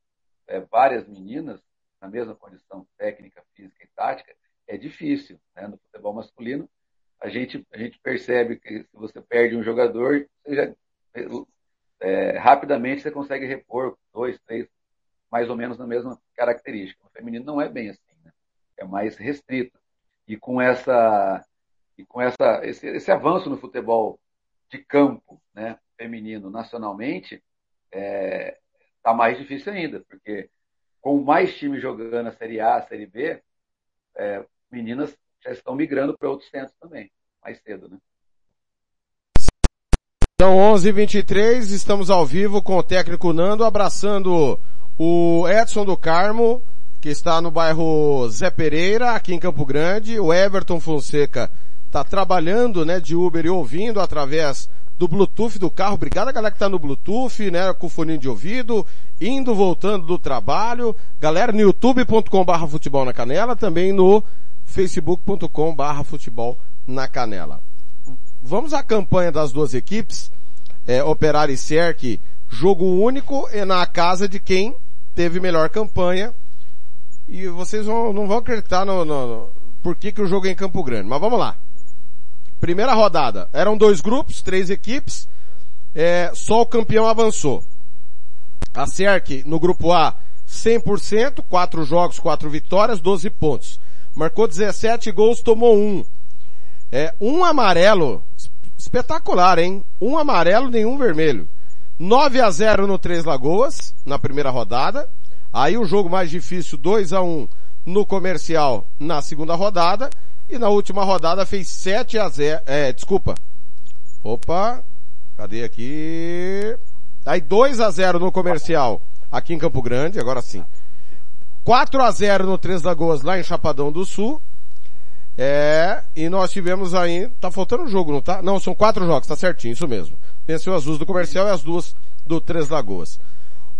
é, várias meninas na mesma condição técnica, física e tática, é difícil. Né? No futebol masculino, a gente, a gente percebe que se você perde um jogador, já, é, rapidamente você consegue repor dois, três, mais ou menos na mesma característica. No feminino não é bem assim, né? é mais restrito. E com essa e com essa esse, esse avanço no futebol de campo, né, feminino nacionalmente, é, tá mais difícil ainda, porque com mais times jogando a Série A, a Série B, é, meninas já estão migrando para outros centros também, mais cedo, né? São 11h23, estamos ao vivo com o técnico Nando, abraçando o Edson do Carmo, que está no bairro Zé Pereira, aqui em Campo Grande. O Everton Fonseca está trabalhando, né, de Uber e ouvindo através do Bluetooth do carro. Obrigado a galera que tá no Bluetooth, né, com fone de ouvido, indo, voltando do trabalho. Galera no youtube.com barra futebol na canela, também no facebook.com barra futebol na canela. vamos à campanha das duas equipes, é, Operário e Cerc, jogo único e na casa de quem teve melhor campanha. E vocês vão, não vão acreditar no, no, no por que, que o jogo é em Campo Grande. Mas vamos lá. Primeira rodada. Eram dois grupos, três equipes. É, só o campeão avançou. A Cerc no grupo A 100%, quatro jogos, quatro vitórias, 12 pontos. Marcou 17 gols, tomou um. É, um amarelo, espetacular, hein? Um amarelo, nenhum vermelho. 9 a 0 no Três Lagoas, na primeira rodada. Aí o jogo mais difícil, 2 a 1 no comercial na segunda rodada. E na última rodada fez 7 a 0, é, desculpa. Opa, cadê aqui? Aí 2 a 0 no comercial aqui em Campo Grande, agora sim. 4 a 0 no Três Lagoas lá em Chapadão do Sul. É, e nós tivemos aí, tá faltando um jogo, não tá? Não, são quatro jogos, tá certinho, isso mesmo. Venceu as duas do comercial e as duas do Três Lagoas.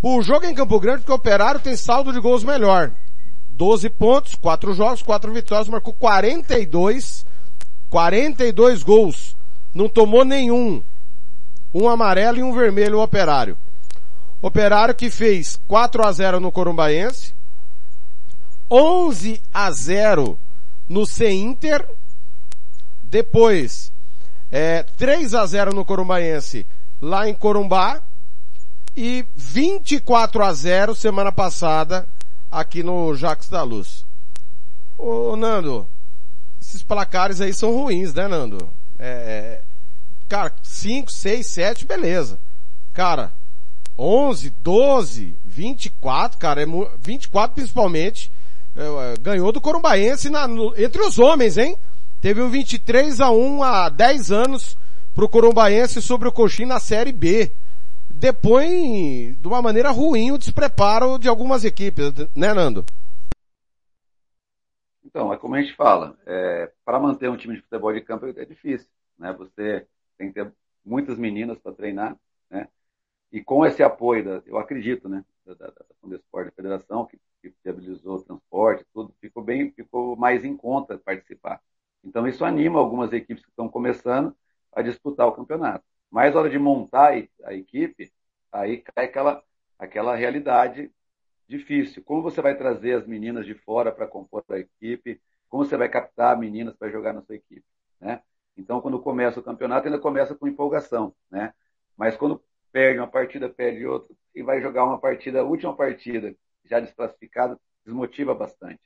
O jogo é em Campo Grande, porque o Operário tem saldo de gols melhor. 12 pontos, 4 jogos, 4 vitórias, marcou 42, 42 gols. Não tomou nenhum. Um amarelo e um vermelho o Operário. Operário que fez 4 a 0 no Corumbaense, 11 a 0 no C-Inter, depois é, 3 a 0 no Corumbaense lá em Corumbá e 24 a 0 semana passada aqui no Jacques da Luz. Ô Nando, esses placares aí são ruins, né Nando? É, cara, 5, 6, 7, beleza. Cara, 11, 12, 24, cara, é, 24 principalmente, é, é, ganhou do Corumbaense na, no, entre os homens, hein? Teve um 23 a 1 há 10 anos pro Corumbaense sobre o Coxim na Série B depõe de uma maneira ruim o despreparo de algumas equipes, né, Nando? Então, é como a gente fala, é, para manter um time de futebol de campo é difícil, né? Você tem que ter muitas meninas para treinar, né? E com esse apoio, da, eu acredito, né, da, da, da Fundesporte da Federação, que, que viabilizou o transporte, tudo, ficou bem, ficou mais em conta participar. Então isso anima algumas equipes que estão começando a disputar o campeonato. Mas na hora de montar a equipe, aí cai aquela, aquela realidade difícil. Como você vai trazer as meninas de fora para compor a equipe? Como você vai captar meninas para jogar na sua equipe? Né? Então, quando começa o campeonato, ainda começa com empolgação. Né? Mas quando perde uma partida, perde outra, e vai jogar uma partida, a última partida, já desclassificado, desmotiva bastante.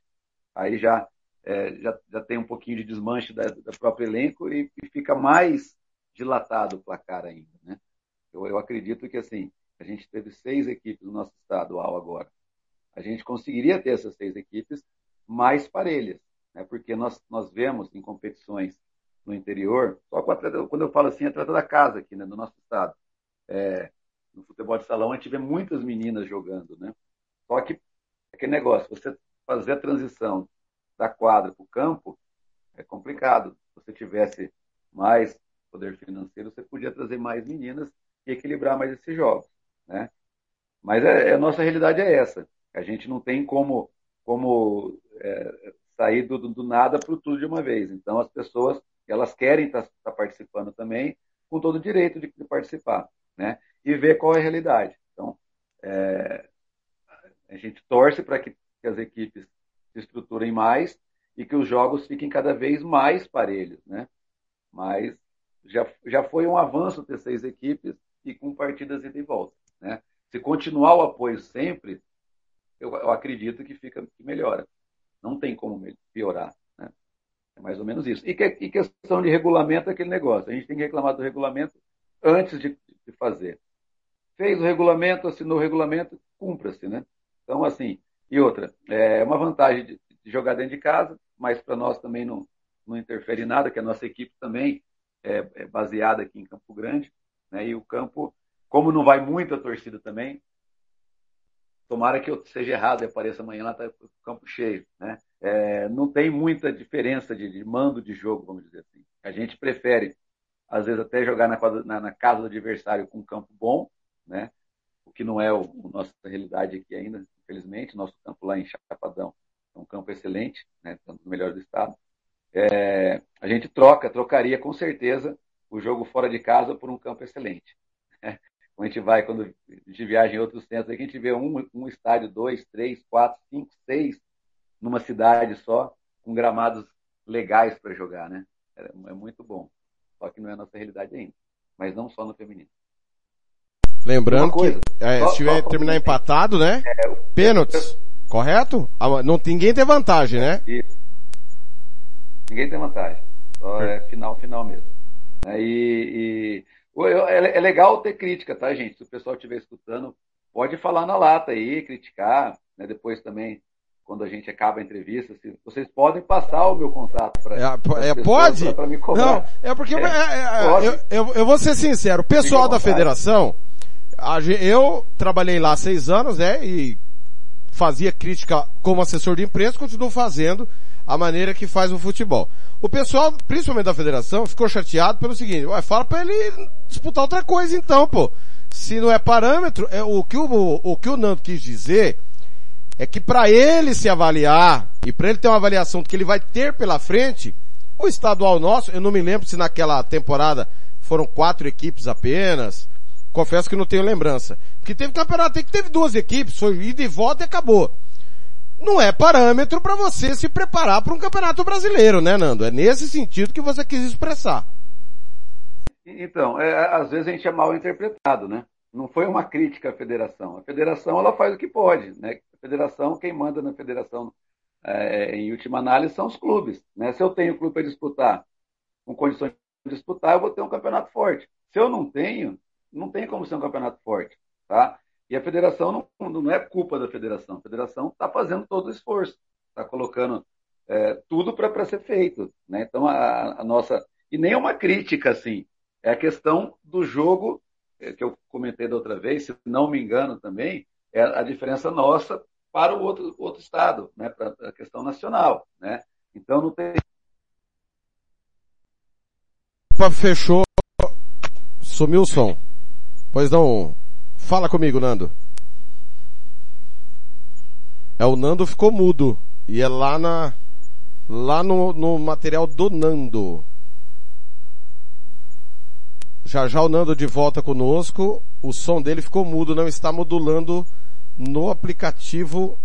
Aí já, é, já, já tem um pouquinho de desmanche da próprio elenco e, e fica mais dilatado o placar ainda, né? Eu, eu acredito que, assim, a gente teve seis equipes no nosso estadual agora. A gente conseguiria ter essas seis equipes mais parelhas, né? Porque nós, nós vemos em competições no interior, só atleta, quando eu falo assim, atleta da casa aqui, né, no nosso estado. É, no futebol de salão a gente vê muitas meninas jogando, né? Só que aquele negócio, você fazer a transição da quadra para o campo é complicado. Se você tivesse mais poder financeiro, você podia trazer mais meninas e equilibrar mais esses jogos, né? Mas é, é a nossa realidade é essa. A gente não tem como, como é, sair do, do nada para o tudo de uma vez. Então as pessoas elas querem estar tá, tá participando também, com todo o direito de, de, participar, né? E ver qual é a realidade. Então é, a gente torce para que, que as equipes se estruturem mais e que os jogos fiquem cada vez mais parelhos, né? Mas já, já foi um avanço ter seis equipes e com partidas ida e volta. Né? Se continuar o apoio sempre, eu, eu acredito que fica que melhora. Não tem como piorar. Né? É mais ou menos isso. E, que, e questão de regulamento é aquele negócio. A gente tem que reclamar do regulamento antes de, de fazer. Fez o regulamento, assinou o regulamento, cumpra-se, né? Então, assim, e outra, é uma vantagem de, de jogar dentro de casa, mas para nós também não, não interfere nada, que a nossa equipe também é, é baseada aqui em Campo Grande, né? E o campo, como não vai muita torcida também, tomara que eu seja errado e apareça amanhã lá tá o campo cheio, né? É, não tem muita diferença de, de, mando de jogo, vamos dizer assim. A gente prefere, às vezes, até jogar na, na, na casa do adversário com um campo bom, né? O que não é o, a nossa realidade aqui ainda, infelizmente. Nosso campo lá em Chapadão é um campo excelente, né? Um dos melhores do estado é, a gente troca, trocaria com certeza o jogo fora de casa por um campo excelente. Quando a gente vai, quando a gente viaja em outros centros, a gente vê um, um estádio, dois, três, quatro, cinco, seis, numa cidade só, com gramados legais para jogar, né? É, é muito bom. Só que não é a nossa realidade ainda. Mas não só no feminino. Lembrando coisa, que é, só, se tiver terminar empatado, né? É, Pênaltis, correto? Ah, não, ninguém tem vantagem, né? Isso. Ninguém tem vantagem. Só é final, final mesmo. É, e, e é, é legal ter crítica, tá, gente? Se o pessoal estiver escutando, pode falar na lata aí, criticar, né? Depois também, quando a gente acaba a entrevista, se, vocês podem passar o meu contato para é, é, pode? Pra, me cobrar. Não, é porque é, é, eu, eu, eu, vou ser sincero, o pessoal da federação, a, eu trabalhei lá seis anos, né? E fazia crítica como assessor de imprensa, continuo fazendo a maneira que faz o futebol. O pessoal, principalmente da federação, ficou chateado pelo seguinte, ué, fala para ele disputar outra coisa então, pô. Se não é parâmetro, é, o, que o, o que o Nando quis dizer é que para ele se avaliar e para ele ter uma avaliação do que ele vai ter pela frente, o estadual nosso, eu não me lembro se naquela temporada foram quatro equipes apenas, confesso que não tenho lembrança. Porque teve campeonato, que teve duas equipes, foi ida e volta e acabou não é parâmetro para você se preparar para um campeonato brasileiro, né, Nando? É nesse sentido que você quis expressar. Então, é, às vezes a gente é mal interpretado, né? Não foi uma crítica à federação. A federação ela faz o que pode, né? A federação, quem manda na federação, é, em última análise, são os clubes. Né? Se eu tenho clube para disputar, com condições de disputar, eu vou ter um campeonato forte. Se eu não tenho, não tem como ser um campeonato forte, tá? E a federação não, não é culpa da federação. A federação está fazendo todo o esforço, está colocando é, tudo para ser feito. Né? Então, a, a, nossa. E nem é uma crítica, assim. É a questão do jogo, é, que eu comentei da outra vez, se não me engano também, é a diferença nossa para o outro, outro estado, né? para a questão nacional. Né? Então, não tem. Fechou. Sumiu o som. Pois não, Fala comigo, Nando. É, o Nando ficou mudo. E é lá na, lá no, no material do Nando. Já já o Nando de volta conosco. O som dele ficou mudo, não está modulando no aplicativo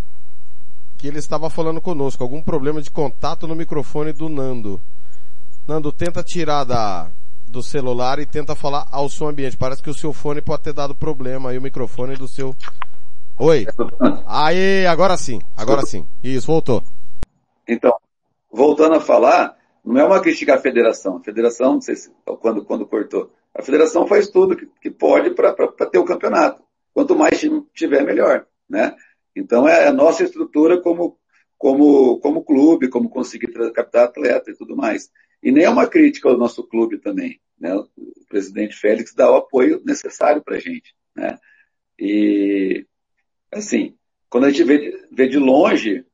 que ele estava falando conosco. Algum problema de contato no microfone do Nando. Nando, tenta tirar da, do celular e tenta falar ao som ambiente. Parece que o seu fone pode ter dado problema aí, o microfone do seu... Oi. Aí, agora sim, agora sim. Isso, voltou. Então, voltando a falar, não é uma crítica à federação. A federação, não sei se, quando, quando cortou. A federação faz tudo que, que pode para ter o campeonato. Quanto mais tiver, melhor, né? Então é a nossa estrutura como, como, como clube, como conseguir captar atleta e tudo mais. E nem é uma crítica ao nosso clube também. Né? O presidente Félix dá o apoio necessário para a gente. Né? E, assim, quando a gente vê de, vê de longe,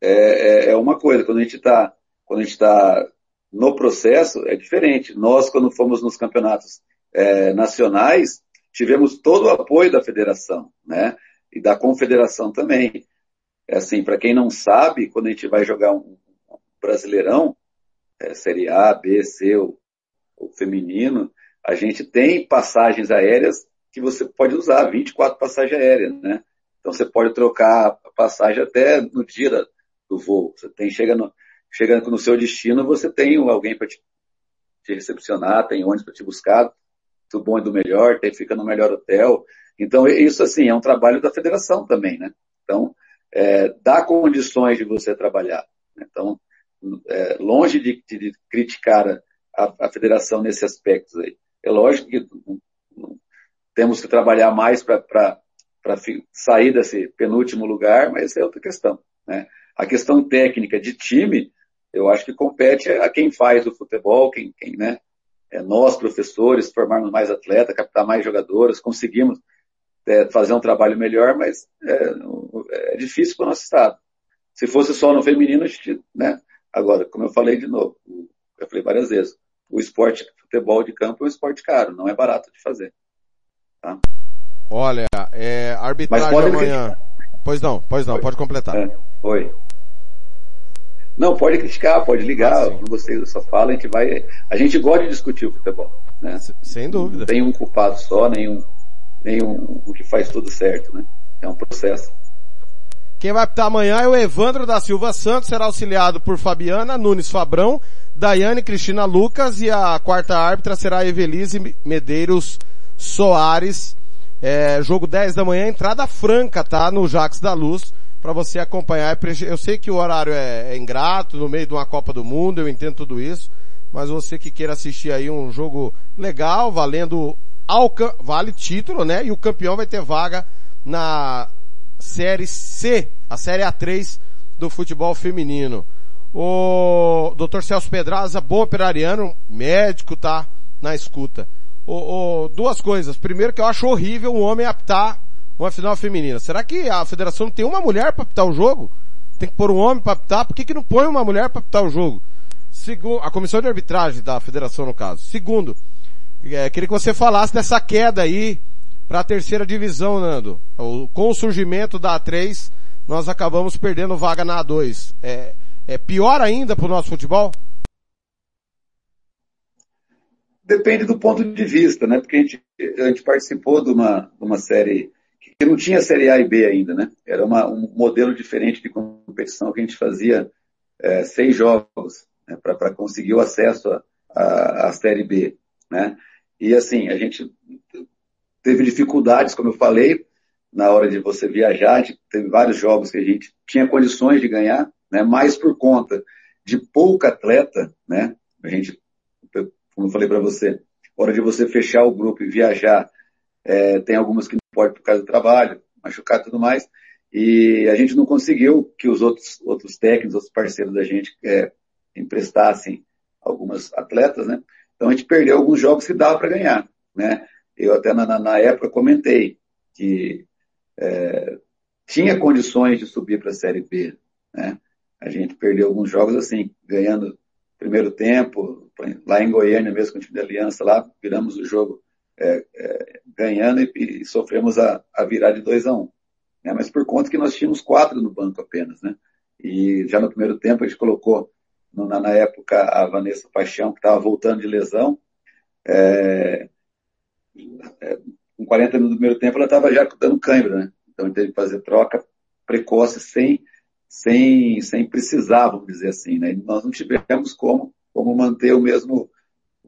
é, é, é uma coisa. Quando a gente está está no processo, é diferente. Nós, quando fomos nos campeonatos é, nacionais, tivemos todo o apoio da federação, né? E da confederação também. É assim, para quem não sabe, quando a gente vai jogar um brasileirão, é, Série A, B, C, o, o feminino, a gente tem passagens aéreas que você pode usar, 24 passagens aéreas, né? Então você pode trocar a passagem até no dia do voo. Você tem, chega no, chega no seu destino, você tem alguém para te, te, recepcionar, tem ônibus para te buscar, do bom e do melhor, tem, fica no melhor hotel. Então isso assim é um trabalho da federação também, né? Então é, dá condições de você trabalhar. Então é, longe de, de criticar a, a, federação nesse aspecto aí. É lógico que temos que trabalhar mais para sair desse penúltimo lugar, mas essa é outra questão. Né? A questão técnica de time, eu acho que compete a quem faz o futebol, quem, quem né? É nós, professores, formarmos mais atletas, captar mais jogadores, conseguimos é, fazer um trabalho melhor, mas é, é difícil para o nosso estado. Se fosse só no feminino, a gente, né, Agora, como eu falei de novo, eu falei várias vezes, o esporte futebol de campo é um esporte caro, não é barato de fazer. Tá? Olha, é, arbitragem amanhã. Pois não, pois não, pode completar. É, oi. Não, pode criticar, pode ligar, ah, você só fala, a gente vai. A gente gosta de discutir o futebol. Né? Sem dúvida. Não tem um culpado só, nenhum, nenhum o que faz tudo certo, né? É um processo. Quem vai apitar amanhã é o Evandro da Silva Santos, será auxiliado por Fabiana Nunes Fabrão, Daiane Cristina Lucas e a quarta árbitra será a Evelise Medeiros Soares. É, jogo 10 da manhã, entrada franca, tá? No Jax da Luz, para você acompanhar. Eu sei que o horário é, é ingrato, no meio de uma Copa do Mundo, eu entendo tudo isso, mas você que queira assistir aí um jogo legal, valendo vale título, né? E o campeão vai ter vaga na Série C, a Série A3 do futebol feminino. O Dr. Celso Pedraza, bom operariano, médico, tá na escuta. O, o, duas coisas. Primeiro que eu acho horrível um homem apitar uma final feminina. Será que a federação não tem uma mulher para apitar o jogo? Tem que pôr um homem para apitar? Por que, que não põe uma mulher para apitar o jogo? Segundo, a comissão de arbitragem da federação no caso. Segundo, é, queria que você falasse dessa queda aí para a terceira divisão, Nando. Com o surgimento da A3, nós acabamos perdendo vaga na A2. É, é pior ainda para o nosso futebol? Depende do ponto de vista, né? Porque a gente, a gente participou de uma, de uma série que não tinha série A e B ainda, né? Era uma, um modelo diferente de competição que a gente fazia é, seis jogos né? para conseguir o acesso à série B, né? E assim, a gente teve dificuldades, como eu falei, na hora de você viajar, teve vários jogos que a gente tinha condições de ganhar, né? Mas por conta de pouco atleta, né? A gente como eu falei para você, hora de você fechar o grupo e viajar, é, tem algumas que não pode por causa do trabalho, machucar e tudo mais, e a gente não conseguiu que os outros, outros técnicos, outros parceiros da gente é, emprestassem algumas atletas, né? Então a gente perdeu alguns jogos que dava para ganhar, né? Eu até na, na época comentei que é, tinha condições de subir para a Série B, né? A gente perdeu alguns jogos assim, ganhando primeiro tempo, lá em Goiânia mesmo, com o time da Aliança lá, viramos o jogo é, é, ganhando e, e, sofremos a, a virar de 2 a 1 um, né? Mas por conta que nós tínhamos quatro no banco apenas, né? E já no primeiro tempo a gente colocou, no, na, na, época, a Vanessa Paixão, que estava voltando de lesão, é, com 40 minutos do primeiro tempo ela estava já dando cãibra, né? Então gente teve que fazer troca precoce sem sem, sem precisar, vamos dizer assim, né? E nós não tivemos como, como manter o mesmo,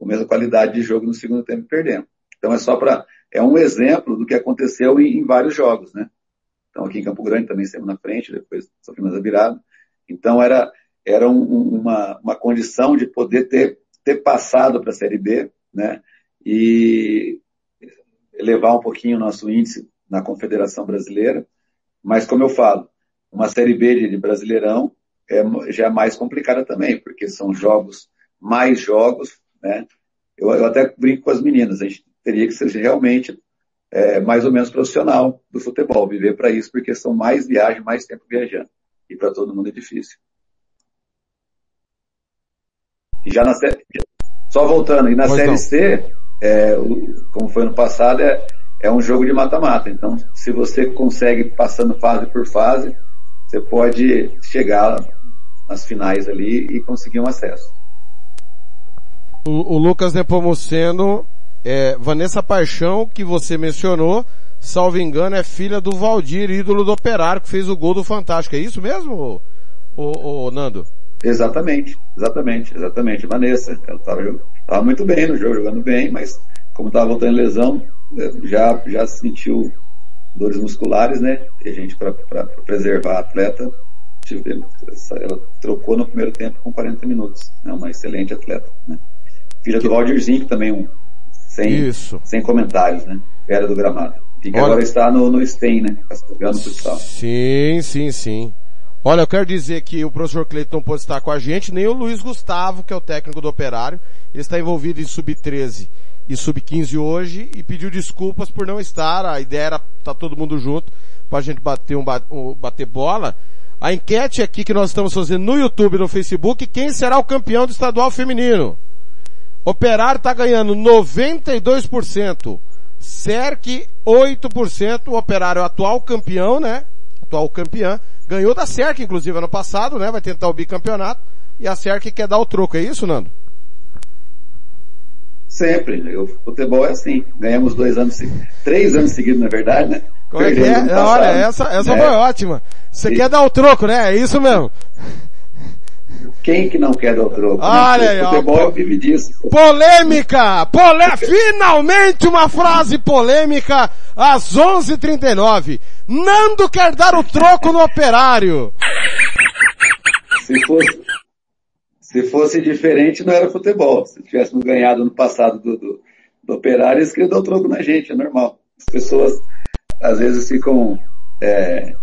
a mesma qualidade de jogo no segundo tempo perdemos. Então é só para, é um exemplo do que aconteceu em, em, vários jogos, né? Então aqui em Campo Grande também saímos na frente, depois sofremos a virada. Então era, era um, uma, uma condição de poder ter, ter passado para a Série B, né? E elevar um pouquinho o nosso índice na Confederação Brasileira. Mas como eu falo, uma Série B de, Brasileirão é, já é mais complicada também, porque são jogos, mais jogos, né? Eu, eu até brinco com as meninas, a gente teria que ser realmente é, mais ou menos profissional do futebol, viver para isso, porque são mais viagens, mais tempo viajando. E para todo mundo é difícil. E já na série, só voltando, e na pois Série não. C, é, o, como foi no passado, é, é um jogo de mata-mata. Então, se você consegue passando fase por fase, você pode chegar nas finais ali e conseguir um acesso. O, o Lucas Nepomuceno, é, Vanessa Paixão, que você mencionou, salvo engano, é filha do Valdir, ídolo do Operário, que fez o gol do Fantástico. É isso mesmo, o, o Nando? Exatamente, exatamente, exatamente. Vanessa, ela estava muito bem no jogo, jogando bem, mas como estava voltando em lesão, já, já sentiu dores musculares, né? E a gente, para preservar a atleta, ela trocou no primeiro tempo com 40 minutos. É né? uma excelente atleta, né? Filha do Valdirzinho, que também um, sem, Isso. sem comentários, né? Era do gramado. E que Olha... agora está no, no STEM, né? Jogando futsal. Sim, sim, sim. Olha, eu quero dizer que o professor Cleiton não pode estar com a gente, nem o Luiz Gustavo, que é o técnico do operário. Ele está envolvido em sub-13 e sub-15 hoje e pediu desculpas por não estar. A ideia era estar tá todo mundo junto para a gente bater um, um, bater bola. A enquete aqui que nós estamos fazendo no YouTube e no Facebook, quem será o campeão do estadual feminino? Operário está ganhando 92%. Cerc 8%, o Operário é o atual campeão, né? Atual campeão. Ganhou da Cerc, inclusive, ano passado, né? Vai tentar o bicampeonato. E a Cerc quer dar o troco, é isso, Nando? Sempre. O futebol é assim. Ganhamos dois anos, três anos seguidos, na verdade, né? Como é que é? Olha, essa, essa É. foi ótima. Você quer dar o troco, né? É isso mesmo. Quem que não quer dar o troco? Olha aí, o ó. futebol vive disso. Polêmica! Finalmente uma frase polêmica às 11h39. Nando quer dar o troco no operário. Se fosse, se fosse diferente, não era futebol. Se tivéssemos ganhado no passado do, do, do operário, eles queriam dar o troco na gente, é normal. As pessoas, às vezes, ficam, é,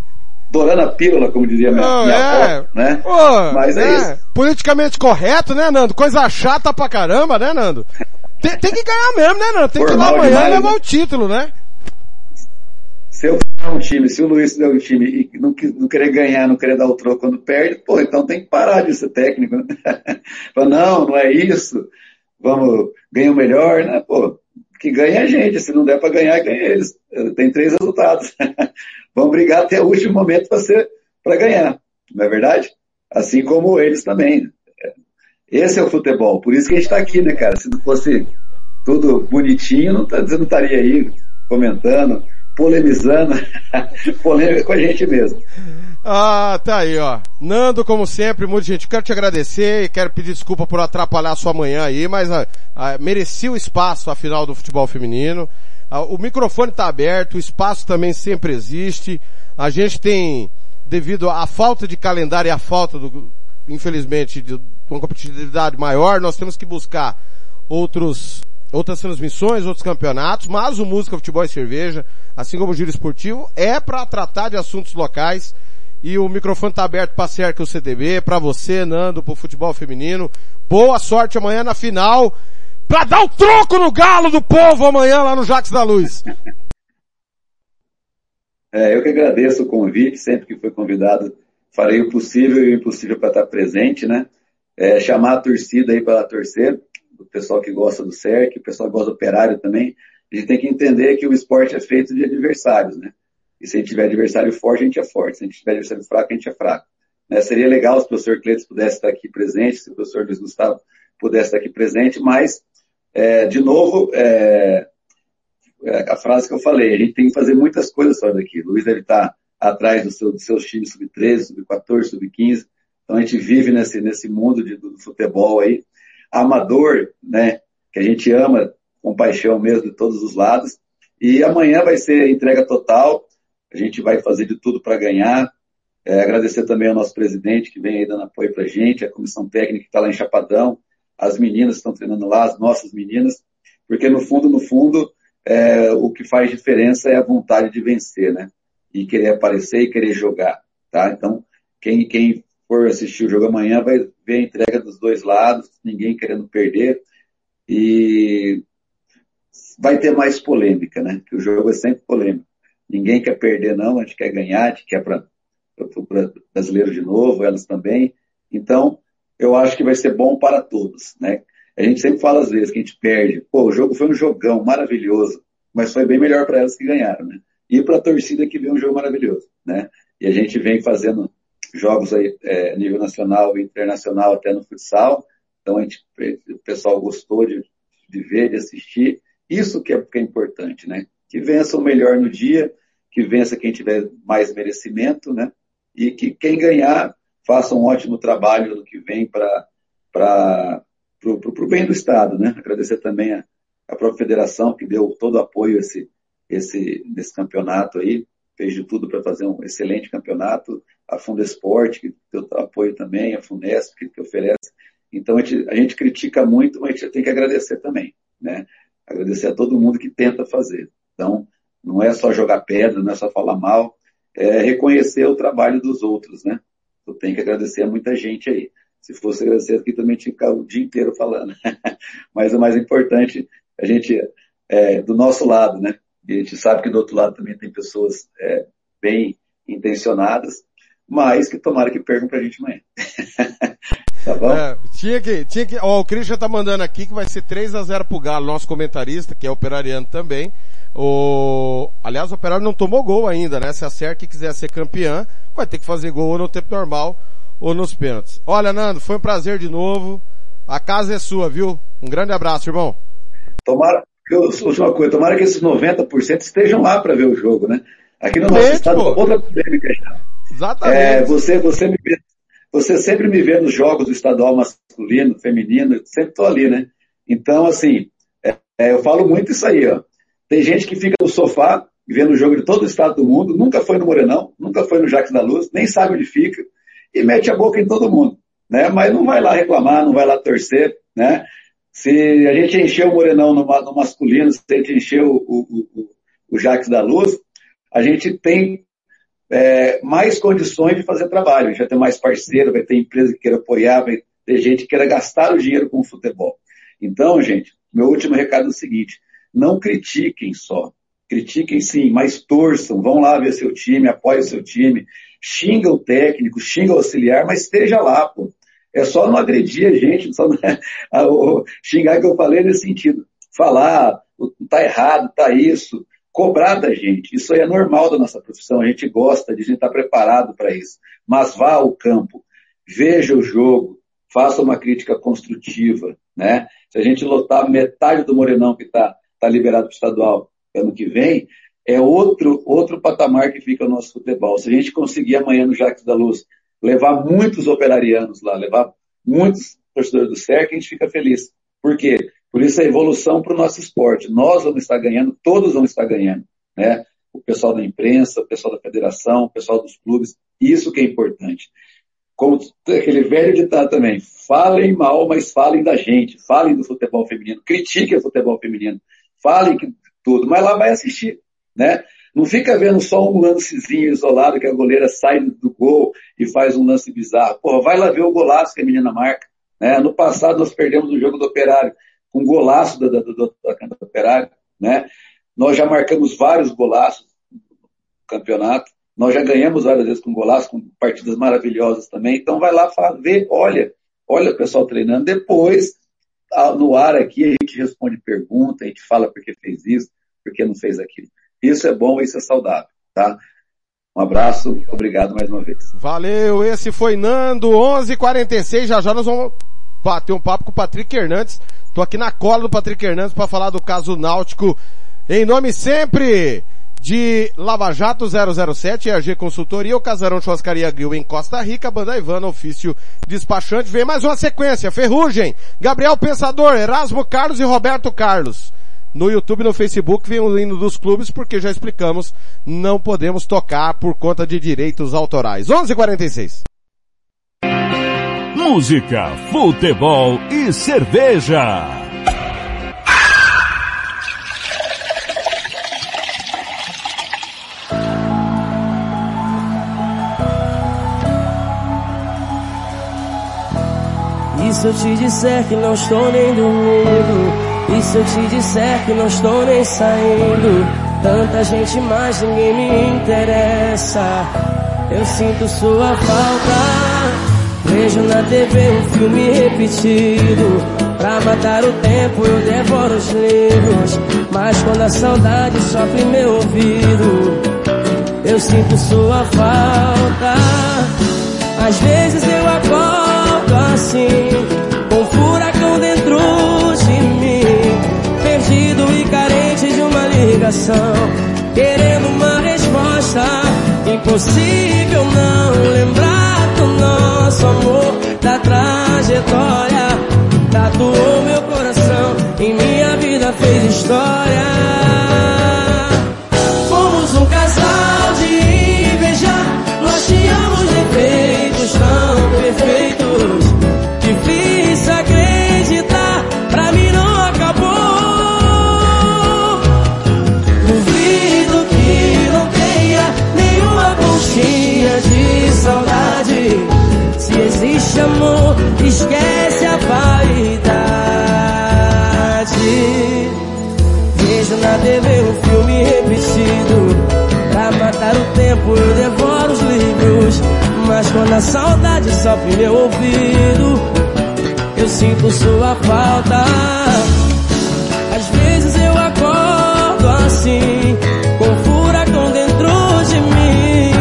dourando a pílula, como dizia minha, Não, minha é. avó, né? Pô, Mas é né? isso. Politicamente correto, né, Nando? Coisa chata pra caramba, né, Nando? Tem, tem que ganhar mesmo, né, Nando? Tem que ir lá Formal amanhã e demais, levar né? o título, né? Se eu fizer um time, se o Luiz der um time e não, não querer ganhar, não querer dar o troco quando perde, pô, então tem que parar de ser técnico. Né? Fala, não, não é isso. Vamos, ganha o melhor, né? Pô, que ganha a gente. Se não der para ganhar, ganha eles. Tem três resultados. Vamos brigar até o último momento para ganhar. Não é verdade? Assim como eles também. Esse é o futebol. Por isso que a gente está aqui, né, cara? Se não fosse tudo bonitinho, não, tá, não estaria aí comentando, polemizando, polêmica com a gente mesmo. Ah, tá aí, ó. Nando, como sempre, muito gente. Quero te agradecer e quero pedir desculpa por atrapalhar a sua manhã aí, mas ah, ah, mereci o espaço, a final do futebol feminino. Ah, o microfone tá aberto, o espaço também sempre existe. A gente tem, devido à falta de calendário e à falta do, infelizmente, de uma competitividade maior, nós temos que buscar outros, outras transmissões, outros campeonatos, mas o Música, Futebol e Cerveja, assim como o Giro Esportivo, é para tratar de assuntos locais e o microfone está aberto para Cerca o CDB, para você, Nando, pro futebol feminino. Boa sorte amanhã na final, para dar o troco no galo do povo amanhã lá no Jacques da Luz. É, eu que agradeço o convite, sempre que foi convidado, farei o possível e o impossível para estar presente, né? É, chamar a torcida aí para torcer, o pessoal que gosta do CERC, o pessoal que gosta do operário também. A gente tem que entender que o esporte é feito de adversários, né? E se a gente tiver adversário forte, a gente é forte. Se a gente tiver adversário fraco, a gente é fraco. Né? Seria legal se o professor Cleiton pudesse estar aqui presente, se o professor Luiz Gustavo pudesse estar aqui presente, mas, é, de novo, é, é a frase que eu falei, a gente tem que fazer muitas coisas fora daqui. O Luiz deve estar atrás do seu, dos seus times sub-13, sub-14, sub-15. Então a gente vive nesse, nesse mundo de, do futebol aí, amador, né, que a gente ama com paixão mesmo de todos os lados. E amanhã vai ser entrega total, a gente vai fazer de tudo para ganhar. É, agradecer também ao nosso presidente que vem aí dando apoio para a gente, a comissão técnica que está lá em Chapadão, as meninas que estão treinando lá, as nossas meninas, porque no fundo, no fundo, é, o que faz diferença é a vontade de vencer, né? E querer aparecer e querer jogar, tá? Então, quem, quem for assistir o jogo amanhã vai ver a entrega dos dois lados, ninguém querendo perder e vai ter mais polêmica, né? Que o jogo é sempre polêmico. Ninguém quer perder não, a gente quer ganhar, a gente quer para o brasileiro de novo, elas também. Então, eu acho que vai ser bom para todos, né? A gente sempre fala às vezes que a gente perde. Pô, o jogo foi um jogão maravilhoso, mas foi bem melhor para elas que ganharam, né? E para a torcida que vê um jogo maravilhoso, né? E a gente vem fazendo jogos aí, é, nível nacional e internacional até no futsal. Então a gente, o pessoal gostou de, de ver, de assistir. Isso que é, que é importante, né? Que vença o melhor no dia, que vença quem tiver mais merecimento, né? E que quem ganhar faça um ótimo trabalho no que vem para o bem do Estado, né? Agradecer também a, a própria federação que deu todo o apoio a esse, esse, nesse campeonato aí, fez de tudo para fazer um excelente campeonato, a Fundesport, que deu apoio também, a Funesp, que, que oferece. Então a gente, a gente critica muito, mas a gente tem que agradecer também, né? Agradecer a todo mundo que tenta fazer. Então, não é só jogar pedra, não é só falar mal, é reconhecer o trabalho dos outros, né? Eu tenho que agradecer a muita gente aí. Se fosse agradecer aqui também tinha que ficar o dia inteiro falando. Mas o mais importante, a gente, é, do nosso lado, né? E a gente sabe que do outro lado também tem pessoas é, bem intencionadas, mas que tomara que percam pra gente amanhã. tá bom? É, tinha que, tinha que, ó, o Christian tá mandando aqui que vai ser 3 a 0 pro Galo, nosso comentarista, que é operariano também. O, aliás, o Operário não tomou gol ainda, né? Se a Cerc quiser ser campeã, vai ter que fazer gol ou no tempo normal ou nos pênaltis. Olha, Nando, foi um prazer de novo. A casa é sua, viu? Um grande abraço, irmão. Tomara, eu, última coisa, tomara que esses 90% estejam lá para ver o jogo, né? Aqui no nosso Gente, estado, pô. outra polêmica já. Exatamente. É, você, você, me você sempre me vê nos jogos do estadual masculino, feminino, sempre estou ali, né? Então, assim, é, é, eu falo muito isso aí, ó. Tem gente que fica no sofá vendo o jogo de todo o estado do mundo, nunca foi no Morenão, nunca foi no Jacques da Luz, nem sabe onde fica, e mete a boca em todo mundo, né? Mas não vai lá reclamar, não vai lá torcer, né? Se a gente encheu o Morenão no, no masculino, se a gente encheu o, o, o, o da Luz, a gente tem é, mais condições de fazer trabalho. Gente vai ter mais parceiro, vai ter empresa que queira apoiar, vai ter gente que queira gastar o dinheiro com o futebol. Então, gente, meu último recado é o seguinte, não critiquem só. Critiquem sim, mas torçam, vão lá ver seu time, apoiem seu time, xinga o técnico, xinga o auxiliar, mas esteja lá, pô. É só não agredir a gente, só não xingar que eu falei nesse sentido. Falar, tá errado, tá isso, cobrar da gente. Isso é normal da nossa profissão, a gente gosta de estar preparado para isso. Mas vá ao campo, veja o jogo, faça uma crítica construtiva, né? Se a gente lotar metade do Morenão que está tá liberado para o estadual ano que vem, é outro, outro patamar que fica o nosso futebol. Se a gente conseguir amanhã no Jacques da Luz levar muitos operarianos lá, levar muitos torcedores do CERC, a gente fica feliz. Por quê? Por isso a evolução para o nosso esporte. Nós vamos estar ganhando, todos vão estar ganhando, né? O pessoal da imprensa, o pessoal da federação, o pessoal dos clubes, isso que é importante. Como aquele velho ditado também, falem mal, mas falem da gente, falem do futebol feminino, critiquem o futebol feminino, falem que tudo, mas lá vai assistir, né? Não fica vendo só um lancezinho isolado que a goleira sai do gol e faz um lance bizarro. Porra, vai lá ver o golaço que a menina marca. Né? No passado nós perdemos o jogo do Operário com golaço da, da, da, da, do Operário. Né? Nós já marcamos vários golaços no campeonato. Nós já ganhamos várias vezes com golaço, com partidas maravilhosas também. Então vai lá ver, olha, olha o pessoal treinando. Depois, no ar aqui, a gente responde pergunta, a gente fala porque fez isso, porque não fez aquilo. Isso é bom, isso é saudável, tá? Um abraço, obrigado mais uma vez. Valeu, esse foi Nando, 11:46. Já já nós vamos bater um papo com o Patrick Hernandes. Tô aqui na cola do Patrick Hernandes para falar do caso náutico. Em nome sempre de Lava Jato 007, EAG Consultoria, o Casarão Churrascaria Grill em Costa Rica, Banda Ivana, ofício despachante. Vem mais uma sequência, Ferrugem, Gabriel Pensador, Erasmo Carlos e Roberto Carlos. No YouTube e no Facebook vem o hino dos clubes, porque já explicamos, não podemos tocar por conta de direitos autorais. 11:46. Música, futebol e cerveja. E se eu te disser que não estou nem dormindo? E se eu te disser que não estou nem saindo? Tanta gente, mas ninguém me interessa. Eu sinto sua falta. Vejo na TV um filme repetido. Pra matar o tempo eu devoro os livros. Mas quando a saudade sofre meu ouvido, eu sinto sua falta. Às vezes eu acordo assim, com um furacão dentro de mim, perdido e carente de uma ligação, querendo uma resposta. Impossível não lembrar nosso amor, da trajetória, tatuou meu coração, em minha vida fez história. Esquece a vaidade. Vejo na TV um filme repetido. Pra matar o tempo eu devoro os livros. Mas quando a saudade sofre meu ouvido, eu sinto sua falta. Às vezes eu acordo assim, com um furacão dentro de mim.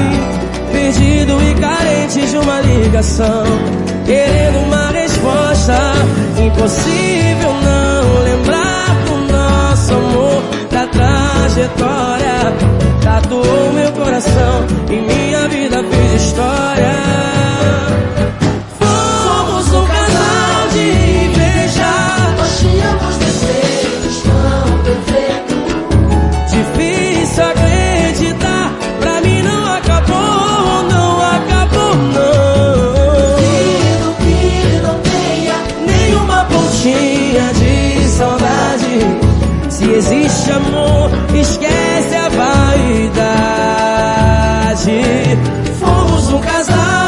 Perdido e carente de uma ligação, Impossível não lembrar do nosso amor, da trajetória. Tatuou meu coração e minha vida fez história. Esquece a vaidade. Fomos um casal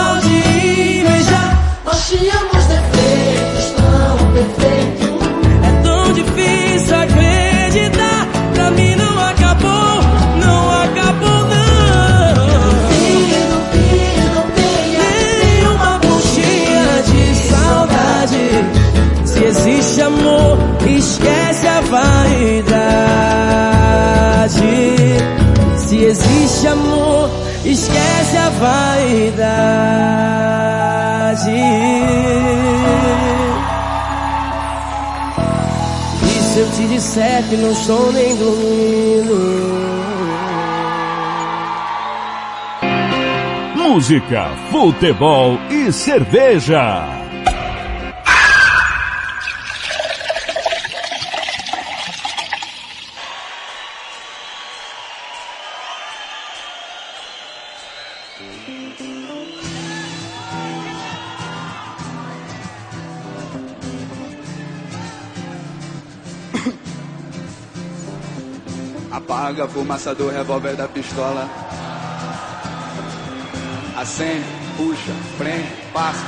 Se existe amor, esquece a vaidade. E se eu te disser que não estou nem dormindo? Música, futebol e cerveja. Apaga a fumaça do revólver da pistola. Acende, puxa, prende, passa.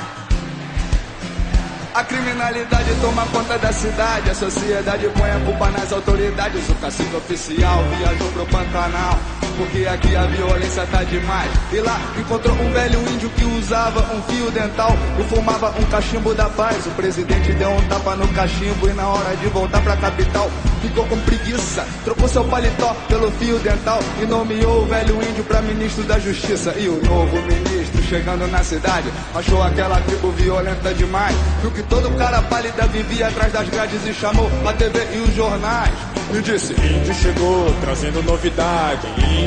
A criminalidade toma conta da cidade. A sociedade põe a culpa nas autoridades. O cacique oficial viajou pro Pantanal. Porque aqui a violência tá demais. E lá encontrou um velho índio que usava um fio dental e fumava um cachimbo da paz. O presidente deu um tapa no cachimbo e na hora de voltar pra capital ficou com preguiça. Trocou seu paletó pelo fio dental e nomeou o velho índio pra ministro da justiça. E o novo ministro chegando na cidade achou aquela tribo violenta demais. Viu que todo cara pálida vivia atrás das grades e chamou a TV e os jornais. E disse: Índio chegou trazendo novidade. Índio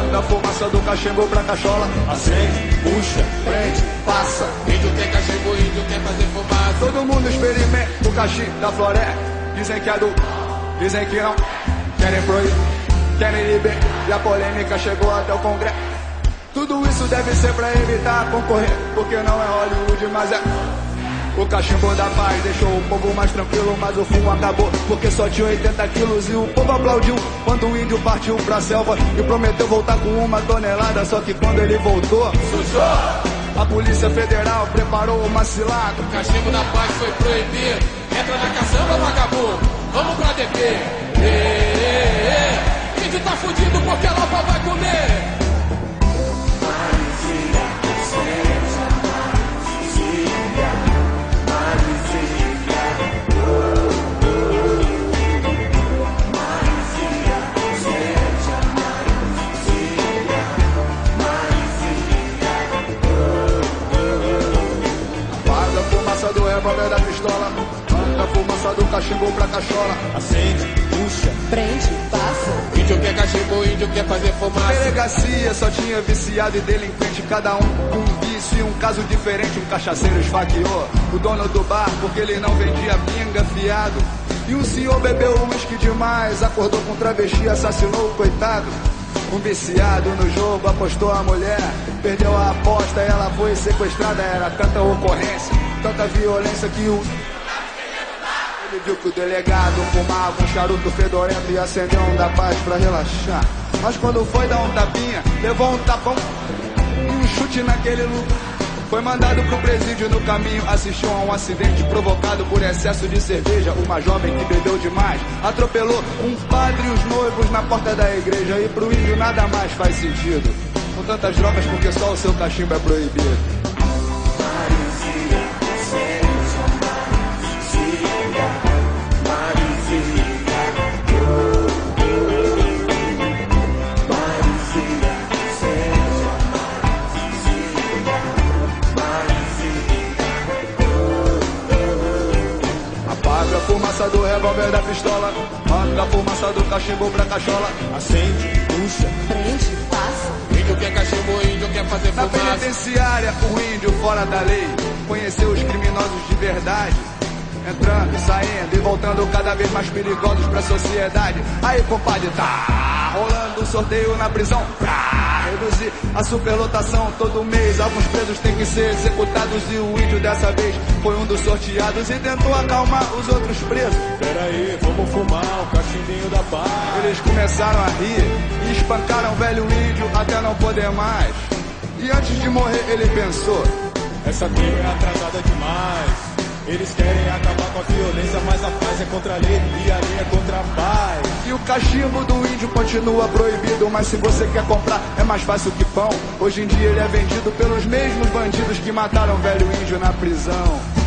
Manda a fumaça do cachimbo pra cachola. Acende, puxa, prende, passa. Índio quer cachimbo, índio quer fazer fumaça. Todo mundo experimenta o cachimbo da floresta. Dizem que é do, dizem que não. Querem proibir, querem liberar. E a polêmica chegou até o Congresso. Tudo isso deve ser pra evitar concorrer. Porque não é Hollywood, mas é. O cachimbo da paz deixou o povo mais tranquilo, mas o fumo acabou porque só tinha 80 quilos e o povo aplaudiu quando o índio partiu pra selva e prometeu voltar com uma tonelada. Só que quando ele voltou, Sujou! a Polícia Federal preparou uma cilada. O cachimbo da paz foi proibido. Entra na caçamba, vagabundo. Vamos pra DP. Ê, ê, ê. Índio tá fudido porque a vai comer. Fumaça do cachimbo pra cachola. Acende, puxa, Prende, passa. Índio quer cachimbo, índio quer fazer Na fumaça. delegacia só tinha viciado e delinquente, cada um com um vício e um caso diferente. Um cachaceiro esfaqueou o dono do bar porque ele não vendia pinga fiado. E um senhor bebeu uísque demais, acordou com travesti, assassinou o coitado. Um viciado no jogo apostou a mulher, perdeu a aposta, ela foi sequestrada. Era tanta ocorrência, tanta violência que o ele viu que o delegado fumava um charuto fedorento e acendeu um da paz pra relaxar. Mas quando foi dar um tapinha, levou um tapão e um chute naquele lugar. Foi mandado pro presídio no caminho, assistiu a um acidente provocado por excesso de cerveja. Uma jovem que bebeu demais atropelou um padre e os noivos na porta da igreja. E pro índio nada mais faz sentido. Com tantas drogas, porque só o seu cachimbo é proibido. Fumaça do revólver da pistola. Manda a fumaça do cachimbo pra cachola. acende, puxa, Prende, passa. Índio que é cachimbo índio quer fazer Na fumaça. penitenciária, o índio fora da lei conheceu os criminosos de verdade. Entrando e saindo e voltando cada vez mais perigosos pra sociedade. Aí, compadre, tá rolando um sorteio na prisão pra reduzir a superlotação todo mês. Alguns presos têm que ser executados e o índio dessa vez foi um dos sorteados e tentou acalmar os outros presos. Peraí, vamos fumar o cachimbinho da paz. Eles começaram a rir e espancaram o velho índio até não poder mais. E antes de morrer ele pensou: Essa tribo é atrasada demais. Eles querem acabar com a violência, mas a paz é contra a lei e a lei é contra a paz. E o cachimbo do índio continua proibido, mas se você quer comprar é mais fácil que pão. Hoje em dia ele é vendido pelos mesmos bandidos que mataram o velho índio na prisão.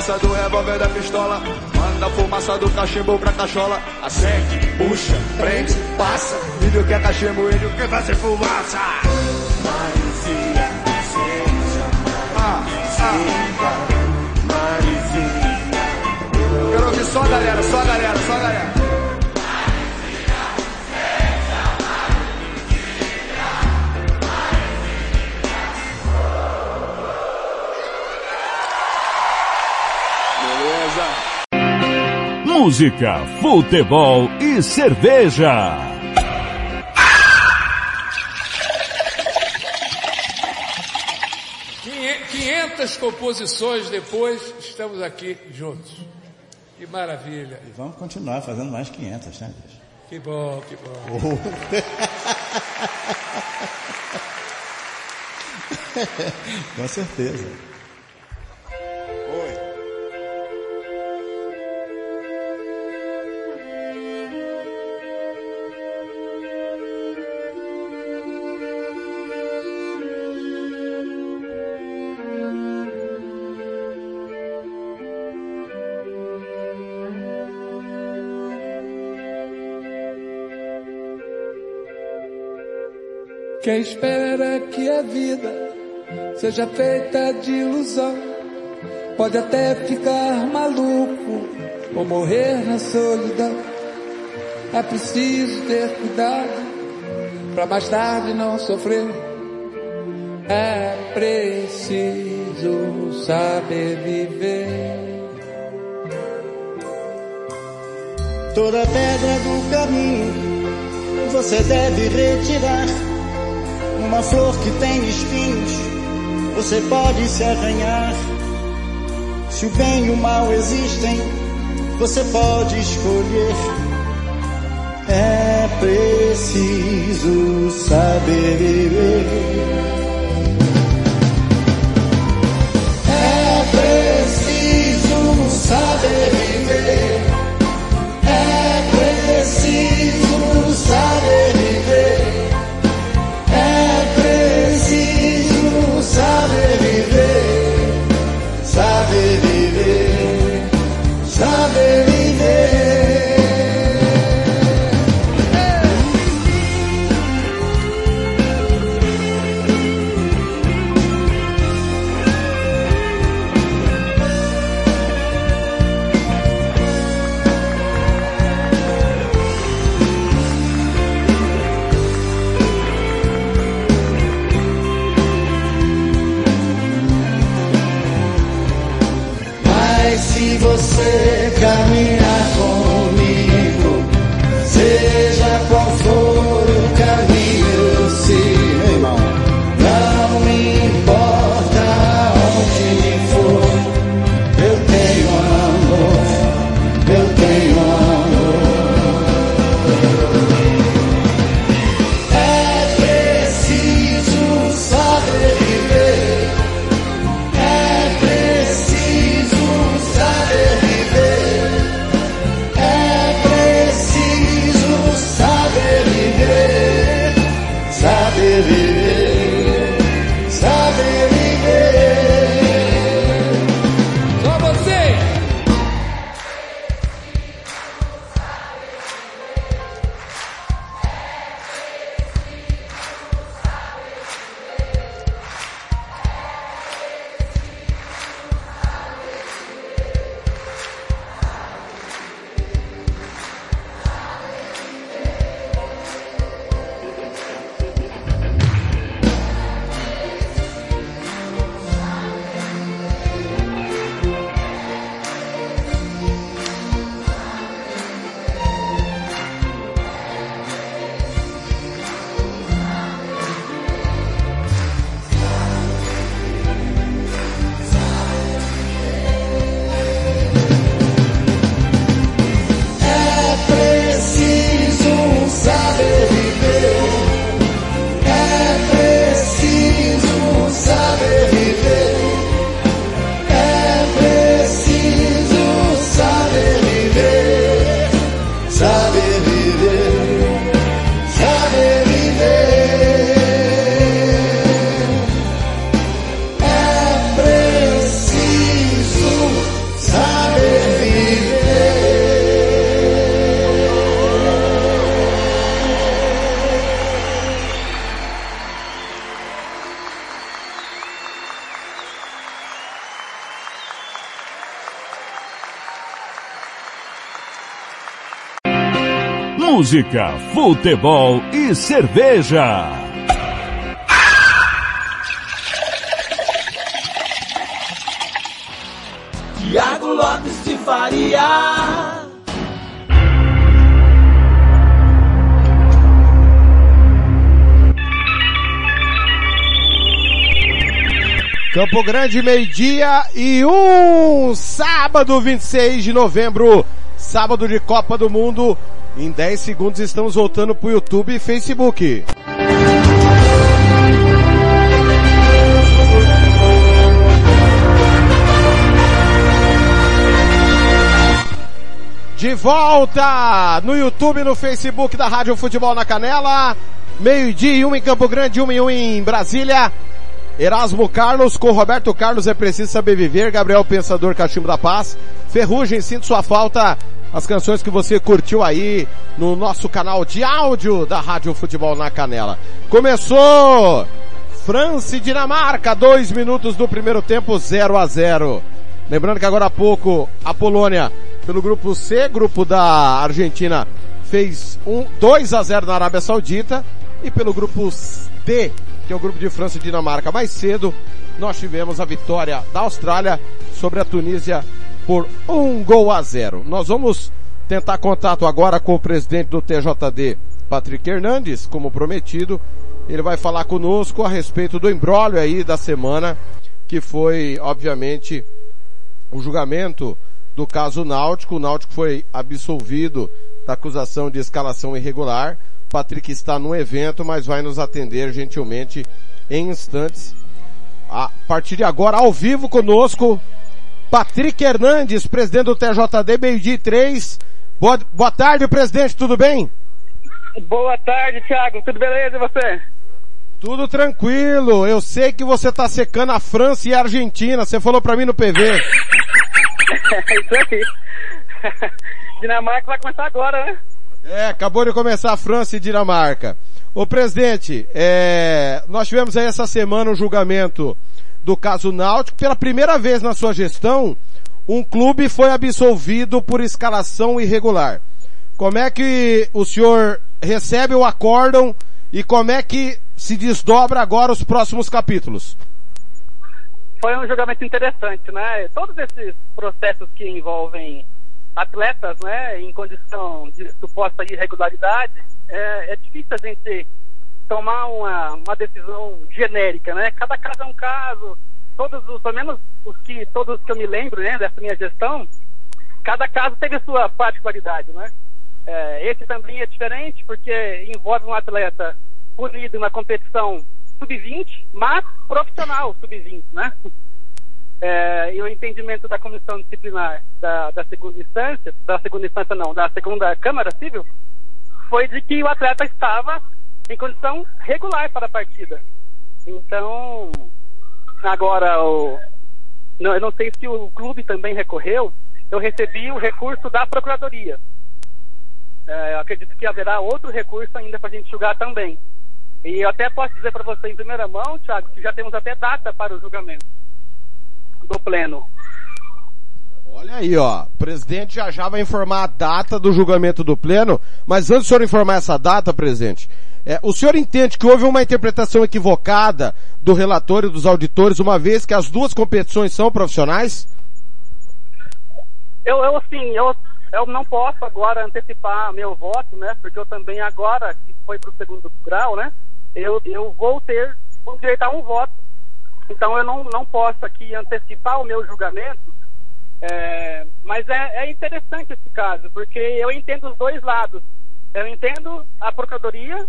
Fumaça do revólver da pistola. Manda a fumaça do cachimbo pra cachola. Acende, puxa, prende, passa. Índio que é cachimbo, índio que vai ser fumaça. Ah, ah. Quero ouvir só a galera, só a galera, só a galera. Música, futebol e cerveja. Quinhe- 500 composições depois, estamos aqui juntos. Que maravilha. E vamos continuar fazendo mais 500, né? Que bom, que bom. Com certeza. Quem espera que a vida seja feita de ilusão pode até ficar maluco ou morrer na solidão. É preciso ter cuidado para mais tarde não sofrer. É preciso saber viver. Toda pedra do caminho você deve retirar. Uma flor que tem espinhos, você pode se arranhar. Se o bem e o mal existem, você pode escolher. É preciso saber. É preciso saber viver. Música, futebol e cerveja. Tiago Lopes de Faria. Campo Grande, meio-dia e um sábado 26 de novembro, sábado de Copa do Mundo. Em 10 segundos estamos voltando pro YouTube e Facebook. De volta no YouTube e no Facebook da Rádio Futebol na Canela. Meio-dia e um em Campo Grande, um e um em Brasília. Erasmo Carlos com Roberto Carlos é preciso saber viver. Gabriel Pensador Cachimbo da Paz. Ferrugem, sinto sua falta. As canções que você curtiu aí no nosso canal de áudio da Rádio Futebol na Canela. Começou! França e Dinamarca, dois minutos do primeiro tempo, 0 a 0. Lembrando que agora há pouco a Polônia, pelo grupo C, grupo da Argentina, fez um 2 a 0 na Arábia Saudita e pelo grupo D, que é o grupo de França e Dinamarca, mais cedo, nós tivemos a vitória da Austrália sobre a Tunísia por um gol a zero. Nós vamos tentar contato agora com o presidente do TJD, Patrick Hernandes, como prometido. Ele vai falar conosco a respeito do embrólio aí da semana, que foi, obviamente, o julgamento do caso Náutico. O Náutico foi absolvido da acusação de escalação irregular. Patrick está no evento, mas vai nos atender gentilmente em instantes. A partir de agora, ao vivo conosco, Patrick Hernandes, presidente do TJD, meio-dia e três. Boa, boa tarde, presidente, tudo bem? Boa tarde, Thiago, tudo beleza e você? Tudo tranquilo. Eu sei que você tá secando a França e a Argentina. Você falou pra mim no PV. isso aí. Dinamarca vai começar agora, né? É, acabou de começar a França e Dinamarca. Ô presidente, é, nós tivemos aí essa semana um julgamento do caso Náutico. Pela primeira vez na sua gestão, um clube foi absolvido por escalação irregular. Como é que o senhor recebe o acórdão e como é que se desdobra agora os próximos capítulos? Foi um julgamento interessante, né? Todos esses processos que envolvem atletas, né, em condição de suposta irregularidade, é, é difícil a gente tomar uma, uma decisão genérica, né? Cada caso é um caso. Todos os, pelo menos os que todos que eu me lembro, né, dessa minha gestão, cada caso teve sua particularidade, né? É, esse também é diferente porque envolve um atleta punido em uma competição sub-20, mas profissional sub-20, né? É, e o entendimento da comissão disciplinar da, da segunda instância, da segunda instância não, da segunda Câmara Civil, foi de que o atleta estava em condição regular para a partida. Então, agora, o, não, eu não sei se o clube também recorreu, eu recebi o recurso da Procuradoria. É, acredito que haverá outro recurso ainda para a gente julgar também. E eu até posso dizer para você em primeira mão, Thiago, que já temos até data para o julgamento do Pleno. Olha aí, ó. O presidente já já vai informar a data do julgamento do Pleno, mas antes do senhor informar essa data, presidente, é, o senhor entende que houve uma interpretação equivocada do relatório dos auditores, uma vez que as duas competições são profissionais? Eu, eu assim, eu, eu não posso agora antecipar meu voto, né? Porque eu também agora, que foi para o segundo grau, né? Eu, eu vou ter o direito a um voto. Então eu não, não posso aqui antecipar o meu julgamento, é, mas é, é interessante esse caso, porque eu entendo os dois lados. Eu entendo a Procuradoria,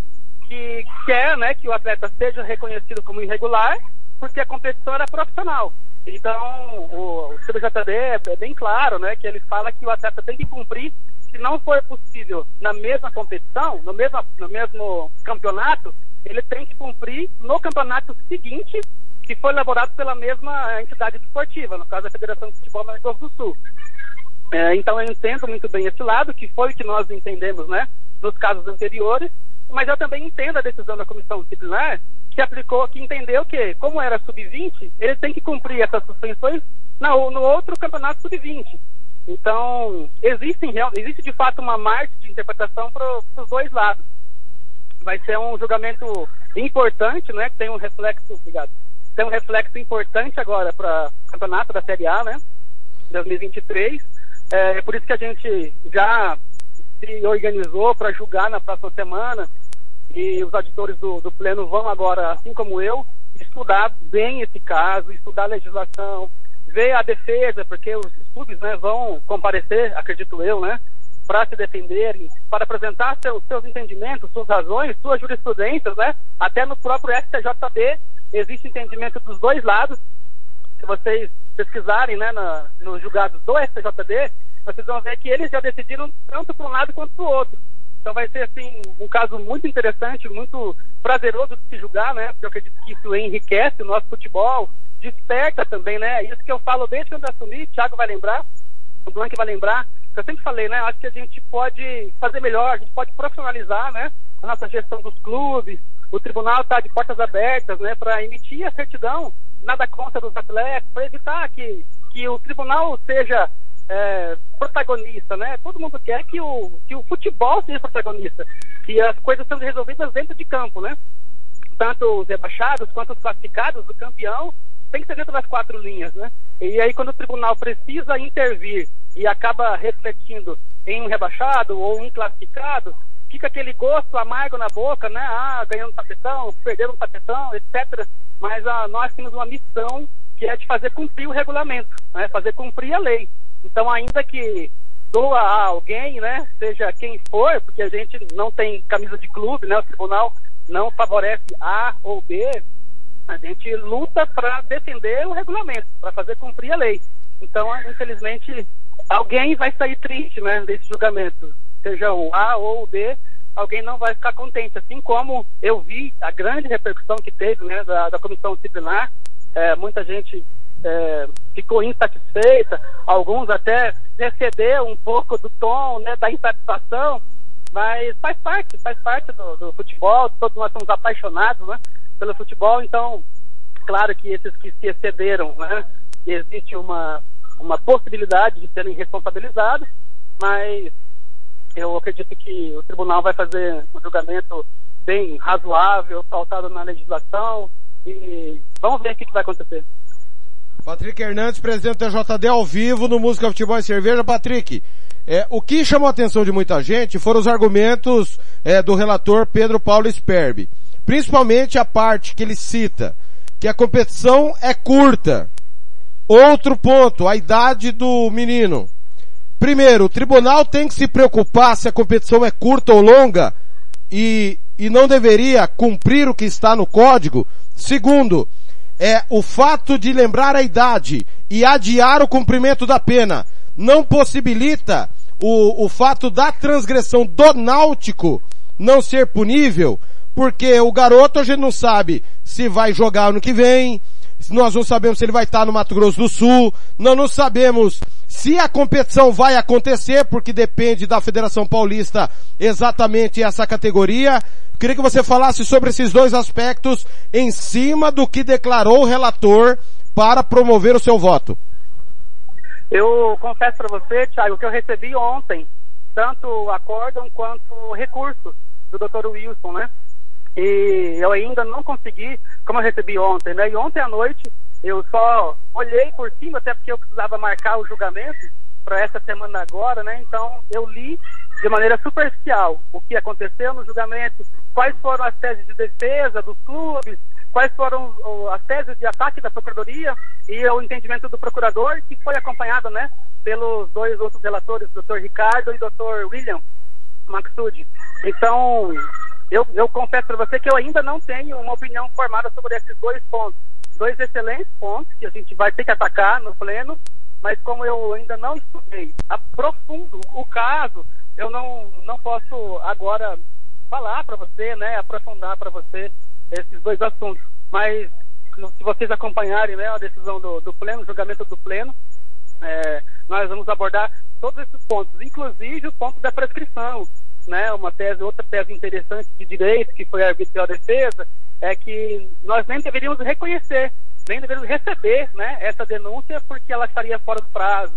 que quer né, que o atleta seja reconhecido como irregular, porque a competição era profissional. Então, o, o CBJD é, bem claro, né, que ele fala que o atleta tem que cumprir, se não for possível na mesma competição, no mesmo, no mesmo campeonato, ele tem que cumprir no campeonato seguinte, que foi elaborado pela mesma entidade esportiva, no caso a Federação de Futebol Mato do Sul. É, então eu entendo muito bem esse lado, que foi o que nós entendemos, né, nos casos anteriores, mas eu também entendo a decisão da comissão disciplinar, que aplicou, que entendeu que, como era sub-20, ele tem que cumprir essas suspensões no, no outro campeonato sub-20. Então, existe de fato uma margem de interpretação para os dois lados. Vai ser um julgamento importante, né? Que tem um reflexo, obrigado, tem um reflexo importante agora para o campeonato da Série A, né? 2023. É, é por isso que a gente já se organizou para julgar na próxima semana e os auditores do, do Pleno vão agora, assim como eu, estudar bem esse caso, estudar a legislação, ver a defesa, porque os clubes né, vão comparecer, acredito eu, né, para se defenderem, para apresentar seus, seus entendimentos, suas razões, suas jurisprudências, né, até no próprio STJB existe entendimento dos dois lados. Se vocês pesquisarem né, na, nos julgados do STJD, vocês vão ver que eles já decidiram tanto para um lado quanto para o outro. Então vai ser assim um caso muito interessante, muito prazeroso de se julgar, né? Porque eu acredito que isso enriquece o nosso futebol, desperta também, né? Isso que eu falo desde quando eu assumi, Thiago vai lembrar, o Blanc vai lembrar, eu sempre falei, né? Acho que a gente pode fazer melhor, a gente pode profissionalizar, né? A nossa gestão dos clubes, o tribunal está de portas abertas, né? Para emitir a certidão, nada contra dos atletas, para evitar que, que o tribunal seja é, protagonista, né? Todo mundo quer que o, que o futebol seja protagonista, que as coisas sejam resolvidas dentro de campo, né? Tanto os rebaixados quanto os classificados, o campeão, tem que ser dentro das quatro linhas, né? E aí quando o tribunal precisa intervir e acaba refletindo em um rebaixado ou um classificado, fica aquele gosto amargo na boca, né? Ah, ganhando tapetão, perdendo tapetão, etc. Mas ah, nós temos uma missão que é de fazer cumprir o regulamento, né? Fazer cumprir a lei. Então, ainda que doa a alguém, né, seja quem for, porque a gente não tem camisa de clube, né, o tribunal não favorece A ou B, a gente luta para defender o regulamento, para fazer cumprir a lei. Então, infelizmente, alguém vai sair triste, né, desse julgamento, seja o A ou o B, alguém não vai ficar contente, assim como eu vi a grande repercussão que teve, né, da, da comissão disciplinar, é, muita gente é, ficou insatisfeita, alguns até excederam um pouco do tom né, da insatisfação, mas faz parte, faz parte do, do, futebol, todos nós somos apaixonados né, pelo futebol, então, claro que esses que se excederam, né, existe uma, uma possibilidade de serem responsabilizados, mas eu acredito que o tribunal vai fazer um julgamento bem razoável, pautado na legislação, e vamos ver o que, vai acontecer. Patrick Hernandes, presidente da JD ao vivo no Música Futebol e Cerveja. Patrick, é, o que chamou a atenção de muita gente foram os argumentos é, do relator Pedro Paulo Sperbi. Principalmente a parte que ele cita, que a competição é curta. Outro ponto, a idade do menino. Primeiro, o tribunal tem que se preocupar se a competição é curta ou longa e, e não deveria cumprir o que está no código. Segundo, é o fato de lembrar a idade e adiar o cumprimento da pena não possibilita o, o fato da transgressão do náutico não ser punível, porque o garoto a gente não sabe se vai jogar ano que vem, nós não sabemos se ele vai estar no Mato Grosso do Sul, nós não sabemos se a competição vai acontecer, porque depende da Federação Paulista exatamente essa categoria. Queria que você falasse sobre esses dois aspectos em cima do que declarou o relator para promover o seu voto. Eu confesso para você, Thiago, que eu recebi ontem tanto acórdão quanto recurso do Dr. Wilson, né? E eu ainda não consegui, como eu recebi ontem, né? E ontem à noite eu só olhei por cima, até porque eu precisava marcar o julgamento para essa semana agora, né? Então eu li de maneira superficial o que aconteceu no julgamento, quais foram as teses de defesa dos clubes, quais foram as teses de ataque da Procuradoria e o entendimento do procurador, que foi acompanhado, né, pelos dois outros relatores, o Dr. Ricardo e o Dr. William Maxud. Então, eu, eu confesso para você que eu ainda não tenho uma opinião formada sobre esses dois pontos. Dois excelentes pontos que a gente vai ter que atacar no pleno, mas como eu ainda não estudei aprofundo o caso, eu não, não posso agora falar para você, né, aprofundar para você esses dois assuntos. Mas se vocês acompanharem né, a decisão do, do pleno, o julgamento do pleno, é, nós vamos abordar todos esses pontos, inclusive o ponto da prescrição, né, uma tese, outra tese interessante de direito, que foi a arbitral defesa, é que nós nem deveríamos reconhecer, nem deveríamos receber, né, essa denúncia porque ela estaria fora do prazo.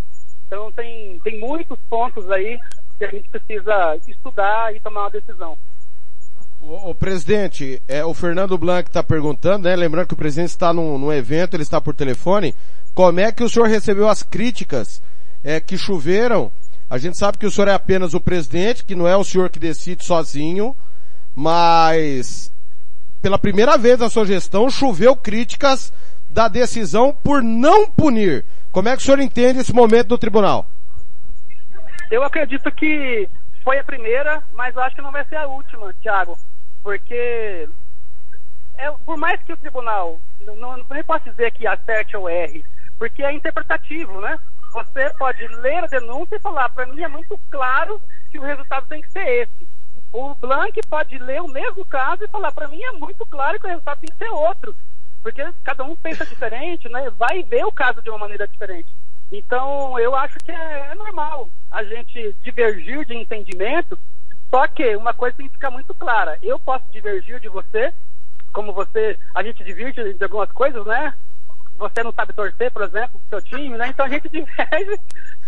Então tem, tem muitos pontos aí que a gente precisa estudar e tomar uma decisão. O, presidente, é, o Fernando Blanc está perguntando, né? Lembrando que o presidente está num, num, evento, ele está por telefone. Como é que o senhor recebeu as críticas é, que choveram? A gente sabe que o senhor é apenas o presidente, que não é o senhor que decide sozinho, mas pela primeira vez na sua gestão choveu críticas da decisão por não punir. Como é que o senhor entende esse momento do tribunal? Eu acredito que foi a primeira, mas eu acho que não vai ser a última, Thiago, porque é, por mais que o tribunal, não, não, nem posso dizer que acerte ou erre, porque é interpretativo, né? Você pode ler a denúncia e falar, para mim é muito claro que o resultado tem que ser esse. O Blank pode ler o mesmo caso e falar, para mim é muito claro que o resultado tem que ser outro. Porque cada um pensa diferente, né? Vai ver o caso de uma maneira diferente. Então, eu acho que é, é normal a gente divergir de entendimento, só que uma coisa tem que ficar muito clara. Eu posso divergir de você, como você, a gente diverge de algumas coisas, né? Você não sabe torcer, por exemplo, pro seu time, né? Então a gente diverge,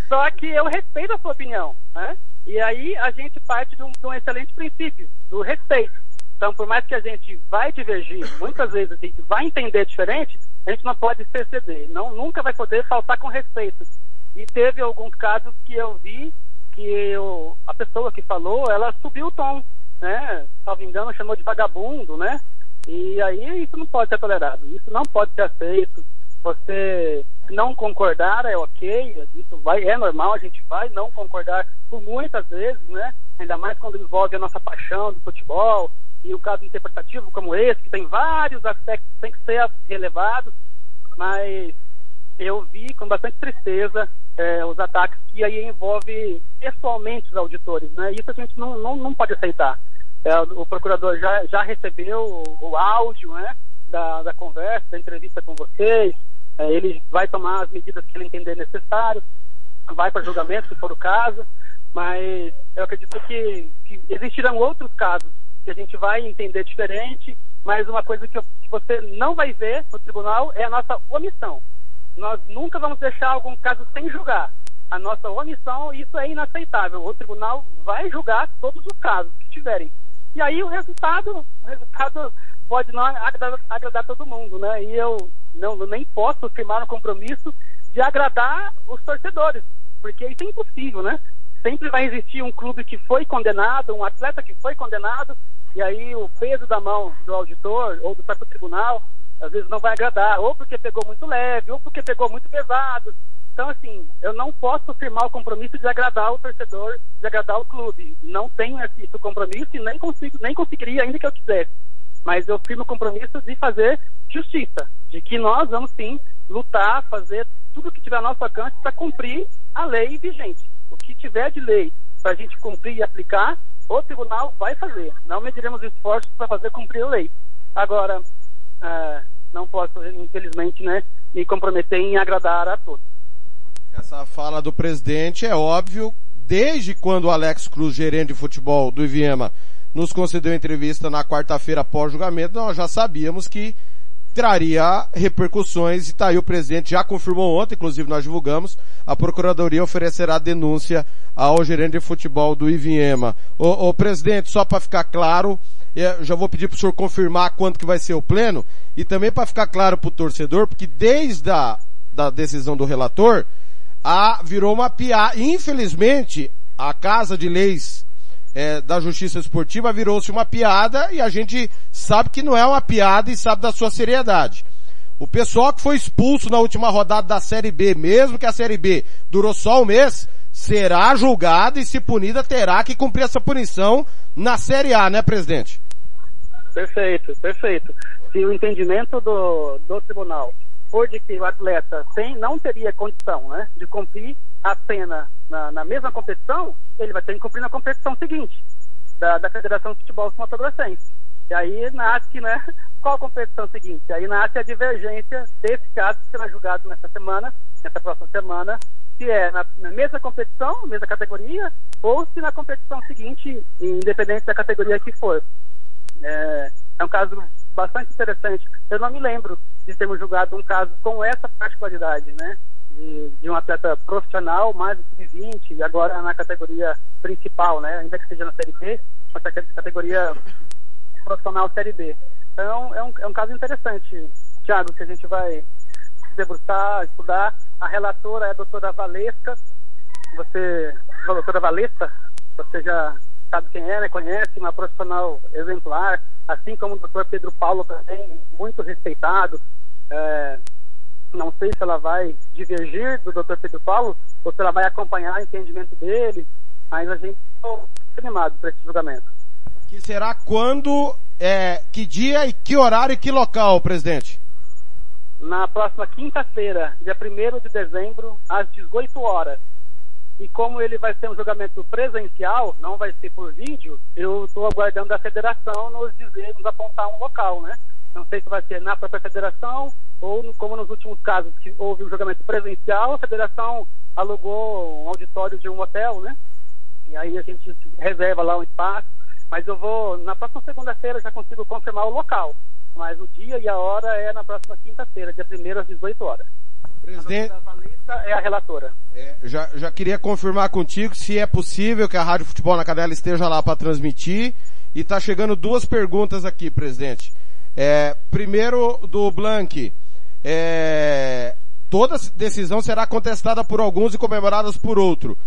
só que eu respeito a sua opinião, né? E aí a gente parte de um, de um excelente princípio, do respeito. Então, por mais que a gente vai divergir, muitas vezes a gente vai entender diferente, a gente não pode se exceder. Não, nunca vai poder faltar com respeito. E teve alguns casos que eu vi que eu, a pessoa que falou, ela subiu o tom, né? Salvo engano, chamou de vagabundo, né? E aí isso não pode ser tolerado, isso não pode ser aceito. Você não concordar é ok, isso vai, é normal, a gente vai não concordar por muitas vezes, né? Ainda mais quando envolve a nossa paixão do futebol, e o caso interpretativo como esse, que tem vários aspectos que tem que ser relevados, mas eu vi com bastante tristeza é, os ataques que aí envolve pessoalmente os auditores, né? Isso a gente não, não, não pode aceitar. É, o procurador já, já recebeu o, o áudio, né? Da, da conversa, da entrevista com vocês, é, ele vai tomar as medidas que ele entender necessário, vai para julgamento se for o caso, mas eu acredito que, que existirão outros casos que a gente vai entender diferente, mas uma coisa que, que você não vai ver no tribunal é a nossa omissão. Nós nunca vamos deixar algum caso sem julgar. A nossa omissão, isso é inaceitável. O tribunal vai julgar todos os casos que tiverem. E aí o resultado, o resultado pode não agradar, agradar todo mundo, né? E eu não nem posso firmar um compromisso de agradar os torcedores, porque isso é impossível, né? Sempre vai existir um clube que foi condenado, um atleta que foi condenado, e aí o peso da mão do auditor ou do próprio tribunal às vezes não vai agradar, ou porque pegou muito leve, ou porque pegou muito pesado. Então, assim, eu não posso firmar o compromisso de agradar o torcedor, de agradar o clube. Não tenho esse, compromisso e nem consigo, nem conseguiria ainda que eu quisesse. Mas eu firmo o compromisso de fazer justiça, de que nós vamos sim lutar, fazer tudo o que tiver ao nosso alcance para cumprir a lei vigente. O que tiver de lei para a gente cumprir e aplicar, o tribunal vai fazer. Não mediremos esforços para fazer cumprir a lei. Agora, uh, não posso, infelizmente, né, me comprometer em agradar a todos. Essa fala do presidente é óbvio, desde quando o Alex Cruz, gerente de futebol do Iviema, nos concedeu entrevista na quarta-feira após julgamento, nós já sabíamos que traria repercussões e tá aí o presidente já confirmou ontem, inclusive nós divulgamos, a procuradoria oferecerá denúncia ao gerente de futebol do Iviema. O, presidente, só para ficar claro, já vou pedir para o senhor confirmar quanto que vai ser o pleno e também para ficar claro para o torcedor, porque desde a da decisão do relator, a, virou uma piada. Infelizmente, a Casa de Leis é, da Justiça Esportiva virou-se uma piada e a gente sabe que não é uma piada e sabe da sua seriedade. O pessoal que foi expulso na última rodada da Série B, mesmo que a Série B durou só um mês, será julgado e se punida terá que cumprir essa punição na Série A, né, presidente? Perfeito, perfeito. Se o entendimento do, do tribunal for de que o atleta tem, não teria condição né, de cumprir a pena na, na, mesma competição, ele vai ter que cumprir na competição seguinte, da, da Federação de Futebol Sul-Mato-Grossense. E aí nasce, né, qual a competição seguinte? Aí nasce a divergência desse caso que será julgado nessa semana, nessa próxima semana, se é na, na mesma competição, mesma categoria, ou se na competição seguinte, independente da categoria que for. É, é um caso bastante interessante. Eu não me lembro de termos julgado um caso com essa particularidade, né? de, de um atleta profissional, mais de 20 e agora na categoria principal, né? Ainda que seja na Série B, mas na categoria profissional Série B. Então, é um, é um caso interessante, Thiago, que a gente vai debruçar, estudar. A relatora é a doutora Valesca. Você, doutora Valesca, você já sabe quem é, né? Conhece, uma profissional exemplar, assim como o doutor Pedro Paulo também, muito respeitado. É, não sei se ela vai divergir do doutor Pedro Paulo ou se ela vai acompanhar o entendimento dele, mas a gente está animado para esse julgamento. Que será quando, é, que dia e que horário e que local, presidente? Na próxima quinta-feira, dia 1 de dezembro, às 18 horas. E como ele vai ser um julgamento presencial, não vai ser por vídeo, eu estou aguardando a federação nos dizer, nos apontar um local, né? Não sei se vai ser na própria federação ou como nos últimos casos que houve um julgamento presencial, a federação alugou um auditório de um hotel, né? E aí a gente reserva lá um espaço. Mas eu vou, na próxima segunda-feira já consigo confirmar o local. Mas o dia e a hora é na próxima quinta-feira, dia 1 às 18 horas. Presidente... A Valista é a relatora. É, já, já queria confirmar contigo se é possível que a Rádio Futebol na Cadela esteja lá para transmitir. E tá chegando duas perguntas aqui, presidente. É, primeiro do Blank. É, toda decisão será contestada por alguns e comemorada por outro.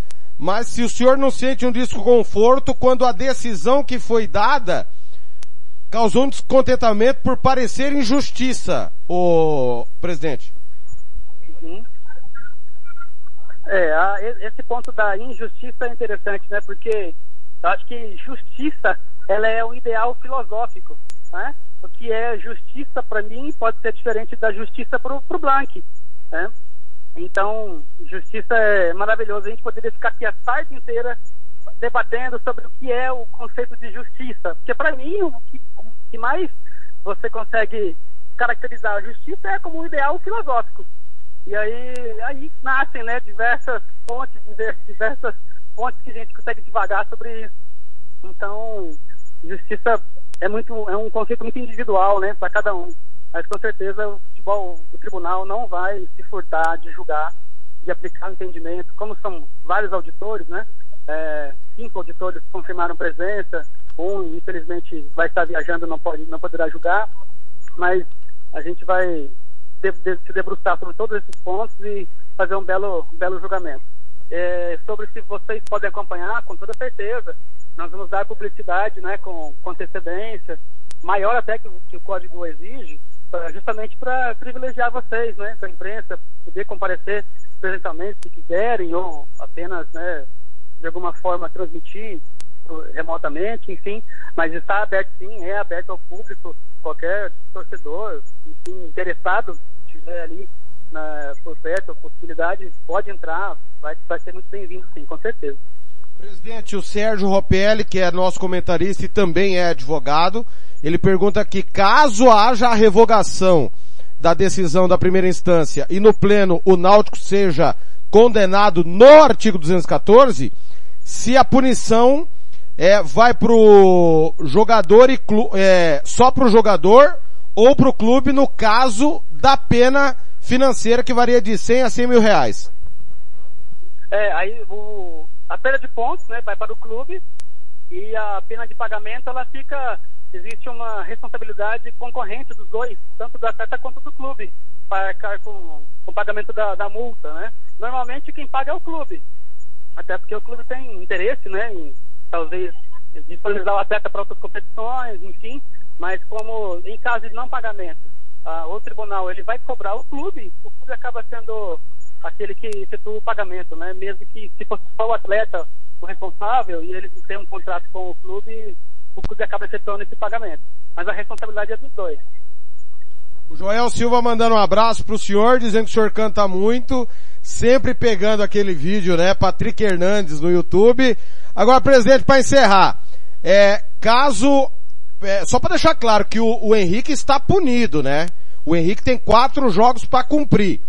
Mas se o senhor não sente um desconforto quando a decisão que foi dada causou um descontentamento por parecer injustiça, o presidente? Uhum. É, a, esse ponto da injustiça é interessante, né? Porque eu acho que justiça, ela é um ideal filosófico, né? O que é justiça para mim pode ser diferente da justiça para o Blank, né? Então, justiça é maravilhoso. A gente poderia ficar aqui a tarde inteira debatendo sobre o que é o conceito de justiça. Porque para mim, o que, o que mais você consegue caracterizar a justiça é como um ideal filosófico. E aí, aí nascem né, diversas fontes, diversas fontes que a gente consegue devagar sobre isso. Então, justiça é muito é um conceito muito individual, né, para cada um. Mas com certeza o futebol, o tribunal não vai se furtar de julgar, de aplicar o entendimento. Como são vários auditores, né? É, cinco auditores confirmaram presença, um infelizmente vai estar viajando, não pode, não poderá julgar, mas a gente vai de, de, se debruçar sobre todos esses pontos e fazer um belo, um belo julgamento. É, sobre se vocês podem acompanhar, com toda certeza, nós vamos dar publicidade, né, com, com antecedência, maior até que, que o código exige, justamente para privilegiar vocês, né, a imprensa, poder comparecer presencialmente se quiserem, ou apenas, né, de alguma forma transmitir remotamente, enfim, mas está aberto sim, é aberto ao público, qualquer torcedor, enfim, interessado, se estiver ali na, por perto, a possibilidade, pode entrar, vai, vai ser muito bem-vindo sim, com certeza. Presidente, o Sérgio Ropelli, que é nosso comentarista e também é advogado, ele pergunta que caso haja a revogação da decisão da primeira instância e no pleno o Náutico seja condenado no artigo 214, se a punição é, vai pro jogador e clu, é, só pro jogador ou pro clube no caso da pena financeira que varia de 100 a 100 mil reais. É, aí o, a pena de pontos, né, vai para o clube e a pena de pagamento, ela fica, existe uma responsabilidade concorrente dos dois, tanto do atleta quanto do clube, para arcar com, com o pagamento da, da multa, né. Normalmente quem paga é o clube, até porque o clube tem interesse, né, em talvez disponibilizar o atleta para outras competições, enfim, mas como em caso de não pagamento, ah, o tribunal ele vai cobrar o clube, o clube acaba sendo aquele que efetua o pagamento, né? Mesmo que se fosse só o atleta o responsável e ele tem um contrato com o clube, o clube acaba efetuando esse pagamento. Mas a responsabilidade é dos dois. O Joel Silva mandando um abraço pro senhor, dizendo que o senhor canta muito, sempre pegando aquele vídeo, né? Patrick Hernandes no YouTube. Agora, presidente, para encerrar, é, caso, é, só para deixar claro que o, o Henrique está punido, né? O Henrique tem quatro jogos para cumprir.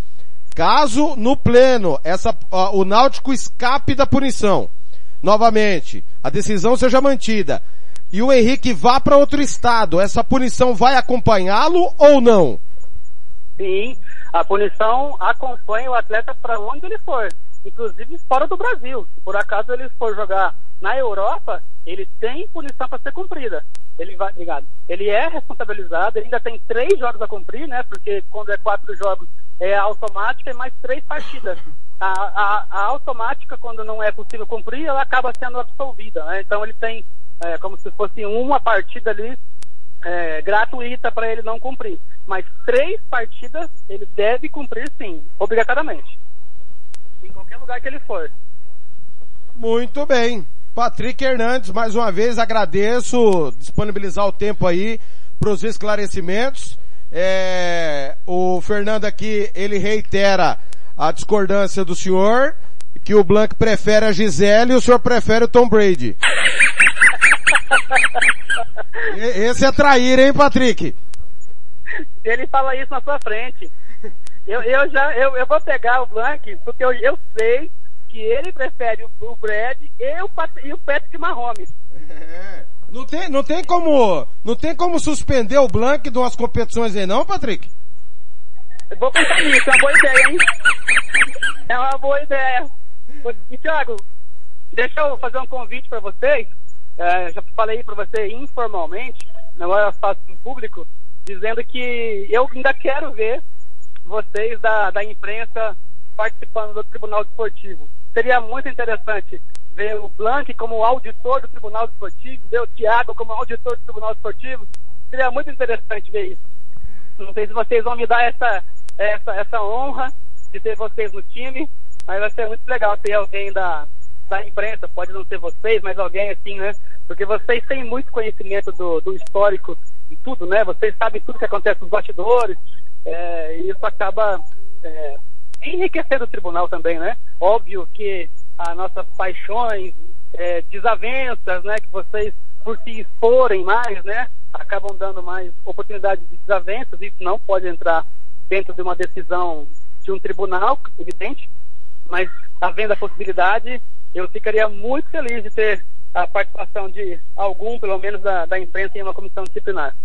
Caso no pleno. Essa, o Náutico escape da punição, novamente, a decisão seja mantida. E o Henrique vá para outro estado, essa punição vai acompanhá-lo ou não? Sim, A punição acompanha o atleta para onde ele for, inclusive fora do Brasil. Se por acaso ele for jogar na Europa, ele tem punição para ser cumprida. Ele vai, obrigado. Ele é responsabilizado, ele ainda tem três jogos a cumprir, né? Porque quando é quatro jogos é automática e mais três partidas. A, a, a automática, quando não é possível cumprir, ela acaba sendo absolvida, né? Então ele tem é, como se fosse uma partida ali é, gratuita para ele não cumprir. Mas três partidas ele deve cumprir sim, obrigatoriamente. Em qualquer lugar que ele for. Muito bem. Patrick Hernandes, mais uma vez agradeço disponibilizar o tempo aí para os esclarecimentos. É, o Fernando aqui, ele reitera a discordância do senhor, que o Blanc prefere a Gisele e o senhor prefere o Tom Brady. Esse é trair, hein, Patrick? Ele fala isso na sua frente. Eu, eu já, eu, eu vou pegar o Blank, porque eu, eu sei que ele prefere o, o Brad e o, e o Patrick Mahomes. É. Não tem, não tem como, não tem como suspender o Blank de umas competições aí não, Patrick? Eu vou pensar nisso, é uma boa ideia, hein? É uma boa ideia. E, Thiago, deixa eu fazer um convite para vocês. É, já falei para você informalmente, agora eu faço em público, dizendo que eu ainda quero ver vocês da, da imprensa participando do Tribunal Desportivo. Seria muito interessante ver o Blank como auditor do Tribunal Desportivo, ver o Thiago como auditor do Tribunal Desportivo. Seria muito interessante ver isso. Não sei se vocês vão me dar essa, essa, essa honra de ter vocês no time, mas vai ser muito legal ter alguém da, da imprensa, pode não ser vocês, mas alguém assim, né? Porque vocês têm muito conhecimento do, do histórico e tudo, né? Vocês sabem tudo que acontece nos bastidores, é, e isso acaba é, enriquecendo o tribunal também, né? Óbvio que as nossas paixões, é, desavenças, né? Que vocês, por se exporem mais, né? Acabam dando mais oportunidades de desavenças, isso não pode entrar dentro de uma decisão de um tribunal, evidente, mas havendo a possibilidade, eu ficaria muito feliz de ter a participação de algum, pelo menos, da, da imprensa em uma comissão disciplinar.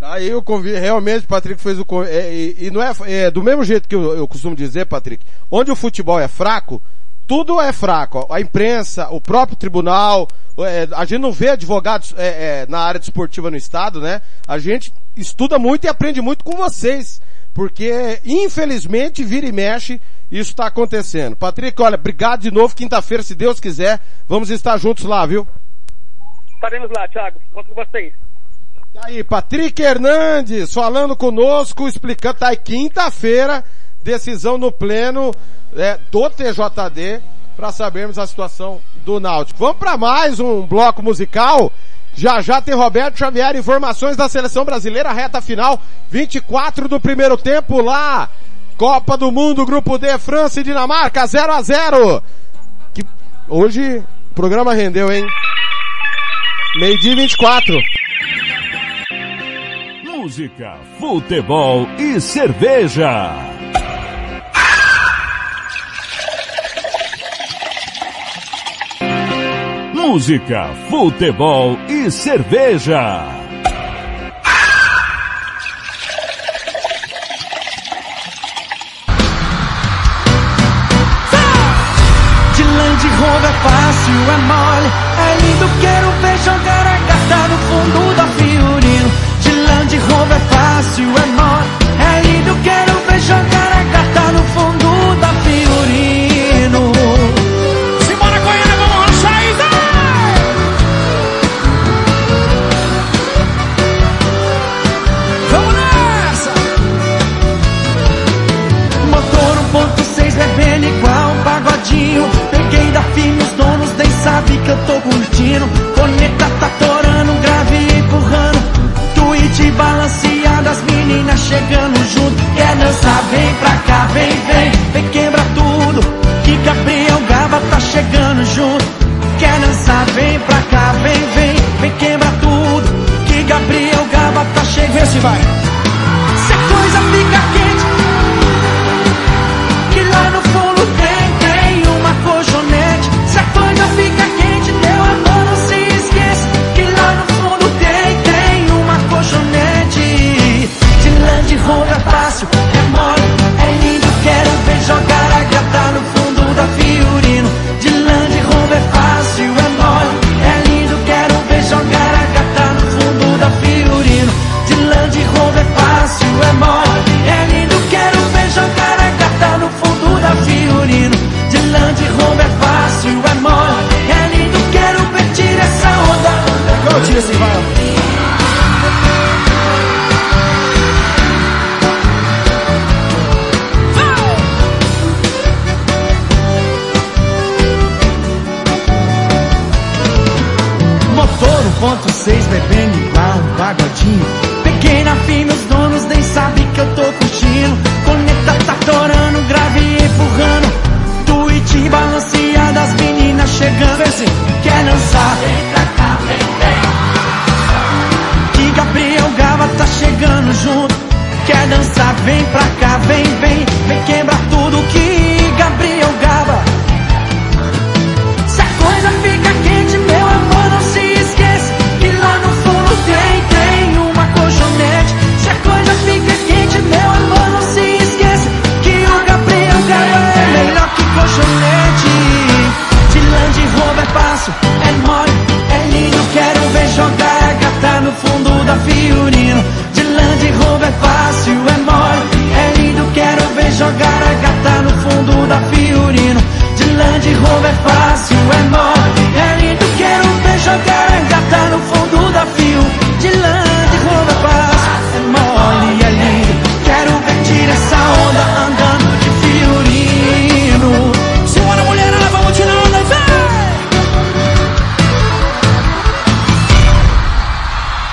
Aí eu convido, realmente, Patrick fez o, é, e, não é, é, do mesmo jeito que eu, eu costumo dizer, Patrick, onde o futebol é fraco, tudo é fraco. A imprensa, o próprio tribunal, é, a gente não vê advogados é, é, na área desportiva no estado, né? A gente estuda muito e aprende muito com vocês, porque infelizmente vira e mexe isso está acontecendo. Patrick, olha, obrigado de novo. Quinta-feira, se Deus quiser, vamos estar juntos lá, viu? Estaremos lá, Thiago. Conto com vocês. Tá aí, Patrick Hernandes falando conosco, explicando. Tá aí, quinta-feira, decisão no pleno é, do TJD para sabermos a situação do Náutico. Vamos para mais um bloco musical. Já já tem Roberto Xavier, informações da seleção brasileira, reta final, 24 do primeiro tempo lá Copa do Mundo, Grupo D, França e Dinamarca, 0 a 0 que Hoje o programa rendeu, hein? Meio dia 24. Música, futebol e cerveja. Música, futebol e cerveja. jogo é fácil, é mole. É lindo, quero ver jogar a carta no fundo da Fiorino. De Land Rover é fácil, é mole. É lindo, quero ver jogar a carta no fundo da firme, os donos nem sabem que eu tô curtindo. Conecta tá torando, grave empurrando. Tweet balanceado, as meninas chegando junto. Quer dançar, vem pra cá, vem, vem, vem quebra tudo. Que Gabriel Gaba tá chegando junto. Quer dançar, vem pra cá, vem, vem, vem quebra tudo. Que Gabriel Gaba tá chegando. Vê se vai. Se a coisa fica quente, assim, vai. Motor 1.6 bebendo igual um pagodinho. Peguei na fim dançar? Vem pra cá, vem, vem. Vem quebrar tudo que De Rover é fácil, é mole, é lindo, quero ver jogar a gata no fundo da Fio. De Land Rover é fácil, é mole, é lindo, quero ver tirar essa onda andando de Fiorino. Simbora mulherada, vamos tirar onda, vem!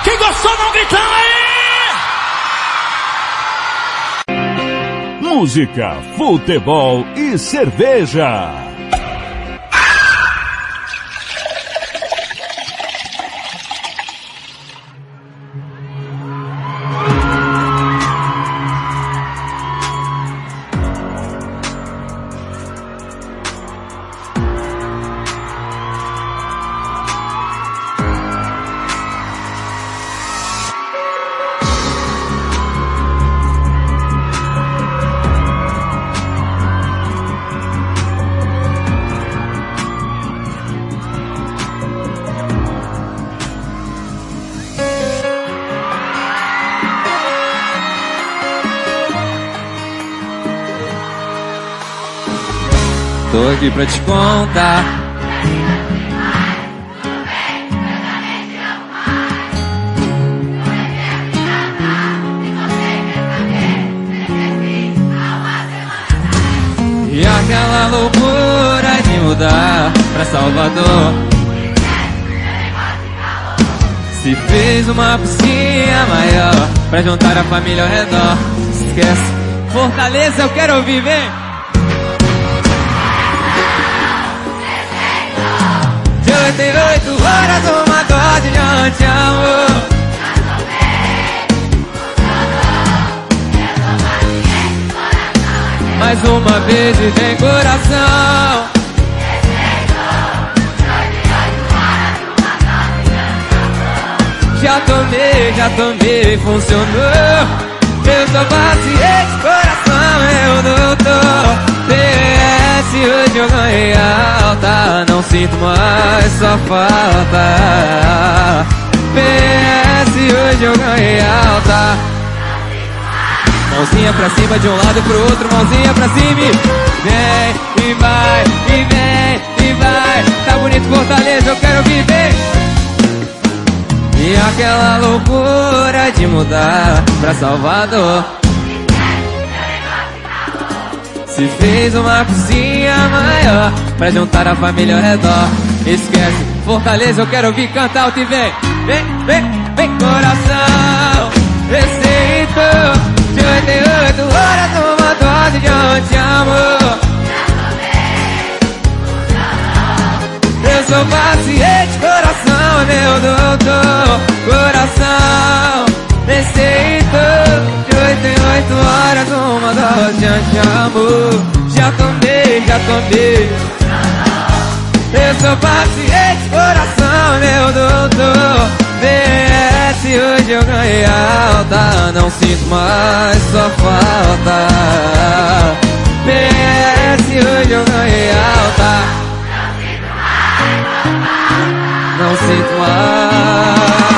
Quem gostou, não gritando aí! Música, futebol e cerveja. Aqui pra te contar. E aquela loucura de mudar pra Salvador. Se fez uma piscina maior pra juntar a família ao redor. Esquece. Fortaleza, eu quero ouvir, vem! De oito horas, uma dose de anti-amor. Mais uma vez e vem coração. Já tomei, já tomei, funcionou. Eu sou paciente, coração, eu doutor. PS, hoje eu ganhei alta. Não sinto mais só falta. PS, hoje eu ganhei alta. Mãozinha pra cima de um lado pro outro, mãozinha pra cima e vem, e vai, e vem, e vai. Tá bonito Fortaleza, eu quero viver. E aquela loucura de mudar pra Salvador. Se fez uma cozinha maior pra juntar a família ao redor. Esquece, Fortaleza, eu quero ouvir cantar alto e vem, vem, vem, vem, coração. Receitou de 88 horas uma dose de anti-amor. Eu sou paciente, coração, meu doutor. Coração, receitou de 8 em 8 horas uma dose de anti-amor. Já tomei, já tomei. Eu sou paciente, coração, meu doutor. PS, hoje eu ganhei alta. Não sinto mais só falta. PS, hoje eu ganhei alta. Não sinto mais.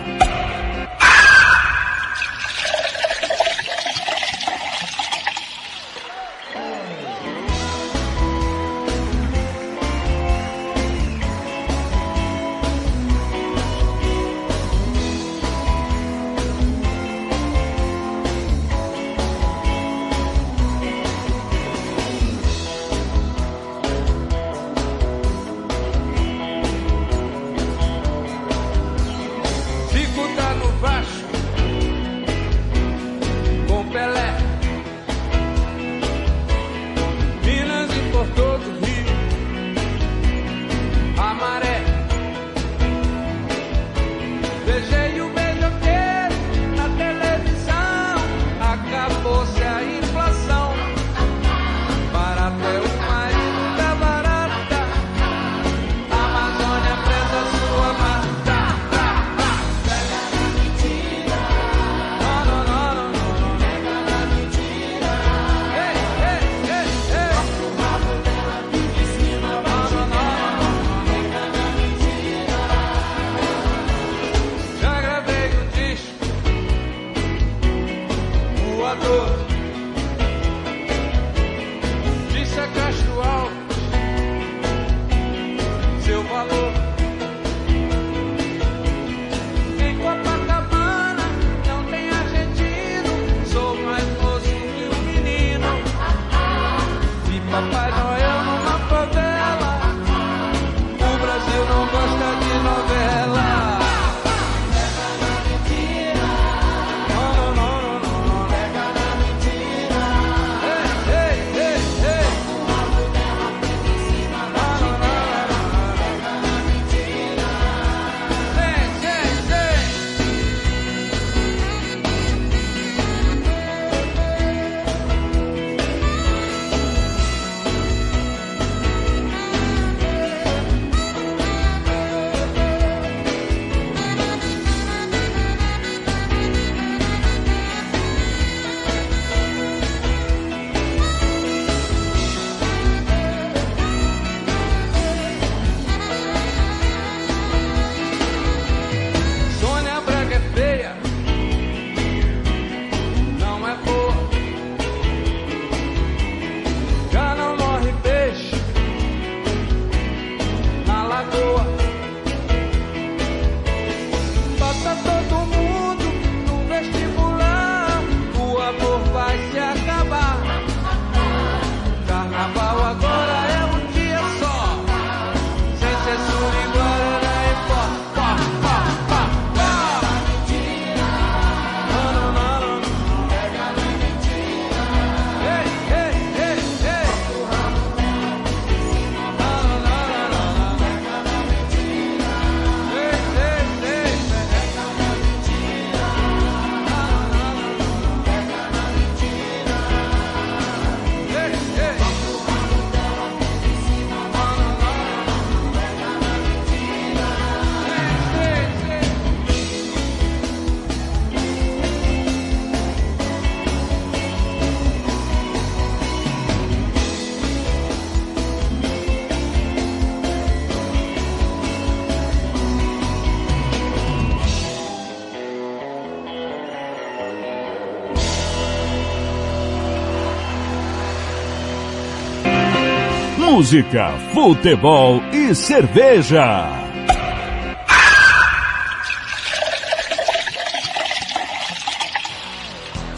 Música, futebol e cerveja.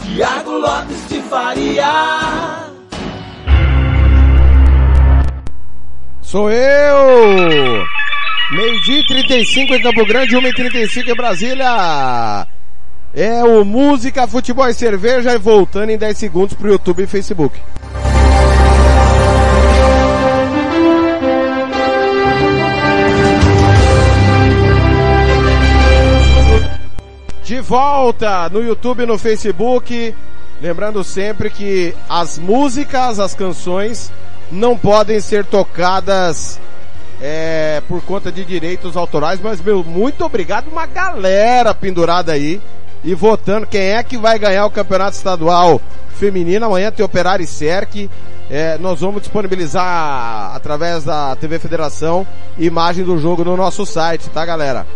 Tiago Lopes de Faria. Sou eu! Meio-dia e 35 em Campo Grande, 1 e 35 em Brasília. É o Música, Futebol e Cerveja e voltando em 10 segundos pro YouTube e Facebook. Volta no YouTube no Facebook. Lembrando sempre que as músicas, as canções, não podem ser tocadas é, por conta de direitos autorais, mas meu, muito obrigado, uma galera pendurada aí e votando quem é que vai ganhar o campeonato estadual feminino. Amanhã tem Operário e Cerc. É, nós vamos disponibilizar através da TV Federação imagem do jogo no nosso site, tá galera?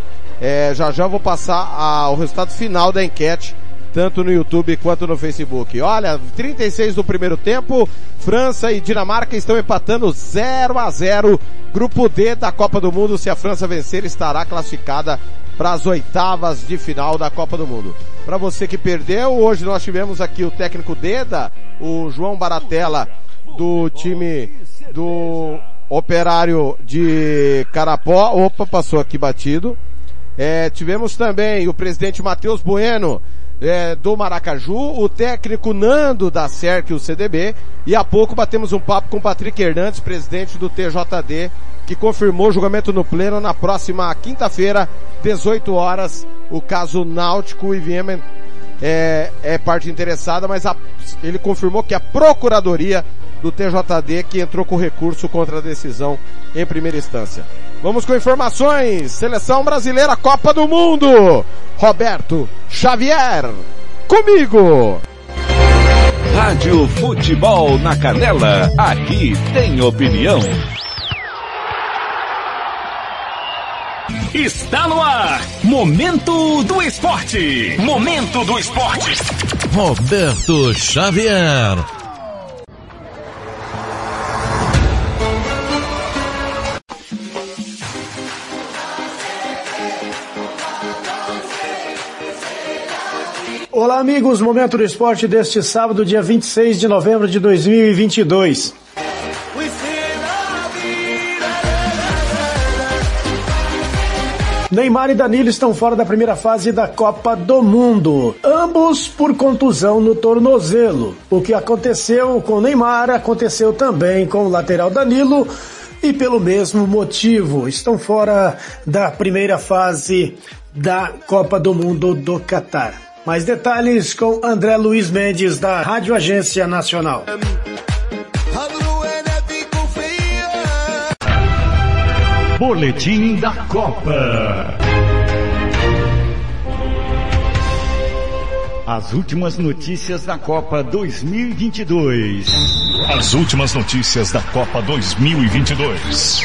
É, já já vou passar a- o resultado final da enquete, tanto no YouTube quanto no Facebook. Olha, 36 do primeiro tempo, França e Dinamarca estão empatando 0 a 0 Grupo D da Copa do Mundo, se a França vencer, estará classificada para as oitavas de final da Copa do Mundo. Para você que perdeu, hoje nós tivemos aqui o técnico Deda, o João Baratella, do time do Operário de Carapó. Opa, passou aqui batido. É, tivemos também o presidente Matheus Bueno, é, do Maracaju, o técnico Nando da SERC, o CDB, e há pouco batemos um papo com Patrick Hernandes, presidente do TJD, que confirmou o julgamento no pleno na próxima quinta-feira, 18 horas, o caso Náutico e Viemen é, é parte interessada, mas a- ele confirmou que a Procuradoria do TJD que entrou com recurso contra a decisão em primeira instância. Vamos com informações. Seleção brasileira Copa do Mundo. Roberto Xavier. Comigo. Rádio Futebol na Canela. Aqui tem opinião. Está no ar. Momento do Esporte. Momento do Esporte. Roberto Xavier. Olá, amigos. Momento do esporte deste sábado, dia 26 de novembro de 2022. Neymar e Danilo estão fora da primeira fase da Copa do Mundo, ambos por contusão no tornozelo. O que aconteceu com Neymar aconteceu também com o lateral Danilo e pelo mesmo motivo estão fora da primeira fase da Copa do Mundo do Catar. Mais detalhes com André Luiz Mendes da Rádio Agência Nacional. Boletim da Copa. As últimas notícias da Copa 2022. As últimas notícias da Copa 2022.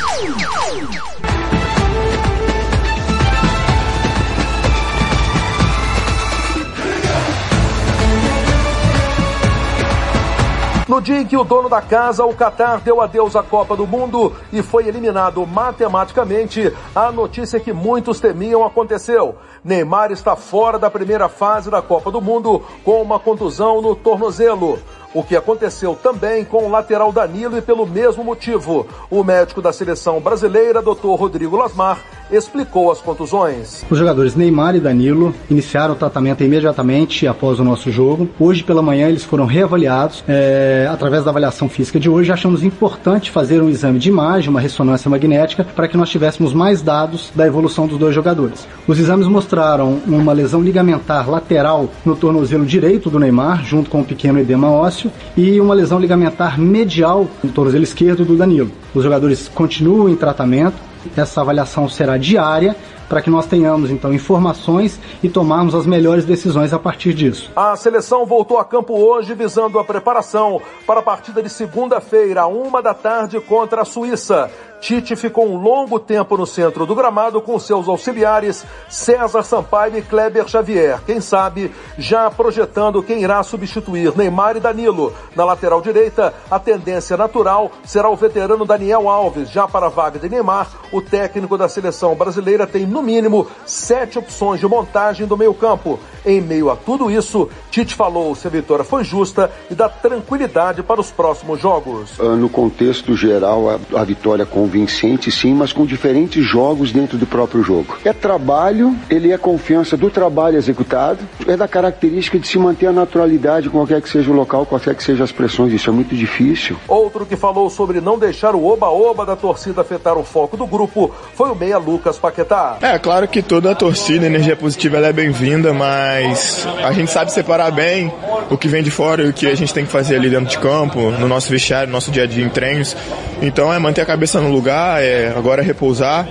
No dia em que o dono da casa, o Qatar, deu adeus à Copa do Mundo e foi eliminado matematicamente, a notícia que muitos temiam aconteceu. Neymar está fora da primeira fase da Copa do Mundo com uma contusão no tornozelo. O que aconteceu também com o lateral Danilo e pelo mesmo motivo. O médico da seleção brasileira, Dr. Rodrigo Lasmar, explicou as contusões. Os jogadores Neymar e Danilo iniciaram o tratamento imediatamente após o nosso jogo. Hoje pela manhã eles foram reavaliados. É, através da avaliação física de hoje, achamos importante fazer um exame de imagem, uma ressonância magnética, para que nós tivéssemos mais dados da evolução dos dois jogadores. Os exames mostraram uma lesão ligamentar lateral no tornozelo direito do Neymar, junto com um pequeno edema ósseo, e uma lesão ligamentar medial no tornozelo esquerdo do Danilo. Os jogadores continuam em tratamento. Essa avaliação será diária para que nós tenhamos então informações e tomarmos as melhores decisões a partir disso. A seleção voltou a campo hoje visando a preparação para a partida de segunda-feira, uma da tarde contra a Suíça. Tite ficou um longo tempo no centro do gramado com seus auxiliares César Sampaio e Kleber Xavier. Quem sabe já projetando quem irá substituir Neymar e Danilo. Na lateral direita, a tendência natural será o veterano Daniel Alves. Já para a vaga de Neymar, o técnico da seleção brasileira tem no mínimo sete opções de montagem do meio campo. Em meio a tudo isso, Tite falou se a vitória foi justa e dá tranquilidade para os próximos jogos. No contexto geral, a, a vitória convincente sim, mas com diferentes jogos dentro do próprio jogo. É trabalho, ele é confiança do trabalho executado, é da característica de se manter a naturalidade, qualquer que seja o local, qualquer que sejam as pressões, isso é muito difícil. Outro que falou sobre não deixar o oba-oba da torcida afetar o foco do grupo foi o meia Lucas Paquetá. É, claro que toda a torcida, a energia positiva, ela é bem-vinda, mas a gente sabe separar bem o que vem de fora e o que a gente tem que fazer ali dentro de campo, no nosso vestiário, no nosso dia a dia em treinos. Então é manter a cabeça no lugar, é agora é repousar,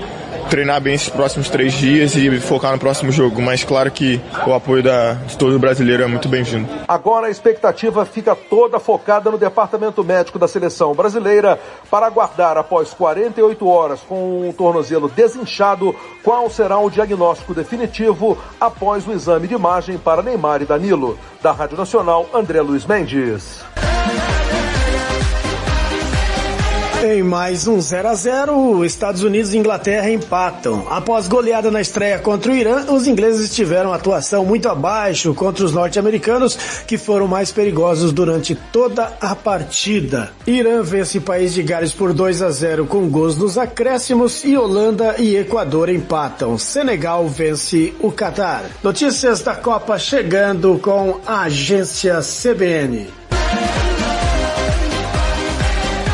treinar bem esses próximos três dias e focar no próximo jogo. Mas claro que o apoio da, de todo brasileiro é muito bem-vindo. Agora a expectativa fica toda focada no departamento médico da seleção brasileira para aguardar após 48 horas com o tornozelo desinchado qual será o diagnóstico definitivo após o exame de imagem para Neymar e Danilo. Da Rádio Nacional, André Luiz Mendes. Em mais um 0 a 0 Estados Unidos e Inglaterra empatam. Após goleada na estreia contra o Irã, os ingleses tiveram atuação muito abaixo contra os norte-americanos, que foram mais perigosos durante toda a partida. Irã vence país de Gales por 2 a 0 com gols nos acréscimos e Holanda e Equador empatam. Senegal vence o Catar. Notícias da Copa chegando com a agência CBN.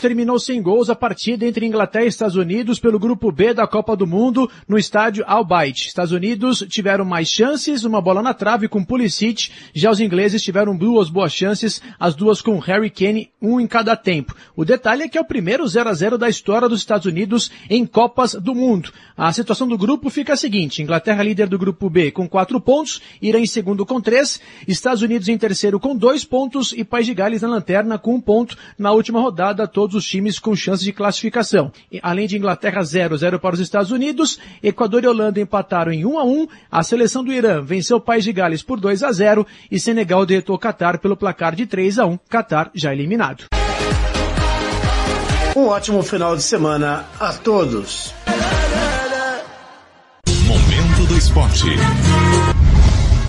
Terminou sem gols a partida entre Inglaterra e Estados Unidos pelo grupo B da Copa do Mundo no estádio Al Bayt. Estados Unidos tiveram mais chances, uma bola na trave com Pulisic, já os ingleses tiveram duas boas chances, as duas com Harry Kane, um em cada tempo. O detalhe é que é o primeiro 0 a 0 da história dos Estados Unidos em Copas do Mundo. A situação do grupo fica a seguinte, Inglaterra líder do grupo B com quatro pontos, Irã em segundo com três, Estados Unidos em terceiro com dois pontos e País de Gales na lanterna com um ponto na última rodada, todo todos os times com chances de classificação. Além de Inglaterra 0-0 para os Estados Unidos, Equador e Holanda empataram em 1 a 1. A seleção do Irã venceu o País de Gales por 2 a 0 e Senegal derrotou o Catar pelo placar de 3 a 1. Catar já eliminado. Um ótimo final de semana a todos. Momento do esporte.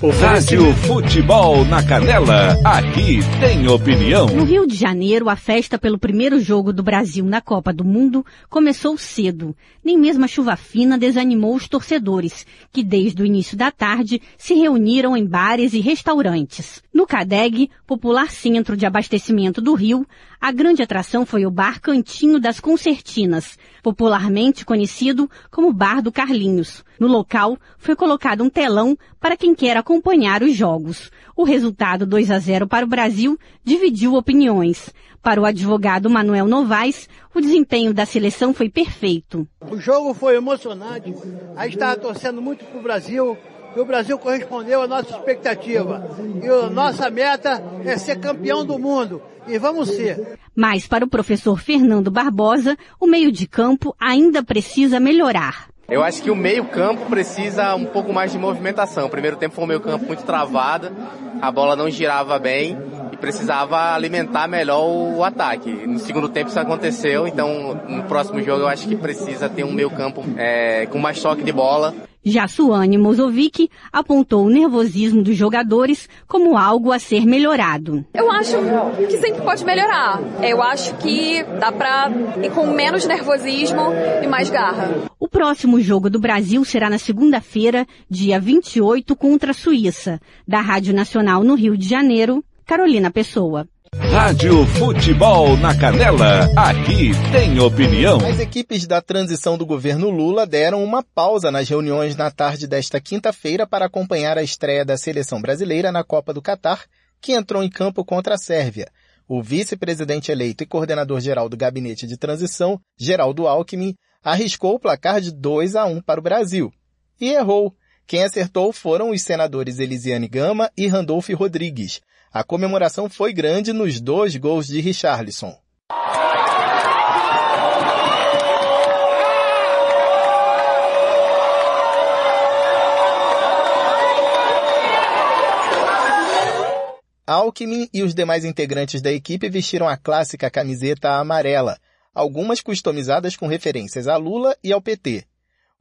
Rádio Futebol na Canela, aqui tem opinião. No Rio de Janeiro, a festa pelo primeiro jogo do Brasil na Copa do Mundo começou cedo. Nem mesmo a chuva fina desanimou os torcedores, que desde o início da tarde se reuniram em bares e restaurantes. No CADEG, popular centro de abastecimento do Rio, a grande atração foi o Bar Cantinho das Concertinas, popularmente conhecido como Bar do Carlinhos. No local, foi colocado um telão para quem quer acompanhar os jogos. O resultado 2 a 0 para o Brasil dividiu opiniões. Para o advogado Manuel Novaes, o desempenho da seleção foi perfeito. O jogo foi emocionante. A gente estava torcendo muito para o Brasil. E o Brasil correspondeu à nossa expectativa. E a nossa meta é ser campeão do mundo. E vamos ser. Mas para o professor Fernando Barbosa, o meio de campo ainda precisa melhorar. Eu acho que o meio-campo precisa um pouco mais de movimentação. O primeiro tempo foi um meio-campo muito travado, a bola não girava bem e precisava alimentar melhor o ataque. No segundo tempo isso aconteceu, então no próximo jogo eu acho que precisa ter um meio-campo é, com mais toque de bola. Já Suane Mozovic apontou o nervosismo dos jogadores como algo a ser melhorado. Eu acho que sempre pode melhorar. Eu acho que dá pra ir com menos nervosismo e mais garra. O próximo jogo do Brasil será na segunda-feira, dia 28, contra a Suíça. Da Rádio Nacional no Rio de Janeiro, Carolina Pessoa. Rádio Futebol na Canela, aqui tem opinião. As equipes da transição do governo Lula deram uma pausa nas reuniões na tarde desta quinta-feira para acompanhar a estreia da seleção brasileira na Copa do Catar, que entrou em campo contra a Sérvia. O vice-presidente eleito e coordenador-geral do gabinete de transição, Geraldo Alckmin, arriscou o placar de 2 a 1 para o Brasil. E errou. Quem acertou foram os senadores Elisiane Gama e Randolph Rodrigues. A comemoração foi grande nos dois gols de Richarlison. Alckmin e os demais integrantes da equipe vestiram a clássica camiseta amarela, algumas customizadas com referências a Lula e ao PT.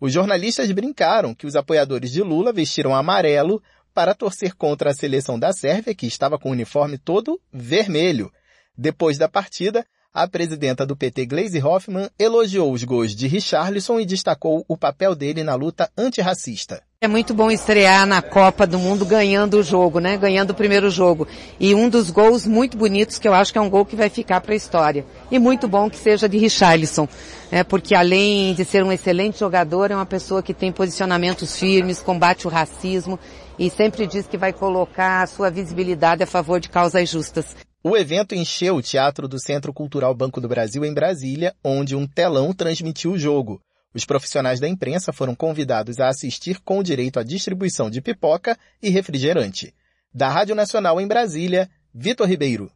Os jornalistas brincaram que os apoiadores de Lula vestiram amarelo para torcer contra a seleção da Sérvia, que estava com o uniforme todo vermelho. Depois da partida, a presidenta do PT, Gleisi Hoffmann, elogiou os gols de Richarlison e destacou o papel dele na luta antirracista. É muito bom estrear na Copa do Mundo ganhando o jogo, né? Ganhando o primeiro jogo. E um dos gols muito bonitos que eu acho que é um gol que vai ficar para a história. E muito bom que seja de Richarlison, né? Porque além de ser um excelente jogador, é uma pessoa que tem posicionamentos firmes, combate o racismo e sempre diz que vai colocar a sua visibilidade a favor de causas justas. O evento encheu o Teatro do Centro Cultural Banco do Brasil em Brasília, onde um telão transmitiu o jogo. Os profissionais da imprensa foram convidados a assistir com direito à distribuição de pipoca e refrigerante. Da Rádio Nacional em Brasília, Vitor Ribeiro.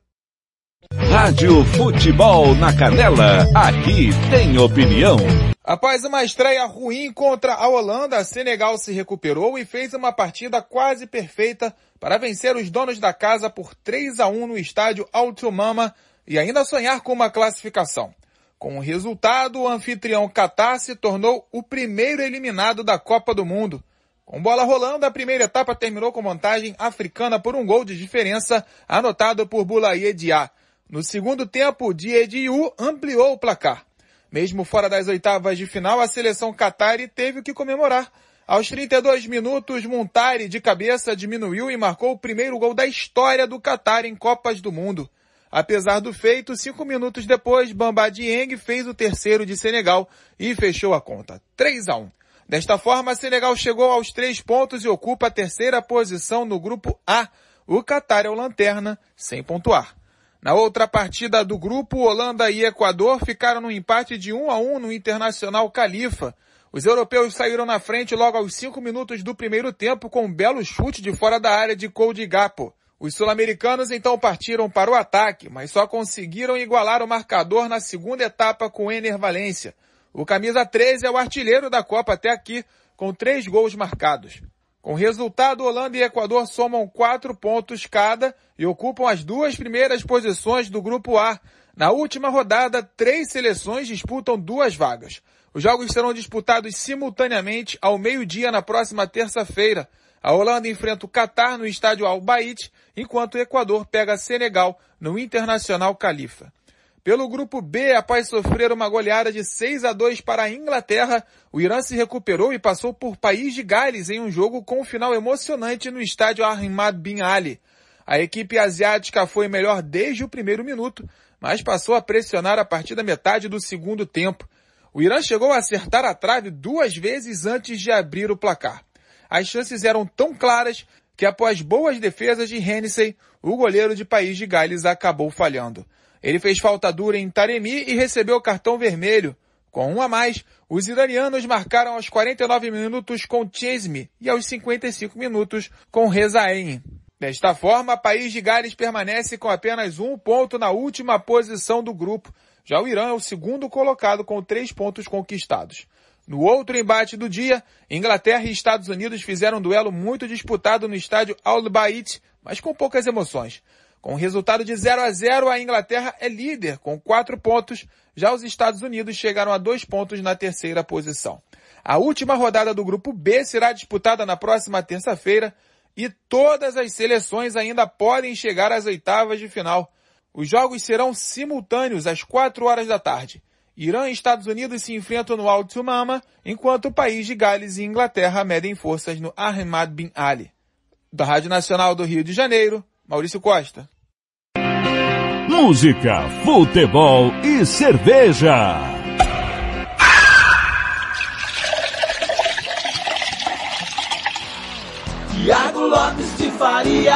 Rádio Futebol na Canela, aqui tem opinião. Após uma estreia ruim contra a Holanda, Senegal se recuperou e fez uma partida quase perfeita para vencer os donos da casa por 3 a 1 no estádio Altumama e ainda sonhar com uma classificação. Com o resultado, o anfitrião Qatar se tornou o primeiro eliminado da Copa do Mundo. Com bola rolando, a primeira etapa terminou com vantagem africana por um gol de diferença anotado por Boulaye Dia. No segundo tempo, Diediu ampliou o placar. Mesmo fora das oitavas de final, a seleção Qatari teve o que comemorar. Aos 32 minutos, Montari de cabeça diminuiu e marcou o primeiro gol da história do Qatar em Copas do Mundo. Apesar do feito, cinco minutos depois, Bamba Dieng fez o terceiro de Senegal e fechou a conta. 3 a 1. Desta forma, Senegal chegou aos três pontos e ocupa a terceira posição no grupo A. O Qatar é o lanterna, sem pontuar. Na outra partida do grupo, Holanda e Equador ficaram no empate de 1 a 1 no Internacional Califa. Os europeus saíram na frente logo aos 5 minutos do primeiro tempo com um belo chute de fora da área de Cody Gapo. Os sul-americanos então partiram para o ataque, mas só conseguiram igualar o marcador na segunda etapa com Ener Valência. O camisa 13 é o artilheiro da Copa até aqui, com três gols marcados. Com resultado, Holanda e Equador somam quatro pontos cada e ocupam as duas primeiras posições do Grupo A. Na última rodada, três seleções disputam duas vagas. Os jogos serão disputados simultaneamente ao meio-dia na próxima terça-feira. A Holanda enfrenta o Catar no estádio Al Bait, enquanto o Equador pega Senegal no Internacional Califa. Pelo grupo B, após sofrer uma goleada de 6 a 2 para a Inglaterra, o Irã se recuperou e passou por País de Gales em um jogo com um final emocionante no estádio Ahmad Bin Ali. A equipe asiática foi melhor desde o primeiro minuto, mas passou a pressionar a partir da metade do segundo tempo. O Irã chegou a acertar a trave duas vezes antes de abrir o placar. As chances eram tão claras que após boas defesas de Hennessy, o goleiro de País de Gales acabou falhando. Ele fez falta dura em Taremi e recebeu cartão vermelho. Com um a mais, os iranianos marcaram aos 49 minutos com Chesme e aos 55 minutos com Rezaem. Desta forma, País de Gales permanece com apenas um ponto na última posição do grupo. Já o Irã é o segundo colocado com três pontos conquistados. No outro embate do dia, Inglaterra e Estados Unidos fizeram um duelo muito disputado no estádio Al Bait, mas com poucas emoções. Com o resultado de 0 a 0, a Inglaterra é líder com quatro pontos, já os Estados Unidos chegaram a dois pontos na terceira posição. A última rodada do grupo B será disputada na próxima terça-feira e todas as seleções ainda podem chegar às oitavas de final. Os jogos serão simultâneos às quatro horas da tarde. Irã e Estados Unidos se enfrentam no Alto Mama, enquanto o país de Gales e Inglaterra medem forças no Ahmad Bin Ali. Da Rádio Nacional do Rio de Janeiro, Maurício Costa. Música, futebol e cerveja. Tiago Lopes de Faria.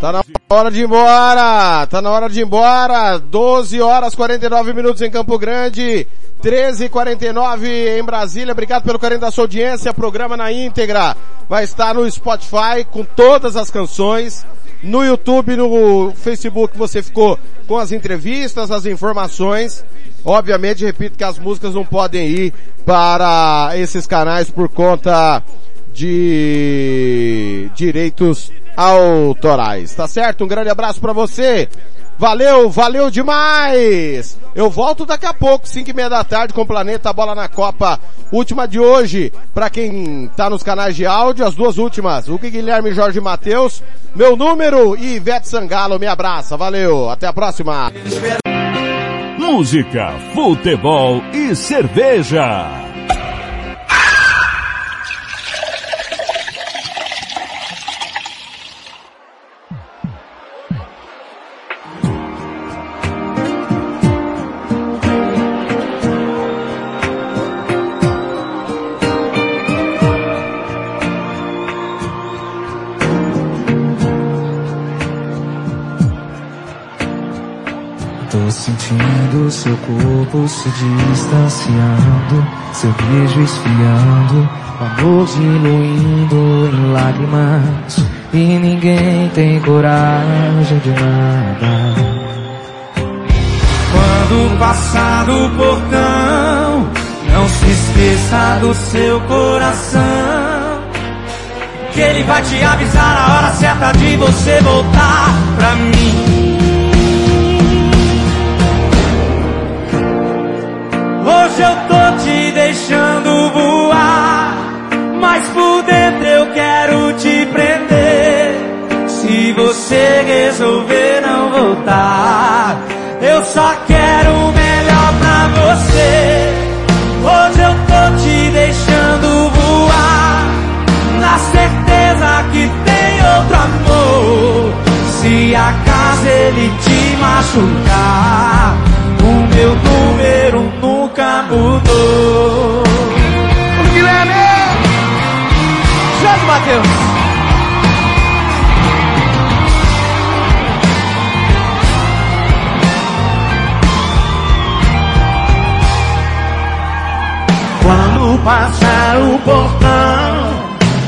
Tá na hora de ir embora! Tá na hora de ir embora! 12 horas 49 minutos em Campo Grande, 13 h 49 em Brasília. Obrigado pelo carinho da sua audiência. Programa na íntegra vai estar no Spotify com todas as canções. No YouTube, no Facebook você ficou com as entrevistas, as informações. Obviamente, repito que as músicas não podem ir para esses canais por conta de direitos autorais. Tá certo? Um grande abraço para você. Valeu, valeu demais! Eu volto daqui a pouco, 5 e meia da tarde, com o Planeta Bola na Copa. Última de hoje, para quem tá nos canais de áudio, as duas últimas. O Guilherme Jorge Matheus, meu número e Ivete Sangalo me abraça. Valeu, até a próxima. Música, futebol e cerveja. Sentindo seu corpo se distanciando, seu beijo esfriando, o amor diluindo em lágrimas e ninguém tem coragem de nada. Quando passar do portão, não se esqueça do seu coração. Que ele vai te avisar a hora certa de você voltar pra mim. Hoje eu tô te deixando voar, mas por dentro eu quero te prender. Se você resolver não voltar, eu só quero o melhor pra você. Hoje eu tô te deixando voar, na certeza que tem outro amor. Se acaso ele te machucar, seu número nunca mudou. O Guilherme! Jesus é, né? Matheus! Quando passar o portão,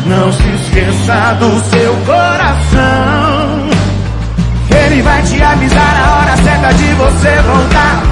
não se esqueça do seu coração. Ele vai te avisar a hora certa de você voltar.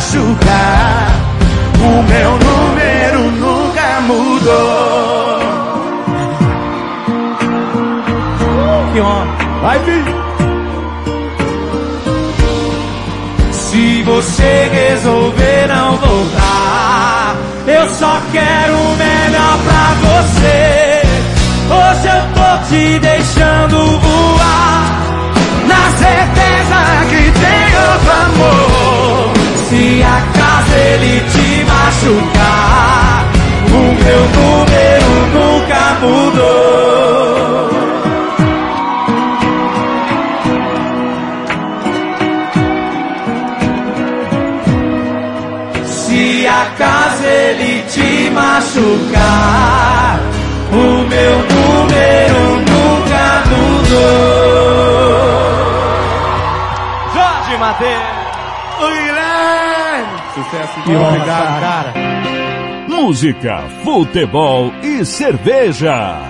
machucar. O meu número nunca mudou. Que. Vai, filho. Se você resolver não voltar, eu só quero o melhor pra você. Hoje eu tô te deixando voar, na certeza que tem outro amor se acaso ele te machucar, o meu número nunca mudou. Se acaso ele te machucar, o meu número nunca mudou. Jorge Mateus sucesso. Que obrigado, cara. Música, futebol e cerveja.